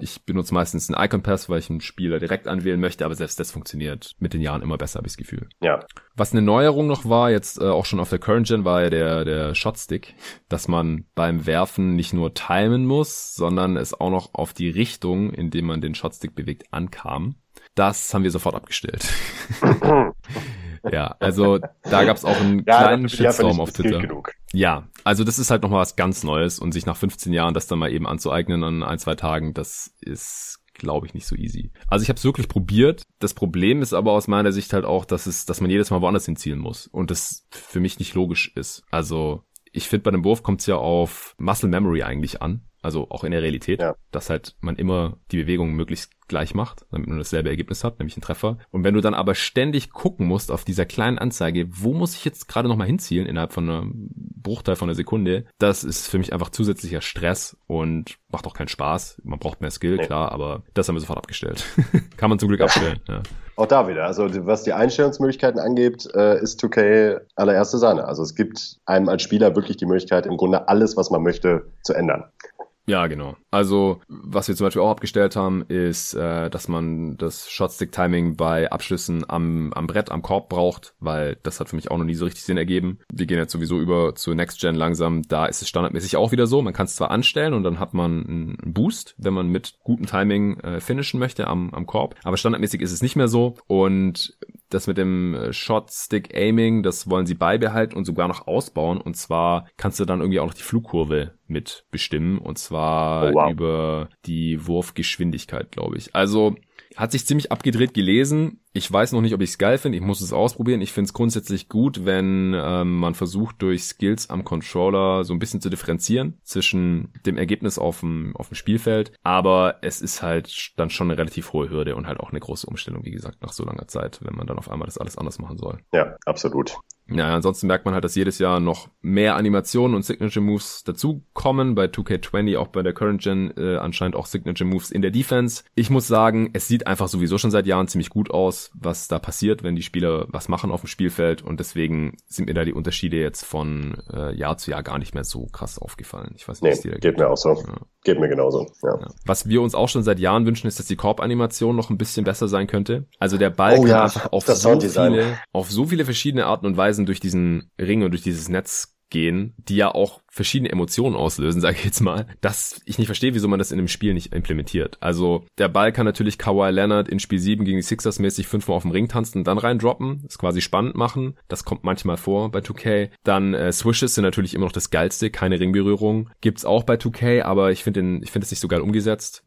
Ich benutze meistens einen Icon-Pass, weil ich einen Spieler direkt anwählen möchte, aber selbst das funktioniert mit den Jahren immer besser, habe ich das Gefühl. Ja. Was eine Neuerung noch war, jetzt äh, auch schon auf der Current Gen, war ja der, der Shotstick, dass man beim Werfen nicht nur timen muss, sondern es auch noch auf die Richtung, in dem man den Shotstick bewegt, ankam. Das haben wir sofort abgestellt. ja, also da gab es auch einen ja, kleinen Shitstorm auf Twitter. Ja, also das ist halt nochmal was ganz Neues und sich nach 15 Jahren das dann mal eben anzueignen an ein, zwei Tagen, das ist glaube ich, nicht so easy. Also ich habe es wirklich probiert. Das Problem ist aber aus meiner Sicht halt auch, dass es, dass man jedes Mal woanders hinzielen muss und das für mich nicht logisch ist. Also ich finde, bei dem Wurf kommt es ja auf Muscle Memory eigentlich an. Also auch in der Realität, ja. dass halt man immer die Bewegung möglichst gleich macht, damit man dasselbe Ergebnis hat, nämlich einen Treffer. Und wenn du dann aber ständig gucken musst auf dieser kleinen Anzeige, wo muss ich jetzt gerade nochmal hinzielen innerhalb von einem Bruchteil von einer Sekunde, das ist für mich einfach zusätzlicher Stress und macht auch keinen Spaß. Man braucht mehr Skill, nee. klar, aber das haben wir sofort abgestellt. Kann man zum Glück abstellen. Ja. Auch da wieder. Also was die Einstellungsmöglichkeiten angeht, äh, ist 2K allererste Sahne. Also es gibt einem als Spieler wirklich die Möglichkeit, im Grunde alles, was man möchte, zu ändern. Ja, genau. Also, was wir zum Beispiel auch abgestellt haben, ist, äh, dass man das Shotstick-Timing bei Abschlüssen am, am Brett, am Korb braucht, weil das hat für mich auch noch nie so richtig Sinn ergeben. Wir gehen jetzt sowieso über zu Next Gen langsam. Da ist es standardmäßig auch wieder so. Man kann es zwar anstellen und dann hat man einen Boost, wenn man mit gutem Timing äh, finishen möchte am, am Korb, aber standardmäßig ist es nicht mehr so. Und das mit dem äh, Shot-Stick Aiming, das wollen sie beibehalten und sogar noch ausbauen. Und zwar kannst du dann irgendwie auch noch die Flugkurve mit bestimmen. Und zwar oh, wow. über die Wurfgeschwindigkeit, glaube ich. Also Hat sich ziemlich abgedreht gelesen. Ich weiß noch nicht, ob ich es geil finde. Ich muss es ausprobieren. Ich finde es grundsätzlich gut, wenn ähm, man versucht, durch Skills am Controller so ein bisschen zu differenzieren zwischen dem Ergebnis auf dem, auf dem Spielfeld. Aber es ist halt dann schon eine relativ hohe Hürde und halt auch eine große Umstellung, wie gesagt, nach so langer Zeit, wenn man dann auf einmal das alles anders machen soll. Ja, absolut. Ja, ansonsten merkt man halt, dass jedes Jahr noch mehr Animationen und Signature Moves dazukommen. Bei 2K20, auch bei der Current Gen, äh, anscheinend auch Signature Moves in der Defense. Ich muss sagen, es sieht einfach sowieso schon seit Jahren ziemlich gut aus, was da passiert, wenn die Spieler was machen auf dem Spielfeld. Und deswegen sind mir da die Unterschiede jetzt von äh, Jahr zu Jahr gar nicht mehr so krass aufgefallen. Ich weiß nicht, nee, geht geht mir auch so. Ja. Geht mir genauso. Ja. Ja. Was wir uns auch schon seit Jahren wünschen, ist, dass die Korb-Animation noch ein bisschen besser sein könnte. Also der Ball oh, kann einfach auf so viele, auf so viele verschiedene Arten und Weisen durch diesen Ring und durch dieses Netz gehen, die ja auch verschiedene Emotionen auslösen, sage ich jetzt mal, dass ich nicht verstehe, wieso man das in dem Spiel nicht implementiert. Also der Ball kann natürlich Kawhi Leonard in Spiel 7 gegen die Sixers mäßig fünfmal auf dem Ring tanzen und dann reindroppen, das quasi spannend machen. Das kommt manchmal vor bei 2K. Dann äh, Swishes sind natürlich immer noch das geilste, keine Ringberührung. Gibt's auch bei 2K, aber ich finde ich finde es nicht so geil umgesetzt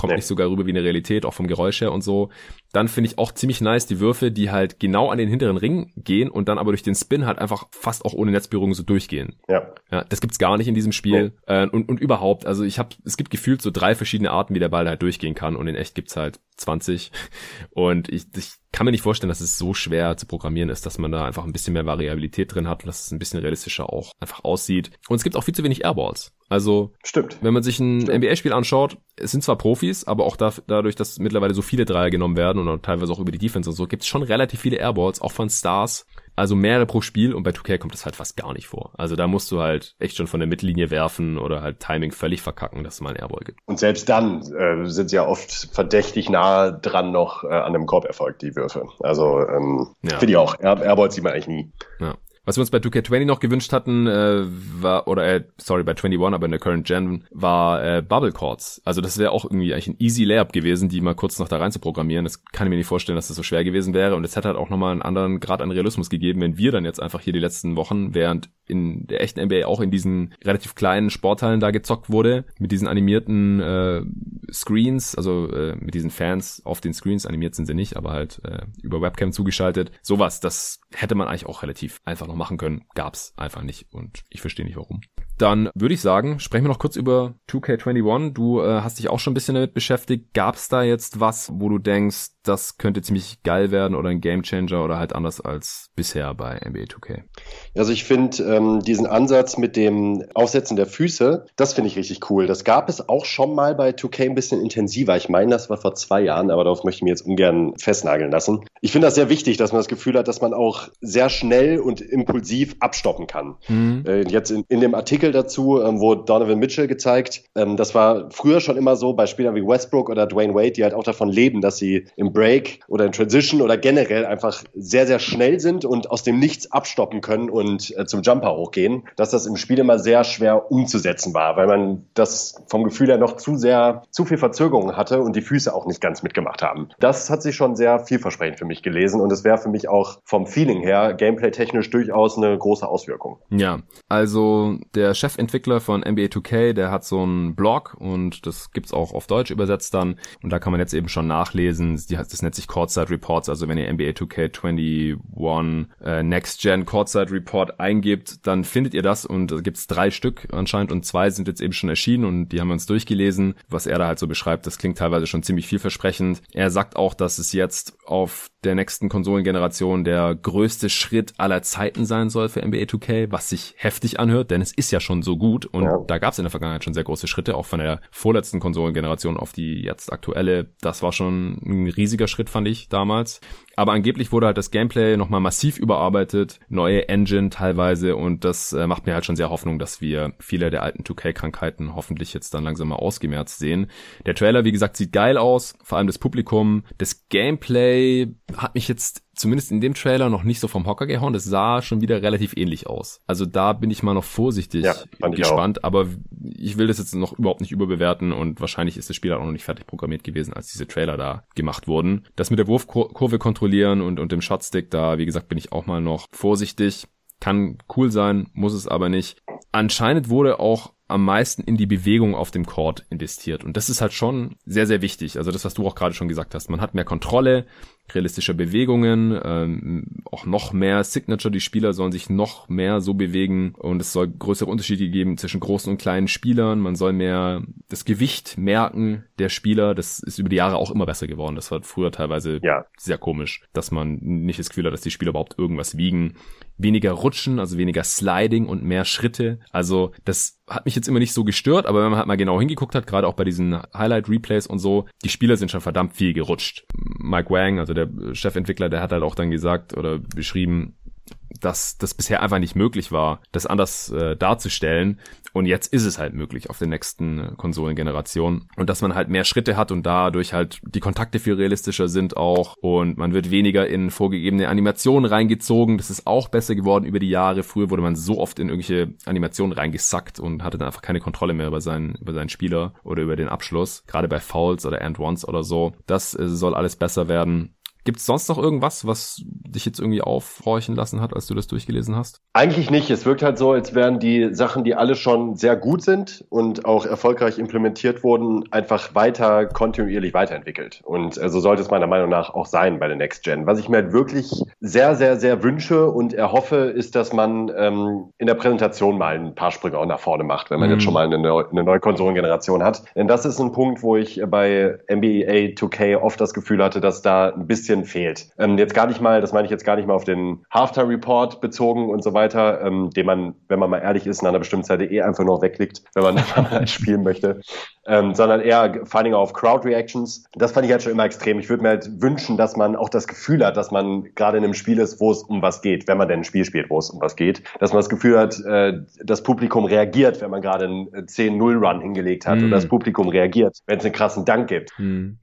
kommt nee. nicht sogar rüber wie eine Realität, auch vom Geräusch her und so. Dann finde ich auch ziemlich nice die Würfe, die halt genau an den hinteren Ring gehen und dann aber durch den Spin halt einfach fast auch ohne Netzberührung so durchgehen. Ja. Ja, das gibt's gar nicht in diesem Spiel. Nee. Äh, und, und überhaupt, also ich habe, es gibt gefühlt so drei verschiedene Arten, wie der Ball halt durchgehen kann und in echt gibt's halt 20. Und ich, ich kann mir nicht vorstellen, dass es so schwer zu programmieren ist, dass man da einfach ein bisschen mehr Variabilität drin hat und dass es ein bisschen realistischer auch einfach aussieht. Und es gibt auch viel zu wenig Airballs. Also, Stimmt. wenn man sich ein NBA-Spiel anschaut, es sind zwar Profis, aber auch da, dadurch, dass mittlerweile so viele Dreier genommen werden und teilweise auch über die Defense und so, gibt es schon relativ viele Airballs, auch von Stars. Also mehrere pro Spiel und bei 2K kommt das halt fast gar nicht vor. Also da musst du halt echt schon von der Mittellinie werfen oder halt Timing völlig verkacken, dass es mal einen Airball gibt. Und selbst dann äh, sind sie ja oft verdächtig nah dran noch äh, an einem Korberfolg, die Würfe. Also ähm, ja. finde ich auch. Air Airballs sieht man eigentlich nie. Ja. Was wir uns bei 2K20 noch gewünscht hatten, äh, war, oder äh, sorry, bei 21, aber in der Current Gen, war äh, Bubble Chords. Also das wäre auch irgendwie eigentlich ein easy Layup gewesen, die mal kurz noch da rein zu programmieren. Das kann ich mir nicht vorstellen, dass das so schwer gewesen wäre. Und es hätte halt auch nochmal einen anderen Grad an Realismus gegeben, wenn wir dann jetzt einfach hier die letzten Wochen, während in der echten NBA auch in diesen relativ kleinen Sporthallen da gezockt wurde, mit diesen animierten äh, Screens, also äh, mit diesen Fans auf den Screens, animiert sind sie nicht, aber halt äh, über Webcam zugeschaltet. Sowas, das hätte man eigentlich auch relativ einfach noch machen können. Gab's einfach nicht und ich verstehe nicht warum. Dann würde ich sagen, sprechen wir noch kurz über 2K21. Du äh, hast dich auch schon ein bisschen damit beschäftigt. Gab's da jetzt was, wo du denkst, das könnte ziemlich geil werden oder ein Gamechanger oder halt anders als bisher bei NBA 2K? Also ich finde ähm, diesen Ansatz mit dem Aufsetzen der Füße, das finde ich richtig cool. Das gab es auch schon mal bei 2K ein bisschen intensiver. Ich meine, das war vor zwei Jahren, aber darauf möchte ich mir jetzt ungern festnageln lassen. Ich finde das sehr wichtig, dass man das Gefühl hat, dass man auch sehr schnell und impulsiv abstoppen kann. Mhm. Äh, jetzt in, in, dem Artikel dazu ähm, wurde Donovan Mitchell gezeigt, ähm, das war früher schon immer so bei Spielern wie Westbrook oder Dwayne Wade, die halt auch davon leben, dass sie im Break oder in Transition oder generell einfach sehr, sehr schnell sind und aus dem Nichts abstoppen können und äh, zum Jumper hochgehen, dass das im Spiel immer sehr schwer umzusetzen war, weil man das vom Gefühl her noch zu sehr, zu viel Verzögerung hatte und die Füße auch nicht ganz mitgemacht haben. Das hat sich schon sehr vielversprechend für mich gelesen und es wäre für mich auch vom Feeling her, gameplay-technisch durchaus eine große Auswirkung. Ja, also der Chefentwickler von NBA 2K, der hat so einen Blog und das gibt's auch auf Deutsch übersetzt dann. Und da kann man jetzt eben schon nachlesen, das nennt sich Courtside Reports, also wenn ihr NBA 2K21 äh, Next Gen Courtside Report eingibt, dann findet ihr das. Und da gibt's drei Stück anscheinend. Und zwei sind jetzt eben schon erschienen und die haben wir uns durchgelesen. Was er da halt so beschreibt, das klingt teilweise schon ziemlich vielversprechend. Er sagt auch, dass es jetzt auf der nächsten Konsolengeneration der größte Schritt aller Zeiten sein soll für NBA 2K, was sich heftig anhört, denn es ist ja schon so gut und ja. da gab es in der Vergangenheit schon sehr große Schritte, auch von der vorletzten Konsolengeneration auf die jetzt aktuelle. Das war schon ein riesiger Schritt, fand ich damals. Aber angeblich wurde halt das Gameplay nochmal massiv überarbeitet, neue Engine teilweise und das äh, macht mir halt schon sehr Hoffnung, dass wir viele der alten 2K-Krankheiten hoffentlich jetzt dann langsam mal ausgemerzt sehen. Der Trailer, wie gesagt, sieht geil aus, vor allem das Publikum. Das Gameplay hat mich jetzt zumindest in dem Trailer noch nicht so vom Hocker gehauen. Das sah schon wieder relativ ähnlich aus. Also da bin ich mal noch vorsichtig ja, gespannt, aber ich will das jetzt noch überhaupt nicht überbewerten und wahrscheinlich ist das Spiel auch noch nicht fertig programmiert gewesen, als diese Trailer da gemacht wurden. Das mit der Wurfkurve kontrollieren und, und dem Shotstick, da, wie gesagt, bin ich auch mal noch vorsichtig. Kann cool sein, muss es aber nicht. Anscheinend wurde auch am meisten in die Bewegung auf dem Court investiert. Und das ist halt schon sehr, sehr wichtig. Also das, was du auch gerade schon gesagt hast. Man hat mehr Kontrolle, realistischer Bewegungen, ähm, auch noch mehr Signature. Die Spieler sollen sich noch mehr so bewegen und es soll größere Unterschiede geben zwischen großen und kleinen Spielern. Man soll mehr das Gewicht merken der Spieler. Das ist über die Jahre auch immer besser geworden. Das war früher teilweise ja. sehr komisch, dass man nicht das Gefühl hat, dass die Spieler überhaupt irgendwas wiegen weniger Rutschen, also weniger Sliding und mehr Schritte. Also das hat mich jetzt immer nicht so gestört, aber wenn man halt mal genau hingeguckt hat, gerade auch bei diesen Highlight-Replays und so, die Spieler sind schon verdammt viel gerutscht. Mike Wang, also der Chefentwickler, der hat halt auch dann gesagt oder beschrieben, dass das bisher einfach nicht möglich war, das anders äh, darzustellen. Und jetzt ist es halt möglich auf den nächsten äh, Konsolengenerationen. Und dass man halt mehr Schritte hat und dadurch halt die Kontakte viel realistischer sind auch. Und man wird weniger in vorgegebene Animationen reingezogen. Das ist auch besser geworden über die Jahre. Früher wurde man so oft in irgendwelche Animationen reingesackt und hatte dann einfach keine Kontrolle mehr über seinen, über seinen Spieler oder über den Abschluss. Gerade bei Fouls oder And Ones oder so. Das äh, soll alles besser werden. Gibt es sonst noch irgendwas, was dich jetzt irgendwie aufhorchen lassen hat, als du das durchgelesen hast? Eigentlich nicht. Es wirkt halt so, als wären die Sachen, die alle schon sehr gut sind und auch erfolgreich implementiert wurden, einfach weiter kontinuierlich weiterentwickelt. Und so also sollte es meiner Meinung nach auch sein bei der Next Gen. Was ich mir halt wirklich sehr, sehr, sehr wünsche und erhoffe, ist, dass man ähm, in der Präsentation mal ein paar Sprünge auch nach vorne macht, wenn man mm. jetzt mhm. schon mal eine, eine neue Konsolengeneration hat. Denn das ist ein Punkt, wo ich bei NBA 2K oft das Gefühl hatte, dass da ein bisschen bisschen fehlt. Ähm, jetzt gar nicht mal, das meine ich jetzt gar nicht mal auf den Halftime Report bezogen und so weiter, ähm, den man, wenn man mal ehrlich ist, in einer bestimmten Zeit eh einfach noch wegklickt, wenn man, halt spielen möchte, ähm, sondern eher finding auf Crowd Reactions. Das fand ich halt schon immer extrem. Ich würde mir halt wünschen, dass man auch das Gefühl hat, dass man gerade in einem Spiel ist, wo es um was geht, wenn man denn ein Spiel spielt, wo es um was geht, dass man das Gefühl hat, äh, das Publikum reagiert, wenn man gerade einen 10-0-Run hingelegt hat mm. und das Publikum reagiert, wenn es einen krassen Dank gibt. Mm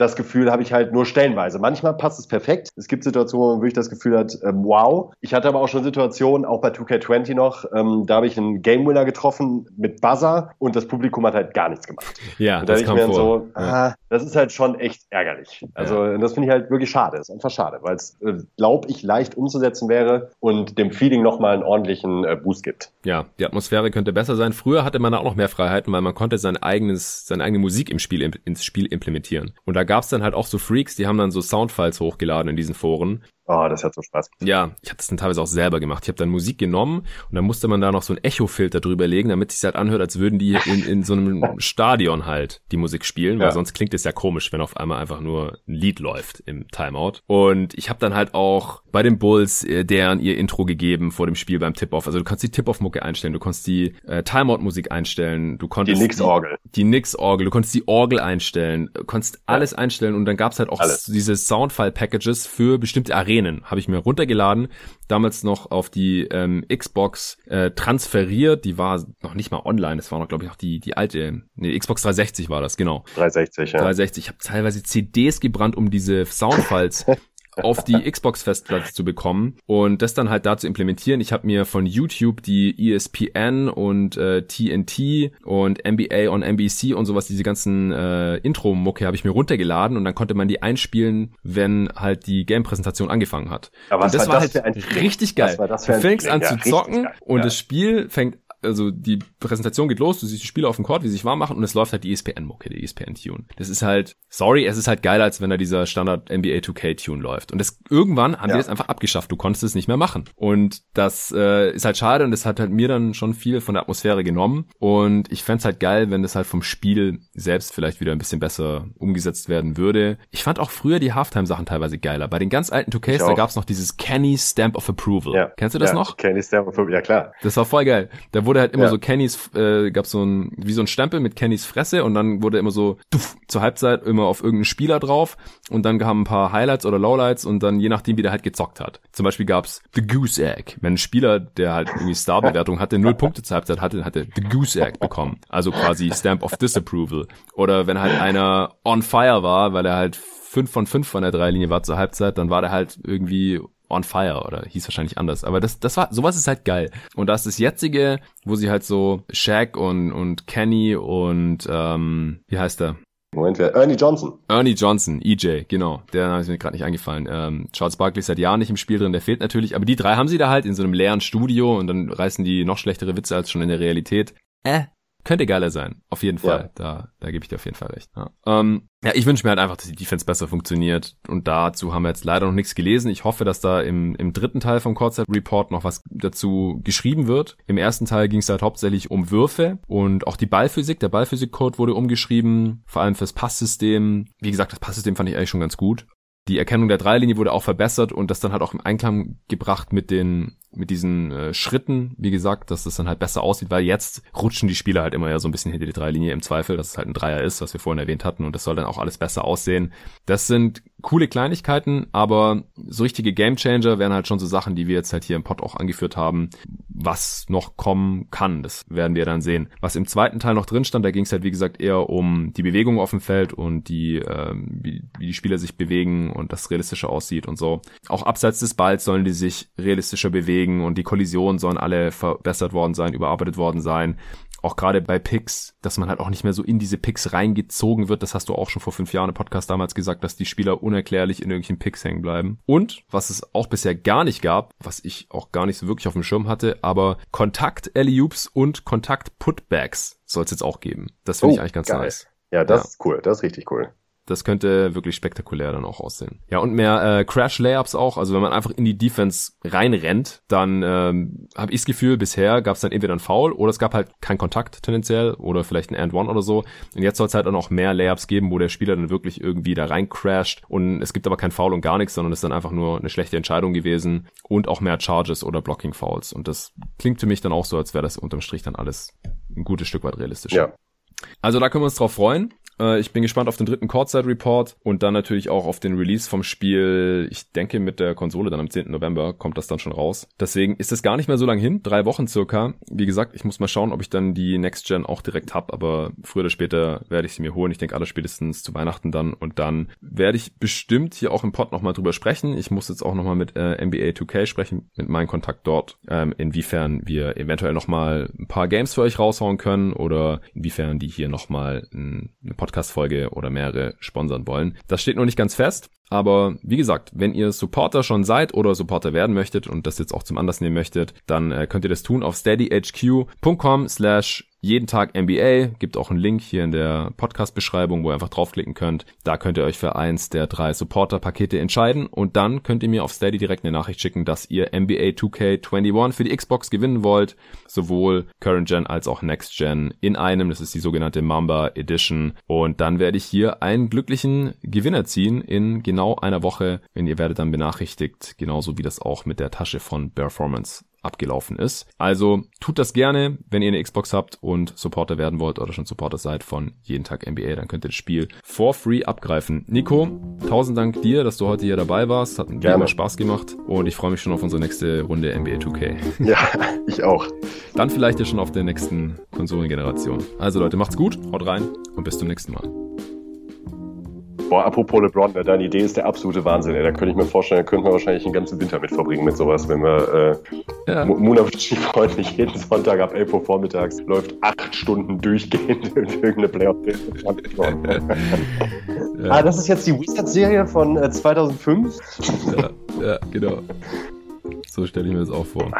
das Gefühl habe ich halt nur stellenweise. Manchmal passt es perfekt. Es gibt Situationen, wo man wirklich das Gefühl hat, ähm, wow. Ich hatte aber auch schon Situationen, auch bei 2K20 noch, ähm, da habe ich einen Game Winner getroffen mit Buzzer und das Publikum hat halt gar nichts gemacht. Ja, und da das kam vor. So, ah, das ist halt schon echt ärgerlich. Also ja. das finde ich halt wirklich schade. Das ist einfach schade, weil es, äh, glaube ich, leicht umzusetzen wäre und dem Feeling nochmal einen ordentlichen äh, Boost gibt. Ja, die Atmosphäre könnte besser sein. Früher hatte man da auch noch mehr Freiheiten, weil man konnte sein eigenes, seine eigene Musik im Spiel ins Spiel implementieren. Und da gab's dann halt auch so Freaks, die haben dann so Soundfiles hochgeladen in diesen Foren Oh, das hat so Spaß gemacht. Ja, ich habe das dann teilweise auch selber gemacht. Ich habe dann Musik genommen und dann musste man da noch so ein Echo-Filter drüber legen, damit es sich halt anhört, als würden die in, in so einem Stadion halt die Musik spielen, weil ja. sonst klingt es ja komisch, wenn auf einmal einfach nur ein Lied läuft im Timeout. Und ich habe dann halt auch bei den Bulls äh, deren ihr Intro gegeben vor dem Spiel beim Tip-Off. Also du kannst die Tip-Off-Mucke einstellen, du kannst die äh, Timeout-Musik einstellen, du konntest die Nix-Orgel. Die, die Nix-Orgel, du konntest die Orgel einstellen, konntest alles einstellen und dann gab's halt auch alles. diese Soundfile-Packages für bestimmte Arenen, habe ich mir runter runtergeladen, damals noch auf die ähm, Xbox äh, transferiert, die war noch nicht mal online, das war noch glaube ich auch die die alte, nee, Xbox 360 war das, genau. 360, ja. 360, ich habe teilweise CDs gebrannt, um diese Soundfiles auf die Xbox-Festplatte zu bekommen und das dann halt da zu implementieren. Ich habe mir von YouTube die ESPN und äh, TNT und NBA on NBC und sowas, diese ganzen äh, Intro-Mucke habe ich mir runtergeladen und dann konnte man die einspielen, wenn halt die Game-Präsentation angefangen hat. Aber und das war, war das halt richtig geil. du fängst an zu zocken und ja. das Spiel fängt also die Präsentation geht los, du siehst die Spieler auf dem Court, wie sie sich warm machen und es läuft halt die ESPN-Mucke, die ESPN-Tune. Das ist halt, sorry, es ist halt geiler, als wenn da dieser Standard NBA 2K-Tune läuft. Und das irgendwann haben ja. die das einfach abgeschafft, du konntest es nicht mehr machen. Und das äh, ist halt schade und das hat halt mir dann schon viel von der Atmosphäre genommen. Und ich fände halt geil, wenn das halt vom Spiel selbst vielleicht wieder ein bisschen besser umgesetzt werden würde. Ich fand auch früher die Halftime-Sachen teilweise geiler. Bei den ganz alten 2Ks, da gab's noch dieses Kenny Stamp of Approval. Ja. Kennst du das ja, noch? Kenny Stamp of Approval, ja klar. Das war voll geil. Da wurde halt immer ja. so Kennys, äh, gab so ein, wie so ein Stempel mit Kennys Fresse und dann wurde immer so tuff, zur Halbzeit immer auf irgendeinen Spieler drauf und dann kamen ein paar Highlights oder Lowlights und dann je nachdem, wie der halt gezockt hat. Zum Beispiel gab's The Goose Egg. Wenn ein Spieler, der halt irgendwie Starbewertung hatte, null Punkte zur Halbzeit hatte, hatte The Goose Egg bekommen. Also quasi Stamp of Disapproval. Oder wenn halt einer on fire war, weil er halt fünf von fünf von der Dreilinie war zur Halbzeit, dann war der halt irgendwie on Fire oder hieß wahrscheinlich anders. Aber das, das war, sowas ist halt geil. Und das ist das jetzige, wo sie halt so Shaq und, und Kenny und, ähm, wie heißt der? Moment, wer? Ernie Johnson. Ernie Johnson, EJ, genau. Der ist mir gerade nicht eingefallen. Ähm, Charles Barkley ist seit Jahren nicht im Spiel drin, der fehlt natürlich. Aber die drei haben sie da halt in so einem leeren Studio und dann reißen die noch schlechtere Witze als schon in der Realität. äh, könnte geiler sein, auf jeden Fall. Ja. Da, da gebe ich dir auf jeden Fall recht. Ja, ähm, ja ich wünsche mir halt einfach, dass die Defense besser funktioniert. Und dazu haben wir jetzt leider noch nichts gelesen. Ich hoffe, dass da im, im dritten Teil vom Courtside Report noch was dazu geschrieben wird. Im ersten Teil ging es halt hauptsächlich um Würfe und auch die Ballphysik. Der Ballphysik-Code wurde umgeschrieben, vor allem fürs Passsystem. Wie gesagt, das Passsystem fand ich eigentlich schon ganz gut. Die Erkennung der Dreilinie wurde auch verbessert und das dann halt auch im Einklang gebracht mit den mit diesen äh, Schritten, wie gesagt, dass das dann halt besser aussieht, weil jetzt rutschen die Spieler halt immer ja so ein bisschen hinter die Dreilinie im Zweifel, dass es halt ein Dreier ist, was wir vorhin erwähnt hatten und das soll dann auch alles besser aussehen. Das sind coole Kleinigkeiten, aber so richtige Gamechanger wären halt schon so Sachen, die wir jetzt halt hier im Pod auch angeführt haben, was noch kommen kann. Das werden wir dann sehen. Was im zweiten Teil noch drin stand, da ging es halt wie gesagt eher um die Bewegung auf dem Feld und die, ähm, wie, wie die Spieler sich bewegen und das realistischer aussieht und so. Auch abseits des Balls sollen die sich realistischer bewegen bewegen und die Kollisionen sollen alle verbessert worden sein, überarbeitet worden sein. Auch gerade bei Picks, dass man halt auch nicht mehr so in diese Picks reingezogen wird. Das hast du auch schon vor fünf Jahren im Podcast damals gesagt, dass die Spieler unerklärlich in irgendwelchen Picks hängen bleiben. Und was es auch bisher gar nicht gab, was ich auch gar nicht so wirklich auf dem Schirm hatte, aber Kontakt Alley-Oops und Kontakt Putbacks soll es jetzt auch geben. Das finde oh, ich eigentlich ganz geil. nice. Ja, das ja. ist cool. Das ist richtig cool. Das könnte wirklich spektakulär dann auch aussehen. Ja, und mehr äh, Crash-Layups auch. Also wenn man einfach in die Defense reinrennt, dann ähm, habe ich das Gefühl, bisher gab es dann entweder ein Foul oder es gab halt keinen Kontakt tendenziell oder vielleicht ein And-One oder so. Und jetzt soll es halt dann auch mehr Layups geben, wo der Spieler dann wirklich irgendwie da rein crasht und es gibt aber kein Foul und gar nichts, sondern es ist dann einfach nur eine schlechte Entscheidung gewesen und auch mehr Charges oder Blocking-Fouls. Und das klingt für mich dann auch so, als wäre das unterm Strich dann alles ein gutes Stück weit realistisch. Ja. Also da können wir uns drauf freuen. Äh, ich bin gespannt auf den dritten Courtside Report und dann natürlich auch auf den Release vom Spiel. Ich denke, mit der Konsole dann am 10. November kommt das dann schon raus. Deswegen ist es gar nicht mehr so lang hin, drei Wochen circa. Wie gesagt, ich muss mal schauen, ob ich dann die Next Gen auch direkt hab, aber früher oder später werde ich sie mir holen. Ich denke, alle spätestens zu Weihnachten dann und dann werde ich bestimmt hier auch im Pod nochmal drüber sprechen. Ich muss jetzt auch nochmal mit äh, NBA 2K sprechen, mit meinem Kontakt dort, ähm, inwiefern wir eventuell nochmal ein paar Games für euch raushauen können oder inwiefern die hier nochmal ein, eine Pod Podcast-Folge oder mehrere sponsern wollen. Das steht noch nicht ganz fest. Aber wie gesagt, wenn ihr Supporter schon seid oder Supporter werden möchtet und das jetzt auch zum Anlass nehmen möchtet, dann äh, könnt ihr das tun auf steadyhq.com slash jeden Tag NBA. Gibt auch einen Link hier in der Podcast-Beschreibung, wo ihr einfach draufklicken könnt. Da könnt ihr euch für eins der drei Supporter-Pakete entscheiden und dann könnt ihr mir auf Steady direkt eine Nachricht schicken, dass ihr NBA 2K21 für die Xbox gewinnen wollt. Sowohl Current Gen als auch Next Gen in einem. Das ist die sogenannte Mamba Edition. Und dann werde ich hier einen glücklichen Gewinner ziehen in genau einer Woche, wenn ihr werdet dann benachrichtigt, genauso wie das auch mit der Tasche von Performance abgelaufen ist. Also tut das gerne, wenn ihr eine Xbox habt und Supporter werden wollt oder schon Supporter seid von jeden Tag NBA, dann könnt ihr das Spiel for free abgreifen. Nico, tausend Dank dir, dass du heute hier dabei warst. Hat mir immer Spaß gemacht und ich freue mich schon auf unsere nächste Runde NBA 2K. Ja, ich auch. Dann vielleicht ja schon auf der nächsten Konsolengeneration. Also Leute, macht's gut, haut rein und bis zum nächsten Mal. Boah, apropos LeBron, ne, deine Idee ist der absolute Wahnsinn. Ey. Da könnte ich mir vorstellen, da könnten wir wahrscheinlich den ganzen Winter mit verbringen mit sowas, wenn wir äh, ja. freundlich jeden Sonntag ab 11 Uhr vormittags läuft acht Stunden durchgehend irgendeine playoff ja. Ah, das ist jetzt die Wizards-Serie von äh, 2005? Ja, ja, genau. So stelle ich mir das auch vor.